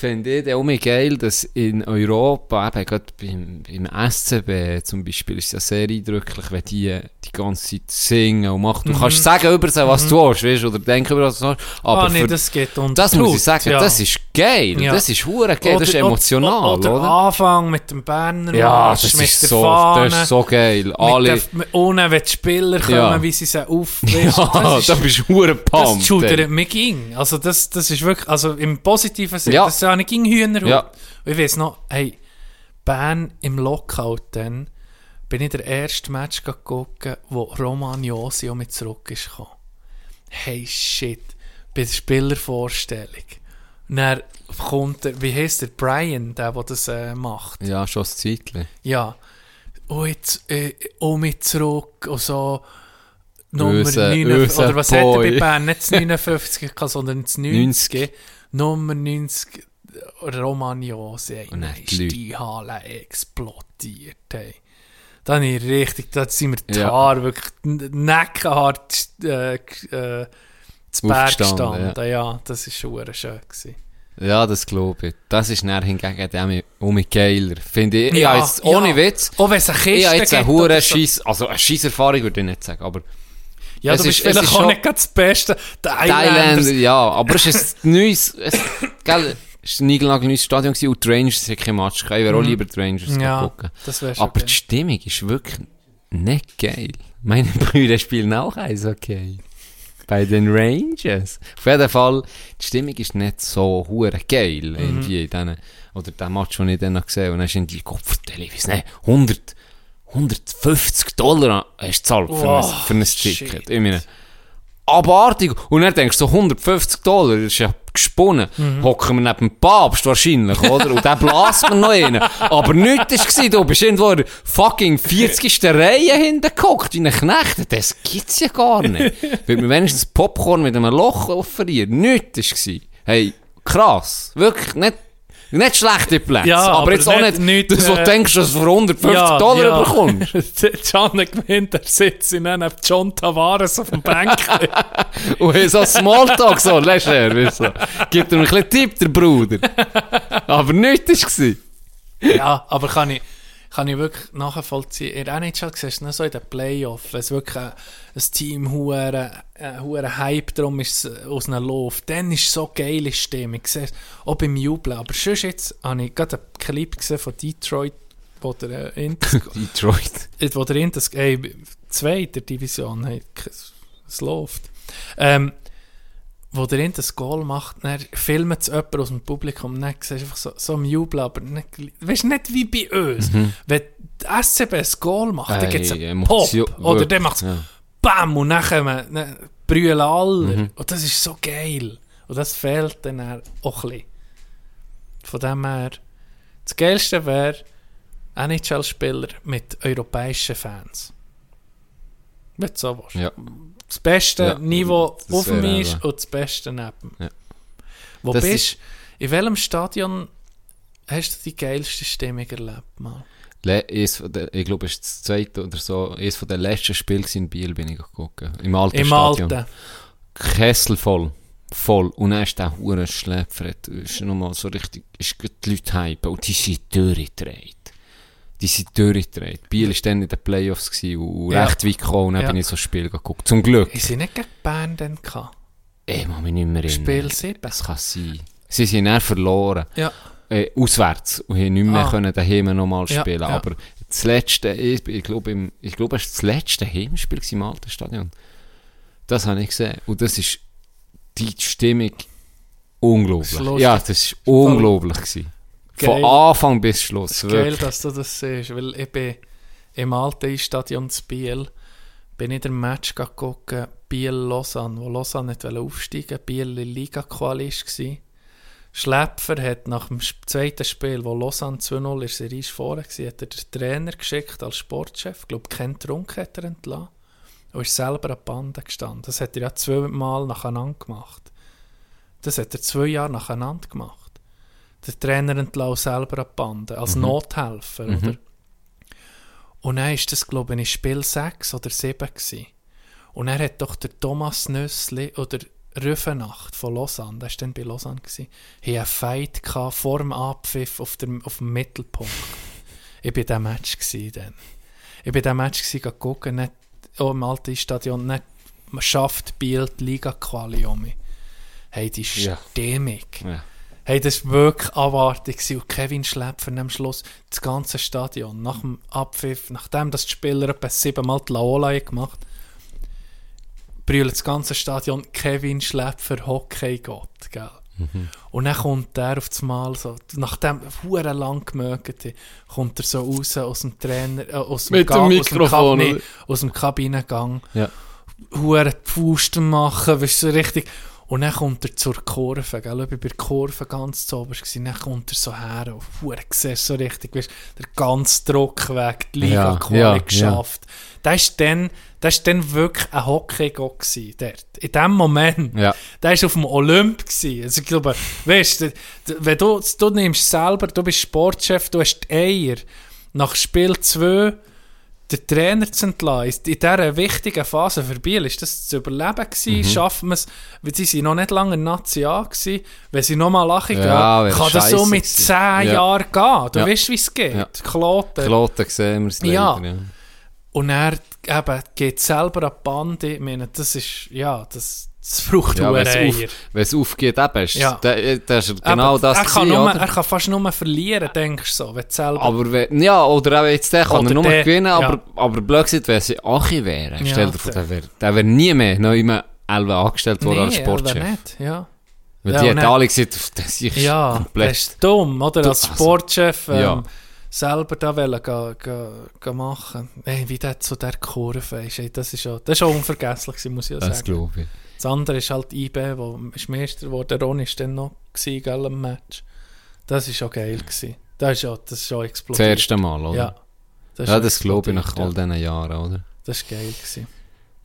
finde ich auch mega geil, dass in Europa, eben gerade beim, beim SCB zum Beispiel, ist es ja sehr eindrücklich, wenn die die ganze Zeit singen und machen. Du kannst sagen über sie, was du hast, weißt, oder denken über was du hast, aber ah, nee, für, das geht unter das muss ich sagen, ja. das ist geil, Ja. das ist hure geil, das ist emotional, oder, oder? Anfang mit dem Berner Ja, Marsch, das mit ist der so, Fahne, das ist so geil. Alle, der, ohne wenn die Spieler kommen, Ja. wie sie sie auf... ja, das da ist, bist du hure das pumped. ey. schudert mich ging. Also das, das ist wirklich, also im positiven Sinne, Ja. das ja nicht ging Hühnerhut. Ja. Und ich weiss noch, hey, Bern im Lockout dann, bin ich der erste Match gucken, wo Roman Josi auch mit zurück ist gekommen. Hey, shit. Bei der Spielervorstellung. Und dann kommt der, wie heißt der, Brian, der, der das äh, macht. Ja, schon ein Zeitchen. Ja. Und jetzt, äh, auch mit zurück und so. Nummer Unser- 59, unser oder was hat er Boy. bei Bern? Nicht das 59, gehabt, sondern das 90. Nummer 90, Dann dann ist die die Halle explodiert. Ey. Da habe ich richtig, da sind mir die Ja. Haare wirklich neckenhart äh, äh, zu Berg gestanden. Ja. das war schon schön. Gewesen. Ja, das glaube ich. Das ist näher hingegen der um geiler. Finde ich. Ja, Ja, jetzt, ohne ja. Witz. Auch wenn es eine Kiste Ich habe jetzt eine hure. Scheiss, also eine Scheisserfahrung würde ich nicht sagen, aber Ja, Es du ist- bist vielleicht auch nicht das Beste. Der Thailand, Islanders. ja, aber es ist ein neues, es, gell, ist ein niegelnagel neues Stadion gewesen und die Rangers haben kein Match gehabt. Ich wäre auch lieber die Rangers Mhm. Ja, gucken. das Aber geil. die Stimmung ist wirklich nicht geil. Meine Brüder spielen auch eins okay. Bei den Rangers. Auf jeden Fall, die Stimmung ist nicht so hure geil. Mhm. Irgendwie in denen, oder der Match, den ich dann gesehen habe. Und dann ist irgendwie, weiß nicht, 100, 150 Dollar hast du gezahlt für, Wow, ein, für ein. Ticket. Ich meine, abartig. Und dann denkst du, so 150 Dollar, das ist ja gesponnen. Mhm. Hocken wir neben dem Papst wahrscheinlich, oder? Und dann blast man noch einen. Aber nichts war, du bist irgendwo in der fucking 40. Reihe hinten gehockt, wie ein Knecht. Das gibt's ja gar nicht. Wird mir wenigstens Popcorn mit einem Loch offeriert. Nichts war. Hey, krass. Wirklich, nicht, nicht schlechte Plätze. Ja, aber, aber jetzt auch nicht- nicht, dass du äh, denkst, dass du für 150 Dollar bekommst. John gewinnt, der sitzt in einem John Tavares auf dem Bänkchen. Und ich so Smalltalk so, lässt er, weißt du. Gibt ihm ein bisschen Tipp, der Bruder. Aber nichts war. ja, aber kann ich, kann ich wirklich nachvollziehen. In der NHL siehst du noch so in den Playoffs, wenn es wirklich ein, ein Team hure ein hure Hype drum ist äh, aus einem Lauf, dann ist so geile Stimmung. Siehst Auch beim Jubeln. Aber sonst jetzt habe ich gerade einen Clip gesehen von Detroit, wo der äh, Inter Detroit. Wo der Inter, ey, zweiter Division, hey, es, es läuft. Ähm, wo der Inter das Goal macht, dann filmt es jemand aus dem Publikum, dann siehst du einfach so, so am Jubeln, aber nicht, weißt, nicht wie bei uns. Wenn die SCB ein Goal macht, dann Ey, gibt es einen Emotion- Pop, oder dann macht es Ja. BAM und dann kommen, dann brüllen alle. Und das ist so geil. Und das fehlt dann auch ein bisschen. Von dem her, das Geilste wäre NHL-Spieler mit europäischen Fans. Wenn du so willst. Ja. Das beste Ja, Niveau das auf dem Eis eben. und das beste neben. Ja. Wo Das bist In welchem Stadion hast du die geilste Stimmung erlebt? Mal? Le der, ich glaube, es ist das zweite oder so, eines von den letzten Spielen in Biel bin ich geguckt. Im alten Im Stadion. Alten. Kessel voll. Voll. Und dann ist der Huren Schläfer, ist nochmal so richtig, ist die Leute hypen und die sind durchgedreht. Die sind durchgedreht. Biel war dann in den Playoffs gewesen und Ja. recht weit gekommen und dann Ja. bin ich so ein Spiel geguckt. Zum Glück. Ich sie nicht gegen Bern dann gehabt. Ich kann mich nicht mehr erinnern. Spiel 7. Das kann sein. Sie sind dann verloren. Ja. Äh, auswärts und haben nicht mehr Ah. können daheim nochmal Ja, spielen. ja. Aber das letzte, ich, ich glaube, ich glaube, es war das letzte Heimspiel im alten Stadion. Das habe ich gesehen. Und das ist die Stimmung unglaublich. Das ist. Ja, das war unglaublich. Gewesen. Von. Anfang bis Schluss. Ist geil, Wirklich. dass du das siehst, weil ich bin im alten Stadion zu Biel, bin ich den Match gucken, Biel-Lausanne, wo Lausanne nicht aufsteigen wollte, Biel in der Liga-Quali war. Schläpfer hat nach dem zweiten Spiel, wo Lausanne 2-0 in Serie vorne war, hat er den Trainer geschickt als Sportchef, ich glaube, kein Trunk hat er entlassen, und ist selber an die Bande gestanden. Das hat er ja zweimal nacheinander gemacht. Das hat er zwei Jahre nacheinander gemacht der Trainer entlassen selber an die Bande, als Nothelfer, oder? Und dann war das, glaube ich, Spiel 6 oder 7 gewesen. Und er hat doch der Thomas Nüssli oder Rüffenacht von Lausanne, der war dann bei Lausanne, gewesen, einen Fight gehabt vor dem Abpfiff auf dem, auf dem Mittelpunkt. ich war in diesem Match gewesen dann. Ich war in diesem Match gewesen, gucken, nicht, oh, im alten Stadion, nicht, schafft Biel die Liga-Quali um mich. Hey, die Ja. Stimmung. Ja. Hey, das war wirklich gewesen. Und Kevin Schläpfer am Schluss das ganze Stadion, nach dem Abpfiff, nachdem das die Spieler etwa siebenmal die Laola gemacht brüllt das ganze Stadion Kevin Schläpfer Hockey-Gott, gell? Und dann kommt der auf das Mal so, nachdem er lang gemögt hat, kommt er so raus aus dem Trainer, äh, aus dem, Mit dem aus dem, Kab- oder? aus dem Kabinengang Ja. hure die Faust machen, weißt du, so richtig. Und dann kommt er zur Kurve, gell, ich war bei der Kurve ganz zu oberst, gewesen. dann kommt er so her und hure siehst so richtig, weißt, der ganze Druck weg, die liga Ja, ja, geschafft. Das ist dann, das ist dann wirklich ein Hockey-Gott dort. In dem Moment. Ja. Der war auf dem Olymp. Gewesen. Also ich glaube, weißt du, wenn du, du nimmst selber, du bist Sportchef, du hast die Eier, nach Spiel 2 den Trainer zu entlassen, in dieser wichtigen Phase für Biel, ist das zu überleben gewesen, Mhm. schaffen wir es, weil sie sind noch nicht lange Nazi A gewesen, wenn sie nochmal lachen Ja, gehen, kann das so mit. 10 Ja. Jahren gehen. Du Ja. weißt, wie es geht. Ja. Kloten. Kloten sehen wir es Ja. ja. Und er eben, geht selber an die Bande. Ich meine, das ist, ja, das, das braucht Ja, wenn es auf, aufgeht, eben, ist, Ja. da, da ist genau Aber das er kann, gewesen, nur, er kann fast nur verlieren, denkst du so, wenn selber... Aber wenn, ja, oder auch jetzt der kann Oder er nur der, gewinnen, aber, ja. aber blöd gesagt, wenn sie Achi wären, Ja, stell dir vor, der- wäre wär nie mehr noch immer Elva angestellt worden als Nee, Sportchef. aber nicht, ja. Weil Ja, die hat dann- alle gesagt, das ist Ja, komplett... das ist dumm, oder? Als also, Sportchef ähm, ja. selber da wollen ga, ga, ga machen. Ey, wie der zu der Kurve ist, ey, das ist auch, das ist auch unvergesslich muss ich ja das sagen. glaube ich. Das andere ist halt IB, wo ist Meister geworden. Ron ist dann noch gewesen, gell, im Match. Das ist auch geil gewesen. Das ist auch, das ist auch Das explodiert. erste Mal, oder? Ja. Das ja, das glaube ich nach all diesen Jahren, oder? ja. Das ist geil gewesen.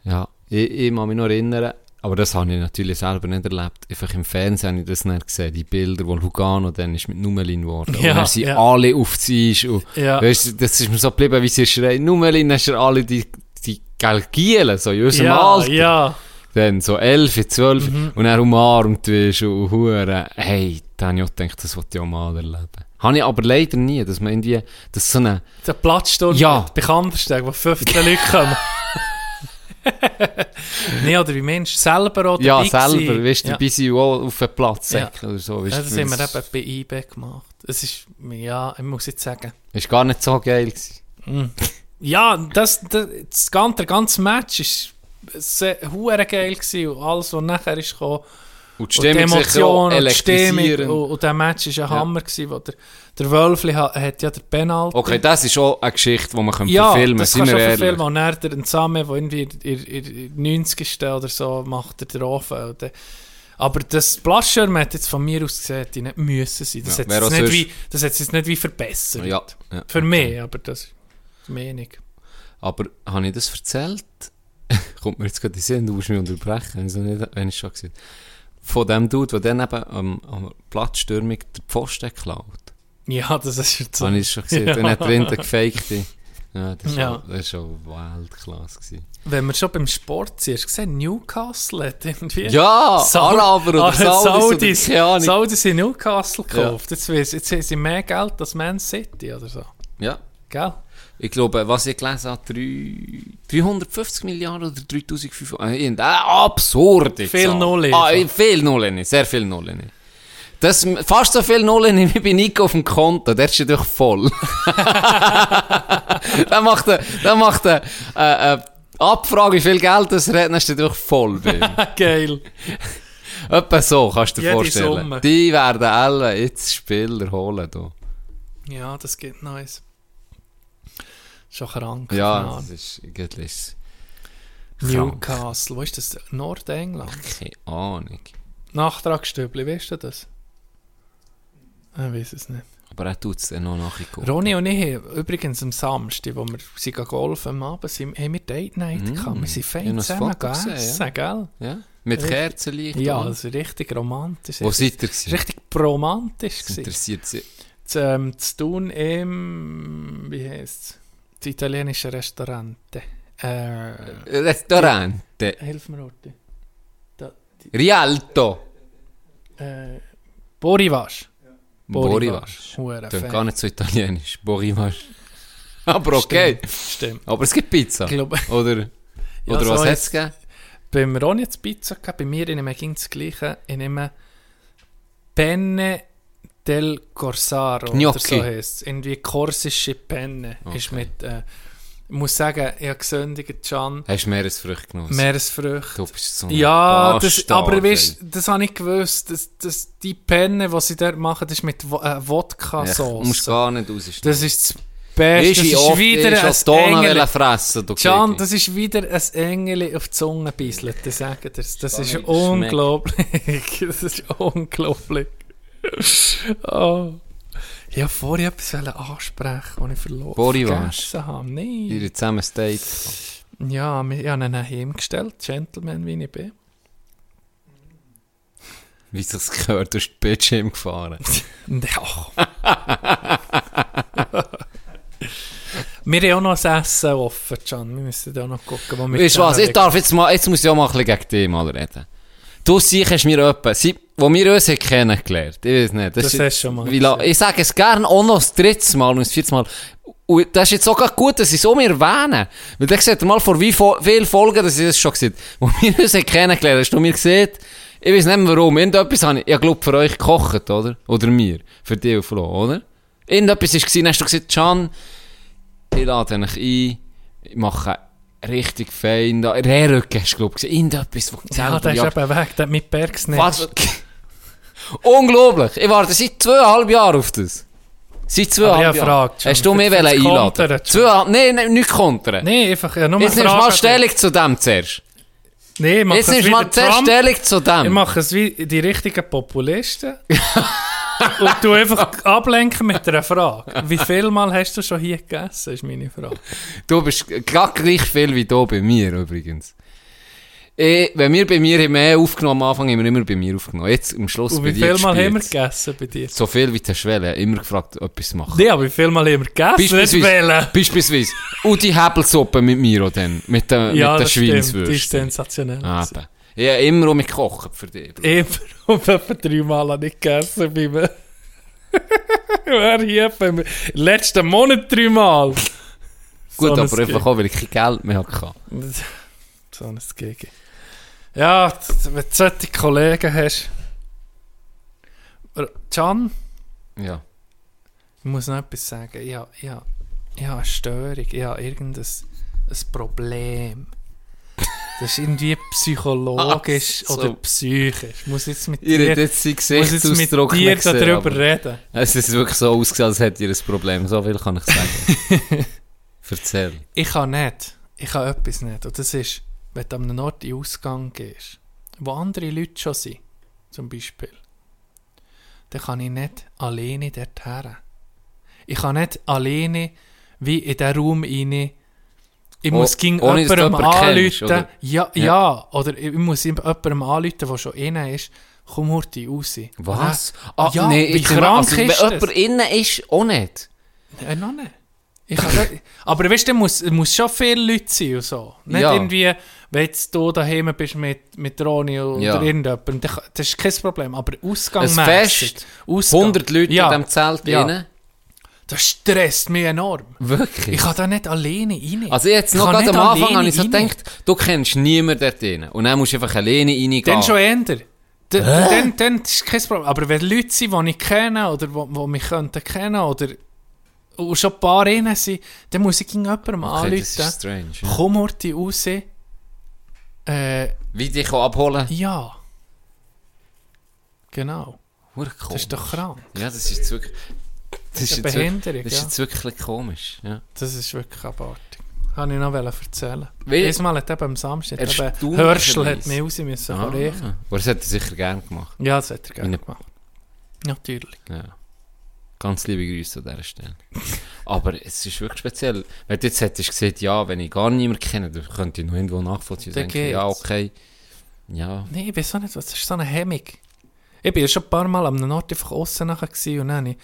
Ja, ich, ich kann mich noch erinnern, aber das habe ich natürlich selber nicht erlebt. Einfach im Fernsehen habe ich das nicht gesehen, die Bilder, wo Lugano dann ist mit Numelin geworden. Ja, und dann sind ja. alle auf die und Ja. weißt, du, das ist mir so geblieben, wie sie schreien, Numelin hast du alle die, die Gelgielen, so in unserem Ja, Alter. ja. Dann so 11, 12 Mhm. und er umarmt wirst und hure, hey, da habe ich auch gedacht, das wollte ich auch mal erleben. Habe ich aber leider nie, dass man irgendwie, dass so eine, Der Platzsturm Ja. bei Kandersteg, wo 15 Leute kommen. nee, oder wie Mensch selber oder ja, selber, weißt du, ja. dabei sind auch auf den Platz Ja. oder so. Weißt, Ja, du, das haben wir eben bei IB gemacht. Es ist, ja, ich muss jetzt sagen. ist gar nicht so geil gewesen. Ja, das, das, das ganze, der ganze Match ist sehr geil gewesen und alles, was nachher ist gekommen. Und die Und die Stimmung sicher auch Emotion und die Stimmung. Und, und der Match ist ein Hammer gewesen, wo der, der Wölfli hat, hat ja der Penalty. Okay, das ist auch eine Geschichte, die man kann ja, verfilmen das wir du auch ehrlich. verfilmen. Und dann der Nsame, der irgendwie in, in, in 90. oder so macht er den Ofen. Und Aber das Blattschirm hat jetzt von mir aus gesehen, hätte nicht müssen sein. Das Ja, hat es nicht wie, das jetzt nicht wie verbessert. Ja, ja. Für mich, aber das ist Meinung. Aber habe ich das erzählt? Kommt mir jetzt gerade in den Sinn, du musst mich unterbrechen, wenn ich es noch nicht, wenn ich schon gesagt Von dem Dude, der dann eben am, am Platzstürmung den Pfosten klaut. Ja, das ist jetzt so. Habe ich schon gesehen. Dann hat er hinten gefakte. Ja, das war Ja. schon, schon Weltklasse. Gewesen. Wenn wir schon beim Sport sind, hast du gesehen, Newcastle hat irgendwie... Ja, Sau- Araber oder Ah, Saudis, Ahnung. Saudis in Newcastle gekauft. Jetzt, weiss- jetzt haben sie mehr Geld als Man City oder so. Ja. Gell? Ich glaube, was ich gelesen habe, drei- 350 Milliarden oder 3500. Äh, absurde Viel. Nullen Ah, viel Nullen, sehr viel Nullen. Das, fast so viel Nullen wie bei Nico auf dem Konto, der ist natürlich voll. der macht eine, der macht eine, äh, äh, Abfrage, wie viel Geld das hat, dann ist natürlich voll. Geil. Etwa so, kannst du dir Jede vorstellen. Summe. Die werden alle jetzt Spieler holen. Du. Ja, das geht nice. Schon krank. Ja, das ist, ist Newcastle, wo ist das? Nordengland? keine Ahnung. Nachtragsstübli, weißt du das? Ich weiß es nicht. Aber er tut es noch nachgucken. Ronny und ich übrigens am Samstag, wo wir sie golfen am Abend sind, haben wir Date Night Mm. gehabt. Wir sind fein zusammen gegessen, gell? Ja? Mit Richtig. Kerzenlicht. Ja, das ist richtig romantisch. Wo seid ihr? gewesen? richtig romantisch. Das gewesen. interessiert sie. zu, ähm, zu tun im, wie heisst es, das italienische Restaurant. Äh, Restaurante. hilf mir, Orti. Da, Rialto. Äh, Borivasch. Borivasch. Klingt Fan. gar nicht so italienisch. Borivasch. Aber okay. Stimmt. Aber es gibt Pizza. Glaube- Oder, Ja, oder so was hat jetzt- es gegeben? Bei mir auch nicht das Pizza gehabt. Bei mir ich ging das Gleiche. Ich nehme Penne del Corsaro. Oder so heisst es. Irgendwie korsische Penne. Ist mit, äh, ich muss sagen, ich habe gesündigt, Can. Hast du Meeresfrüchte genossen? Meeresfrüchte. Du bist so ein Ja, das, aber weißt, das habe ich gewusst. Das, das, die Penne, die sie dort machen, das ist mit äh, Wodka-Sauce. musst gar nicht rausschneiden. Das ist das Beste. Ist Das ich ist oft, wieder ein Engel. fressen, du Can, das ist wieder ein Engel auf die Zunge bisselt, das sage das. Das ist unglaublich. das ist unglaublich. Oh. Ich wollte vorher etwas ansprechen, das ich verloren vergessen habe. Nein. Ihr zusammen Date. Ja, ich habe ihn heimgestellt, Gentleman wie ich bin. Wie sich das gehört, du hast die Bildschirm gefahren. Ja. wir haben auch noch ein Essen offen, Can. Wir müssen da auch noch gucken, wo wir Weißt du was, ich darf jetzt mal, jetzt muss ich auch mal ein bisschen gegen dich mal reden. Du siehst mir etwas, sie- wo wir uns haben kennengelernt, ich weiß nicht. Das ist- hast schon mal wie la- Ich sage es gerne auch noch das dritte Mal und das vierte Mal. Und das ist jetzt gerade gut, dass ich es auch mir erwähne. Weil dann seht ihr mal, vor wie vielen Folgen, dass ich das schon gesehen Wo wir uns haben kennengelernt hast du mir gesehen, ich weiß nicht mehr warum, irgendetwas habe ich, ich glaube für euch gekocht, oder? Oder mir, für dich und Flo, oder? Irgendetwas war dann hast du gesagt, Can, ich lade euch ein, ich mache richtig fein, da, Rehrücken hast du glaube ich gesehen, irgendetwas, wo Ja, der ist jagt. eben weg, der hat mit Bergs nicht. Was? Unglaublich! Ich warte seit zweieinhalb Jahren auf das. Seit zweieinhalb ich Jahren. Hast du mich wollen einladen? Zweieinhalb, nein, nein, nicht kontern. Nein, einfach, ja, nur Jetzt nimmst du mal Stellung zu dem zuerst. Nee, ich mache Jetzt nimmst du mal zuerst. Stellung zu Ich dem. mache es wie die richtigen Populisten. und du einfach ablenken mit einer Frage. Wie viel Mal hast du schon hier gegessen, ist meine Frage. Du bist gerade gleich viel wie du bei mir übrigens. Eh, wenn wir bei mir haben mehr aufgenommen am Anfang, haben wir immer bei mir aufgenommen. Jetzt am Schluss Und bei wie dir viel Mal haben wir gegessen bei dir? So viel wie der Schwelle. Immer gefragt, etwas zu machen. Nee, aber wie viel Mal haben wir gegessen? Beispielsweise, beispielsweise. Und die Hebelsuppe mit mir auch dann. Mit der, Ja, mit der das stimmt. Die ist Schweinswürste. sensationell. Ah. Ich habe immer um mich gekocht für dich. Immer um etwa drei Mal habe ich gegessen bei mir. Wer hier bei mir? Letzten Monat drei Mal. Gut, So aber einfach auch, weil ich kein Geld mehr hatte. So ein Gigi. Ja, wenn du solche Kollegen hast. Can, Ja. ich muss noch etwas sagen. Ja, ja, ja, eine Störung. Ja, irgendein ein Problem. Das ist irgendwie psychologisch Ach so. oder psychisch. Ich muss jetzt mit Ihr dir, jetzt muss jetzt mit dir gesehen, darüber reden. Es ist wirklich so ausgesehen, als hätte ihr ein Problem. So viel kann ich sagen. Erzähl. Ich kann nicht. Ich kann etwas nicht. Und das ist, wenn du an einem Ort in den Ausgang gehst, wo andere Leute schon sind, zum Beispiel, dann kann ich nicht alleine dorthin. Ich kann nicht alleine wie in diesen Raum rein. Ich Oh, muss du jemandem anrufen. oder? Ja, Ja. ja, Oder ich muss jemandem anrufen, der schon innen ist. Komm heute raus. Was? Ah, ja, wie ich- krank also, ist Wenn das? jemand innen ist, auch nicht. Äh, noch nicht. Ich. Aber weißt du, muss, es muss schon viele Leute sein und so. Nicht Ja. irgendwie, wenn du daheim bist mit, mit Roni oder Ja. irgendjemandem, das ist kein Problem. Aber Ein ausgangmässig. Fest, Ausgang, 100 Leute ja, in diesem Zelt ja. innen. Das stresst mich enorm. Wirklich? Ich kann da nicht alleine rein. also jetzt noch gerade am Anfang habe ich so rein. gedacht, du kennst niemanden dort innen. Und dann musst du einfach alleine reingehen. Dann schon ändern. Dann, dann ist kein Problem. Aber wenn Leute sind, die ich kenne oder die, mich könnten kennen oder und schon ein paar innen sind, dann muss ich jemandem Okay, das ist anrufen. strange. Ja. Komm heute raus. Äh, Wie dich abholen? ja. Genau. Das ist doch krank. Ja, das ist wirklich... Das ist, eine jetzt wirklich, das ist jetzt wirklich komisch. Ja. Das ist wirklich abartig. Kann ich noch erzählen. Diesmal hat eben am Samstag, eben. Hörschel hat mich raus müssen Ah, riechen. aber das hätte er sicher gerne gemacht. Ja, das hat er gerne gemacht. Natürlich. Ja. Ganz liebe Grüße an dieser Stelle. Aber es ist wirklich speziell. Wenn du jetzt hättest gesagt, ja, wenn ich gar niemanden kenne, dann könnte ich noch irgendwo nachvollziehen. Dann Denken, ja, okay. Ja. Nein, ich weiß auch nicht, was ist so eine Hemmung. Ich bin ja schon ein paar Mal am Ort einfach aussen nachher und dann habe ich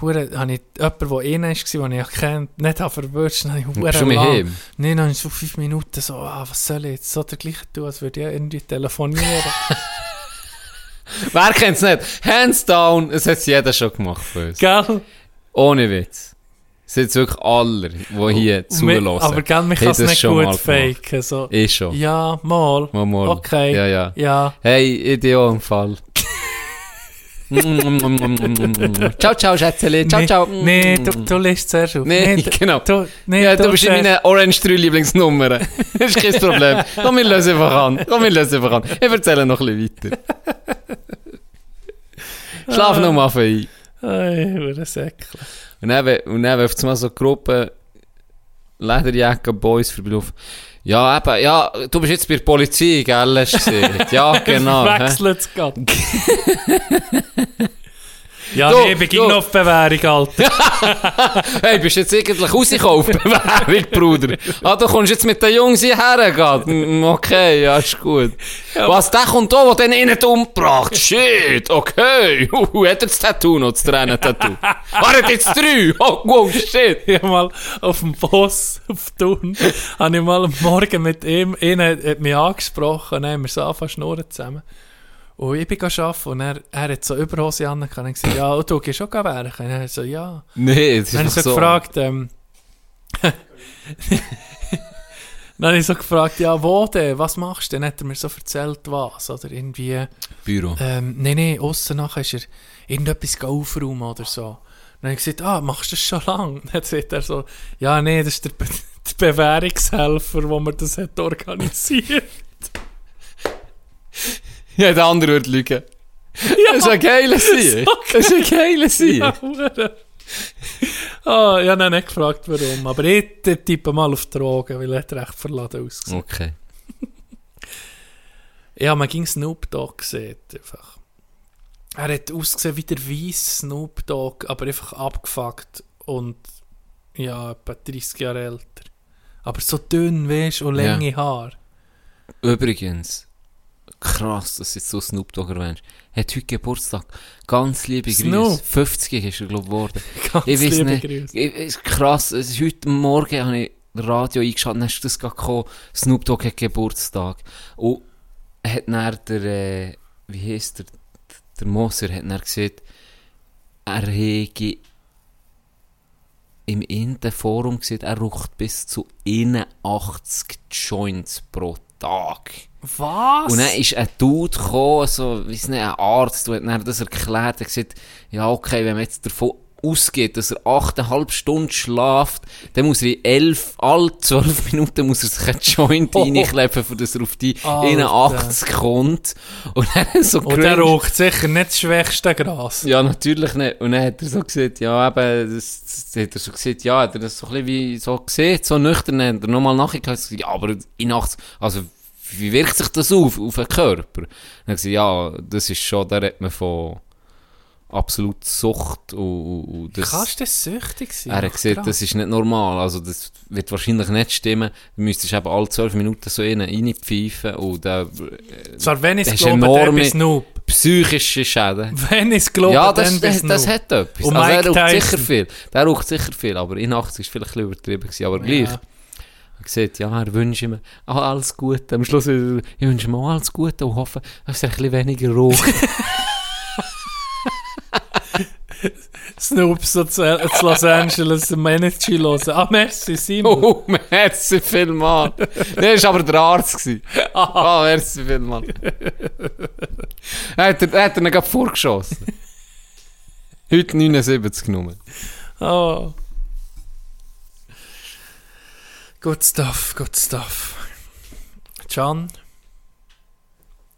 hure, habe ich jemanden, der eh nicht war, den ich kennt, nicht habe verwünscht, dann habe ich hure Schon mit ihm? Nein, dann habe ich so fünf Minuten so, ah, was soll ich jetzt so der gleiche tun, als würde ich irgendwie telefonieren. Wer kennt es nicht? Hands down, es hat jeder schon gemacht von uns. Gell? Ohne Witz. Es sind wirklich alle, die hier zulassen. Aber gell, man kann es nicht gut faken. So. Ich schon. Ja, mal. Mal, mal. Okay. Ja, ja. Ja. Hey, Fall. Ciao, ciao, Schätzeli. Ciao, nee, ciao. Nee, du, du liest zuerst auf. Nee, d- genau. Du, nee, ja, du bist in meinen Orange 3 Lieblingsnummern. das ist kein Problem. Komm, wir lösen einfach an. Komm, wir lösen einfach an. Ich erzähle noch ein bisschen weiter. Schlaf noch mal ein. Ei, hure Säckle. Und dann, und dann mal so eine Gruppe Lederjacke Boys vorbeilaufen. Ja, eben, ja, du bist jetzt bei der Polizei, gell, hast du gesagt. Ja, genau. Wechselt es gerade. ja, Du, nee, noch auf Bewährung, Alter. Hey, bist jetzt eigentlich rausgekommen auf Bewährung, Bruder? Ah, du kommst jetzt mit den Jungs hierher, gell? Mm, Okay, ja, ist gut. Was, der kommt da, der den innen umgebracht? Shit, okay. Uh, hat er das Tattoo noch, das Tränen-Tattoo? War er jetzt drei? Oh, wow, shit. ich mal auf dem Boss auf Thun, habe ich mal am Morgen mit ihm, einer hat, mich angesprochen, dann haben wir so angefangen zu zusammen. Und ich bin arbeiten und er, er hat so Überhose an, und ich gesagt, ja, und du gehst auch werken? Und er so, ja. Nee, das ist Dann habe ich so so. gefragt, ähm, dann habe ich so gefragt, ja, wo denn? Was machst du? Dann hat er mir so erzählt, was, oder irgendwie, Büro. ähm, nee, nee, aussen nachher ist er irgendetwas aufräumen oder so. Dann habe ich gesagt, ah, machst du das schon lange? Dann sagt er so, ja, nee, das ist der, Be der Bewährungshelfer, wo mir das hat organisiert. Ja, der andere würde lügen. Das ist ein geiler Sieg. Das ist ein geiler Sieg. Ja. Ah, ich habe ihn nicht gefragt, warum. Aber ich tippe mal auf Drogen, weil er recht verladen ausgesehen. Okay. Ja, man ging Snoop Dogg gesehen, einfach. Er hat ausgesehen wie der weiss Snoop Dogg, aber einfach abgefuckt und ja, etwa 30 Jahre älter. Aber so dünn, weißt du, und Ja. lange Haare. Übrigens, krass, dass du jetzt so Snoop Dogg erwähnst. Hat heute Geburtstag. Ganz liebe Grüße. Snoop. 50 ist er, glaube ich, geworden. Ganz Ich weiß liebe. Grüße. Ist krass. Es ist heute Morgen habe ich Radio eingeschaltet, dann ist das gerade gekommen. Snoop Dogg hat Geburtstag. Und hat dann der, äh, wie heisst der, der Moser, hat dann gesagt, er hege im Interforum gesagt, er raucht bis zu 81 Joints pro Tag. Was? Und dann ist ein Dude gekommen, so, weiss nicht, ein Arzt, der hat dann das erklärt, er gesagt, ja, okay, wenn man jetzt davon ausgeht, dass er 8,5 Stunden schlaft, dann muss er in 11, alle 12 Minuten muss er sich ein Joint Oh. reinkleppen, für dass er auf die Alter. 81 kommt. Und dann so und er raucht sicher nicht das schwächste Gras. Ja, natürlich nicht. Und dann hat er so gesagt, ja, eben, das, das hat er so gesagt, ja, hat er das so ein bisschen wie so gesehen, so nüchtern, hat er nochmal nachgedacht, ja, aber in nachts, also, wie wirkt sich das auf, auf den Körper? Dann hat er gesagt, ja, das ist schon, da redet man von absolut Sucht und, und, und das... Kannst du das süchtig sein? Er hat Ach, gesagt, krass. das ist nicht normal, also das wird wahrscheinlich nicht stimmen. Du müsstest eben alle 12 Minuten so innen reinpfeifen und der, Zwar, wenn ich es ist glaube, dann enorme- Snoop. psychische Schäden. Wenn ich es glaube, ja, dann das, bei das, das hat etwas. Und also er Mike raucht Tyson. sicher viel. Der raucht sicher viel, aber in Nacht ist vielleicht ein bisschen übertrieben gewesen, aber gleich. Er gesagt, ja, er wünscht ihm alles Gute. Am Schluss, ich wünsche ihm auch alles Gute und hoffe, dass er ein bisschen weniger raucht. Snoop so zu, zu Los Angeles im Energy hören. Ah, merci, Simon. oh, merci vielmal. Der war aber der Arzt. Ah, merci vielmal. er hat er, er hat ihn gerade vorgeschossen. Heute 79 genommen. Oh. Good stuff, good stuff. Can,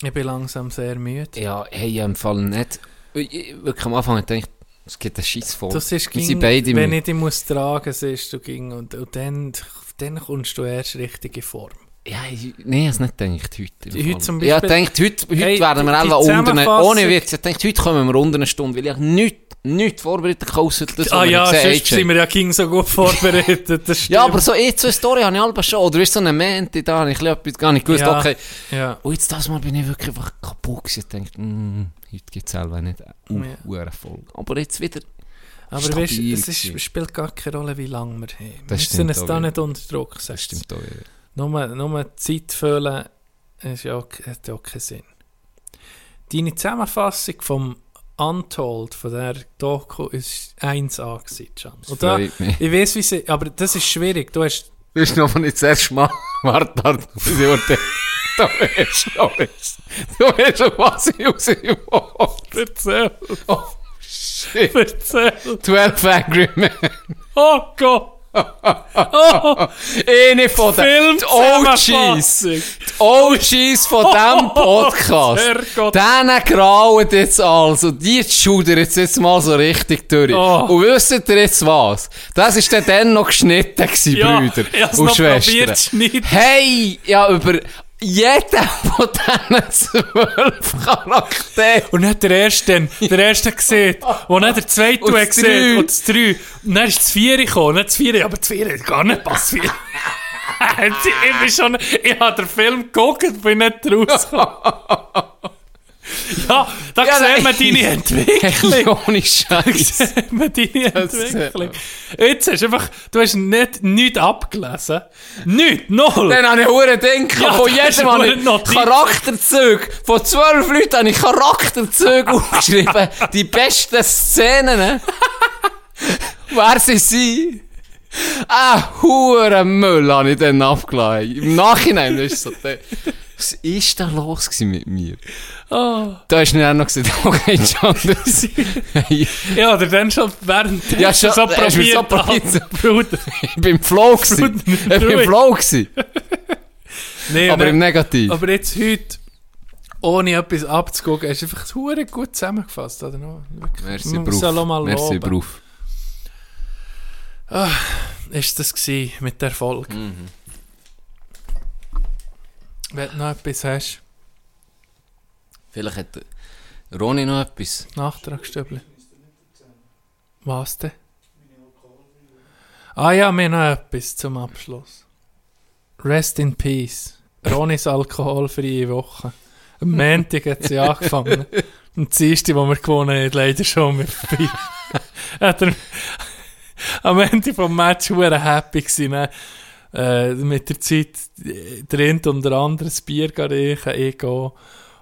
ich bin langsam sehr müde. Ja, hey, im Fall nicht. Ich, ich, wirklich am Anfang dachte ich, es gibt einen Scheiß vor. Das ist ging, wenn ich dich muss tragen, siehst du ging und, und dann, dann kommst du erst richtig in Form. Ja, ich, nee, ich habe nicht gedacht heute. Heute zum Ja, ich Beispiel- heute, heute Hey, werden wir alle unter eine, Zusammenfassung- ohne Witz, ich dachte, heute kommen wir unter eine Stunde, weil ich nichts, nichts vorbereitet kann, ausser das, ah ja, sonst sind wir ja ging so gut vorbereitet. Das Ja, aber so eh so eine Story habe ich alle schon. Oder ist so eine Mente da, habe ich ein bisschen etwas gar nicht gewusst. Ja. Okay. Ja. Und jetzt das Mal bin ich wirklich einfach kaputt gewesen. Ich dachte, mm, heute gibt es selber nicht Ja. eine Folge. Aber jetzt wieder, Aber weißt, es ist, spielt gar keine Rolle, wie lange wir haben. Wir müssen es da nicht unter Druck setzen. Das stimmt auch. ja. Nur, nur Zeit füllen ist ja auch, hat ja auch keinen Sinn. Deine Zusammenfassung vom Untold, von der Doku, ist 1A gewesen, Can. Und da, ich weiß, wie sie, aber das ist schwierig. Du hast, Du bist noch nicht das erste Mal. Warte, warte, urteile. Du weißt, du weißt. Du weißt schon, was ich raus will. erzähl, Oh, shit. erzähl. 12 Angry Men. Oh Gott! Oh, Eine von den OGs. Die OGs von diesem Podcast. Herrgott. Denen grauen jetzt also, die schudern jetzt, jetzt mal so richtig durch. Oh. Und wisst ihr jetzt was? Das ist dann, dann noch geschnitten gewesen, Ja, Brüder und Schwestern. probiert. Hey, ja, über jeden von diesen zwölf Charakteren. Und nicht der erste, der erste gesehen, wo nicht der zweite Und gesehen drei. und das drei. Und dann ist das vierte gekommen, nicht das vierte, aber das vierte hat gar nicht passiert. ich bin schon, ich habe den Film geguckt, bin nicht rausgekommen. ja, da Ja, man nein. deine Entwicklung. Ohne Scheiß. sieht man deine Das sieht Entwicklung. Jetzt hast du einfach, du hast nicht, nichts abgelesen. Nichts, null. Dann habe ich hure denken, Ja, von jedem habe ich. Charakterzüge. Von zwölf Leuten habe ich Charakterzüge aufgeschrieben. Die besten Szenen. ne? Wer sie sind. Ah, hure Müll habe ich dann abgeladen. Im Nachhinein ist es so, was ist da los mit mir? Oh. Da hast du dann noch gesagt, okay, John, das hey, Ja, oder dann schon während Ja, schon, so mir so probiert. probiert. hast. Bruder. ich bin im Flow gewesen. Ich bin im Flow gewesen. Nee, Aber im Negativ. Aber jetzt heute, ohne etwas abzugucken, hast du einfach das hure gut zusammengefasst, oder? Wirklich. Merci, Beruf. auch Merci, loben. Beruf. Ist das gewesen mit der Erfolg? Mhm. Wenn du noch etwas hast, Vielleicht hat Ronny noch etwas. Nachtragsstübli. Was denn? Ah ja, haben noch etwas zum Abschluss. Rest in Peace. Ronis alkoholfreie Woche. Am Montag hat sie angefangen. Und die erste, die wir gewonnen haben, leider schon mit vorbei. hat er am Ende vom Match hure happy gewesen, ne? Äh, mit der Zeit äh, drin unter anderem ein Bier riechen, ich gehe.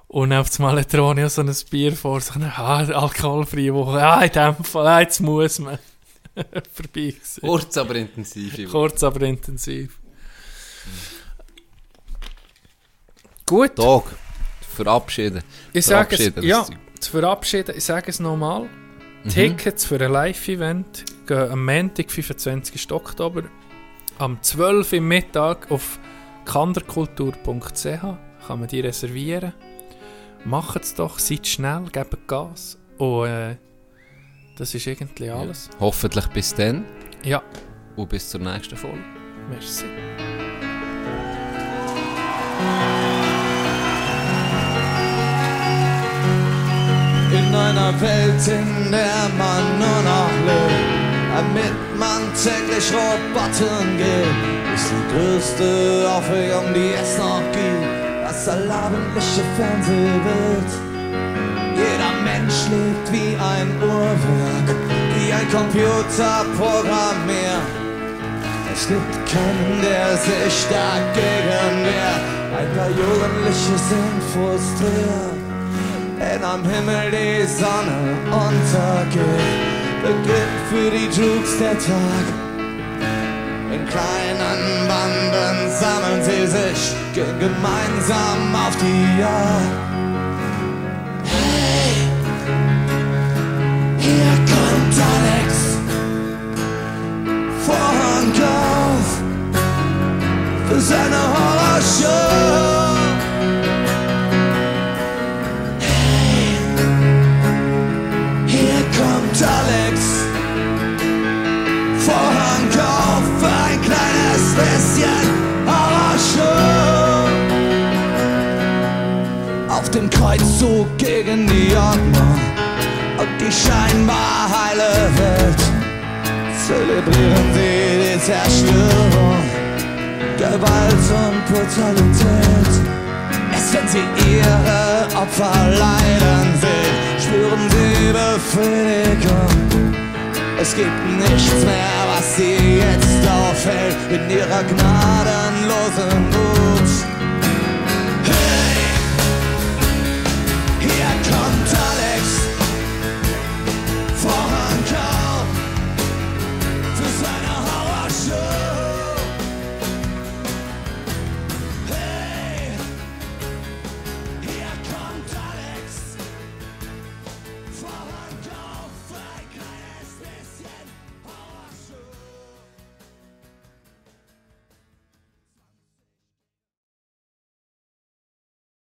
Und auf einmal hat auch so ein Bier vor sich. Ah, alkoholfreie Woche. Ah, in dem Fall, ah, jetzt muss man. Vorbei gewesen. Kurz, aber intensiv. Kurz, aber intensiv. Gut. Tag. Verabschieden. Ich sage es, ja, zu verabschieden, ich sage es nochmal. Mhm. Tickets für ein Live-Event gehen am Montag, 25. Oktober, am 12. Uhr Mittag auf kanderkultur.ch kann man die reservieren. Macht es doch, seid schnell, gebt Gas. Und äh, das ist irgendwie alles. Hoffentlich bis dann Ja, und bis zur nächsten Folge. merci. In einer Welt, in der man nur noch lebt, damit man täglich Robotern geht, ist die größte Aufregung, die es noch gibt, das allabendliche Fernsehbild. Jeder Mensch lebt wie ein Uhrwerk, wie ein Computerprogrammierer. Es gibt keinen, der sich dagegen wehrt. Ein paar Jugendliche sind frustriert. Wenn am Himmel die Sonne untergeht, beginnt für die Jukes der Tag. In kleinen Banden sammeln sie sich, gemeinsam auf die Jagd. Hey, hier kommt Alex. Vorhang auf für seine Horrorshow. Kreuzzug gegen die Ordnung und die scheinbar heile Welt zelebrieren sie die Zerstörung, Gewalt und Brutalität. Erst wenn sie ihre Opfer leiden sehen, spüren sie Befriedigung. Es gibt nichts mehr, was sie jetzt auffällt in ihrer gnadenlosen Wut.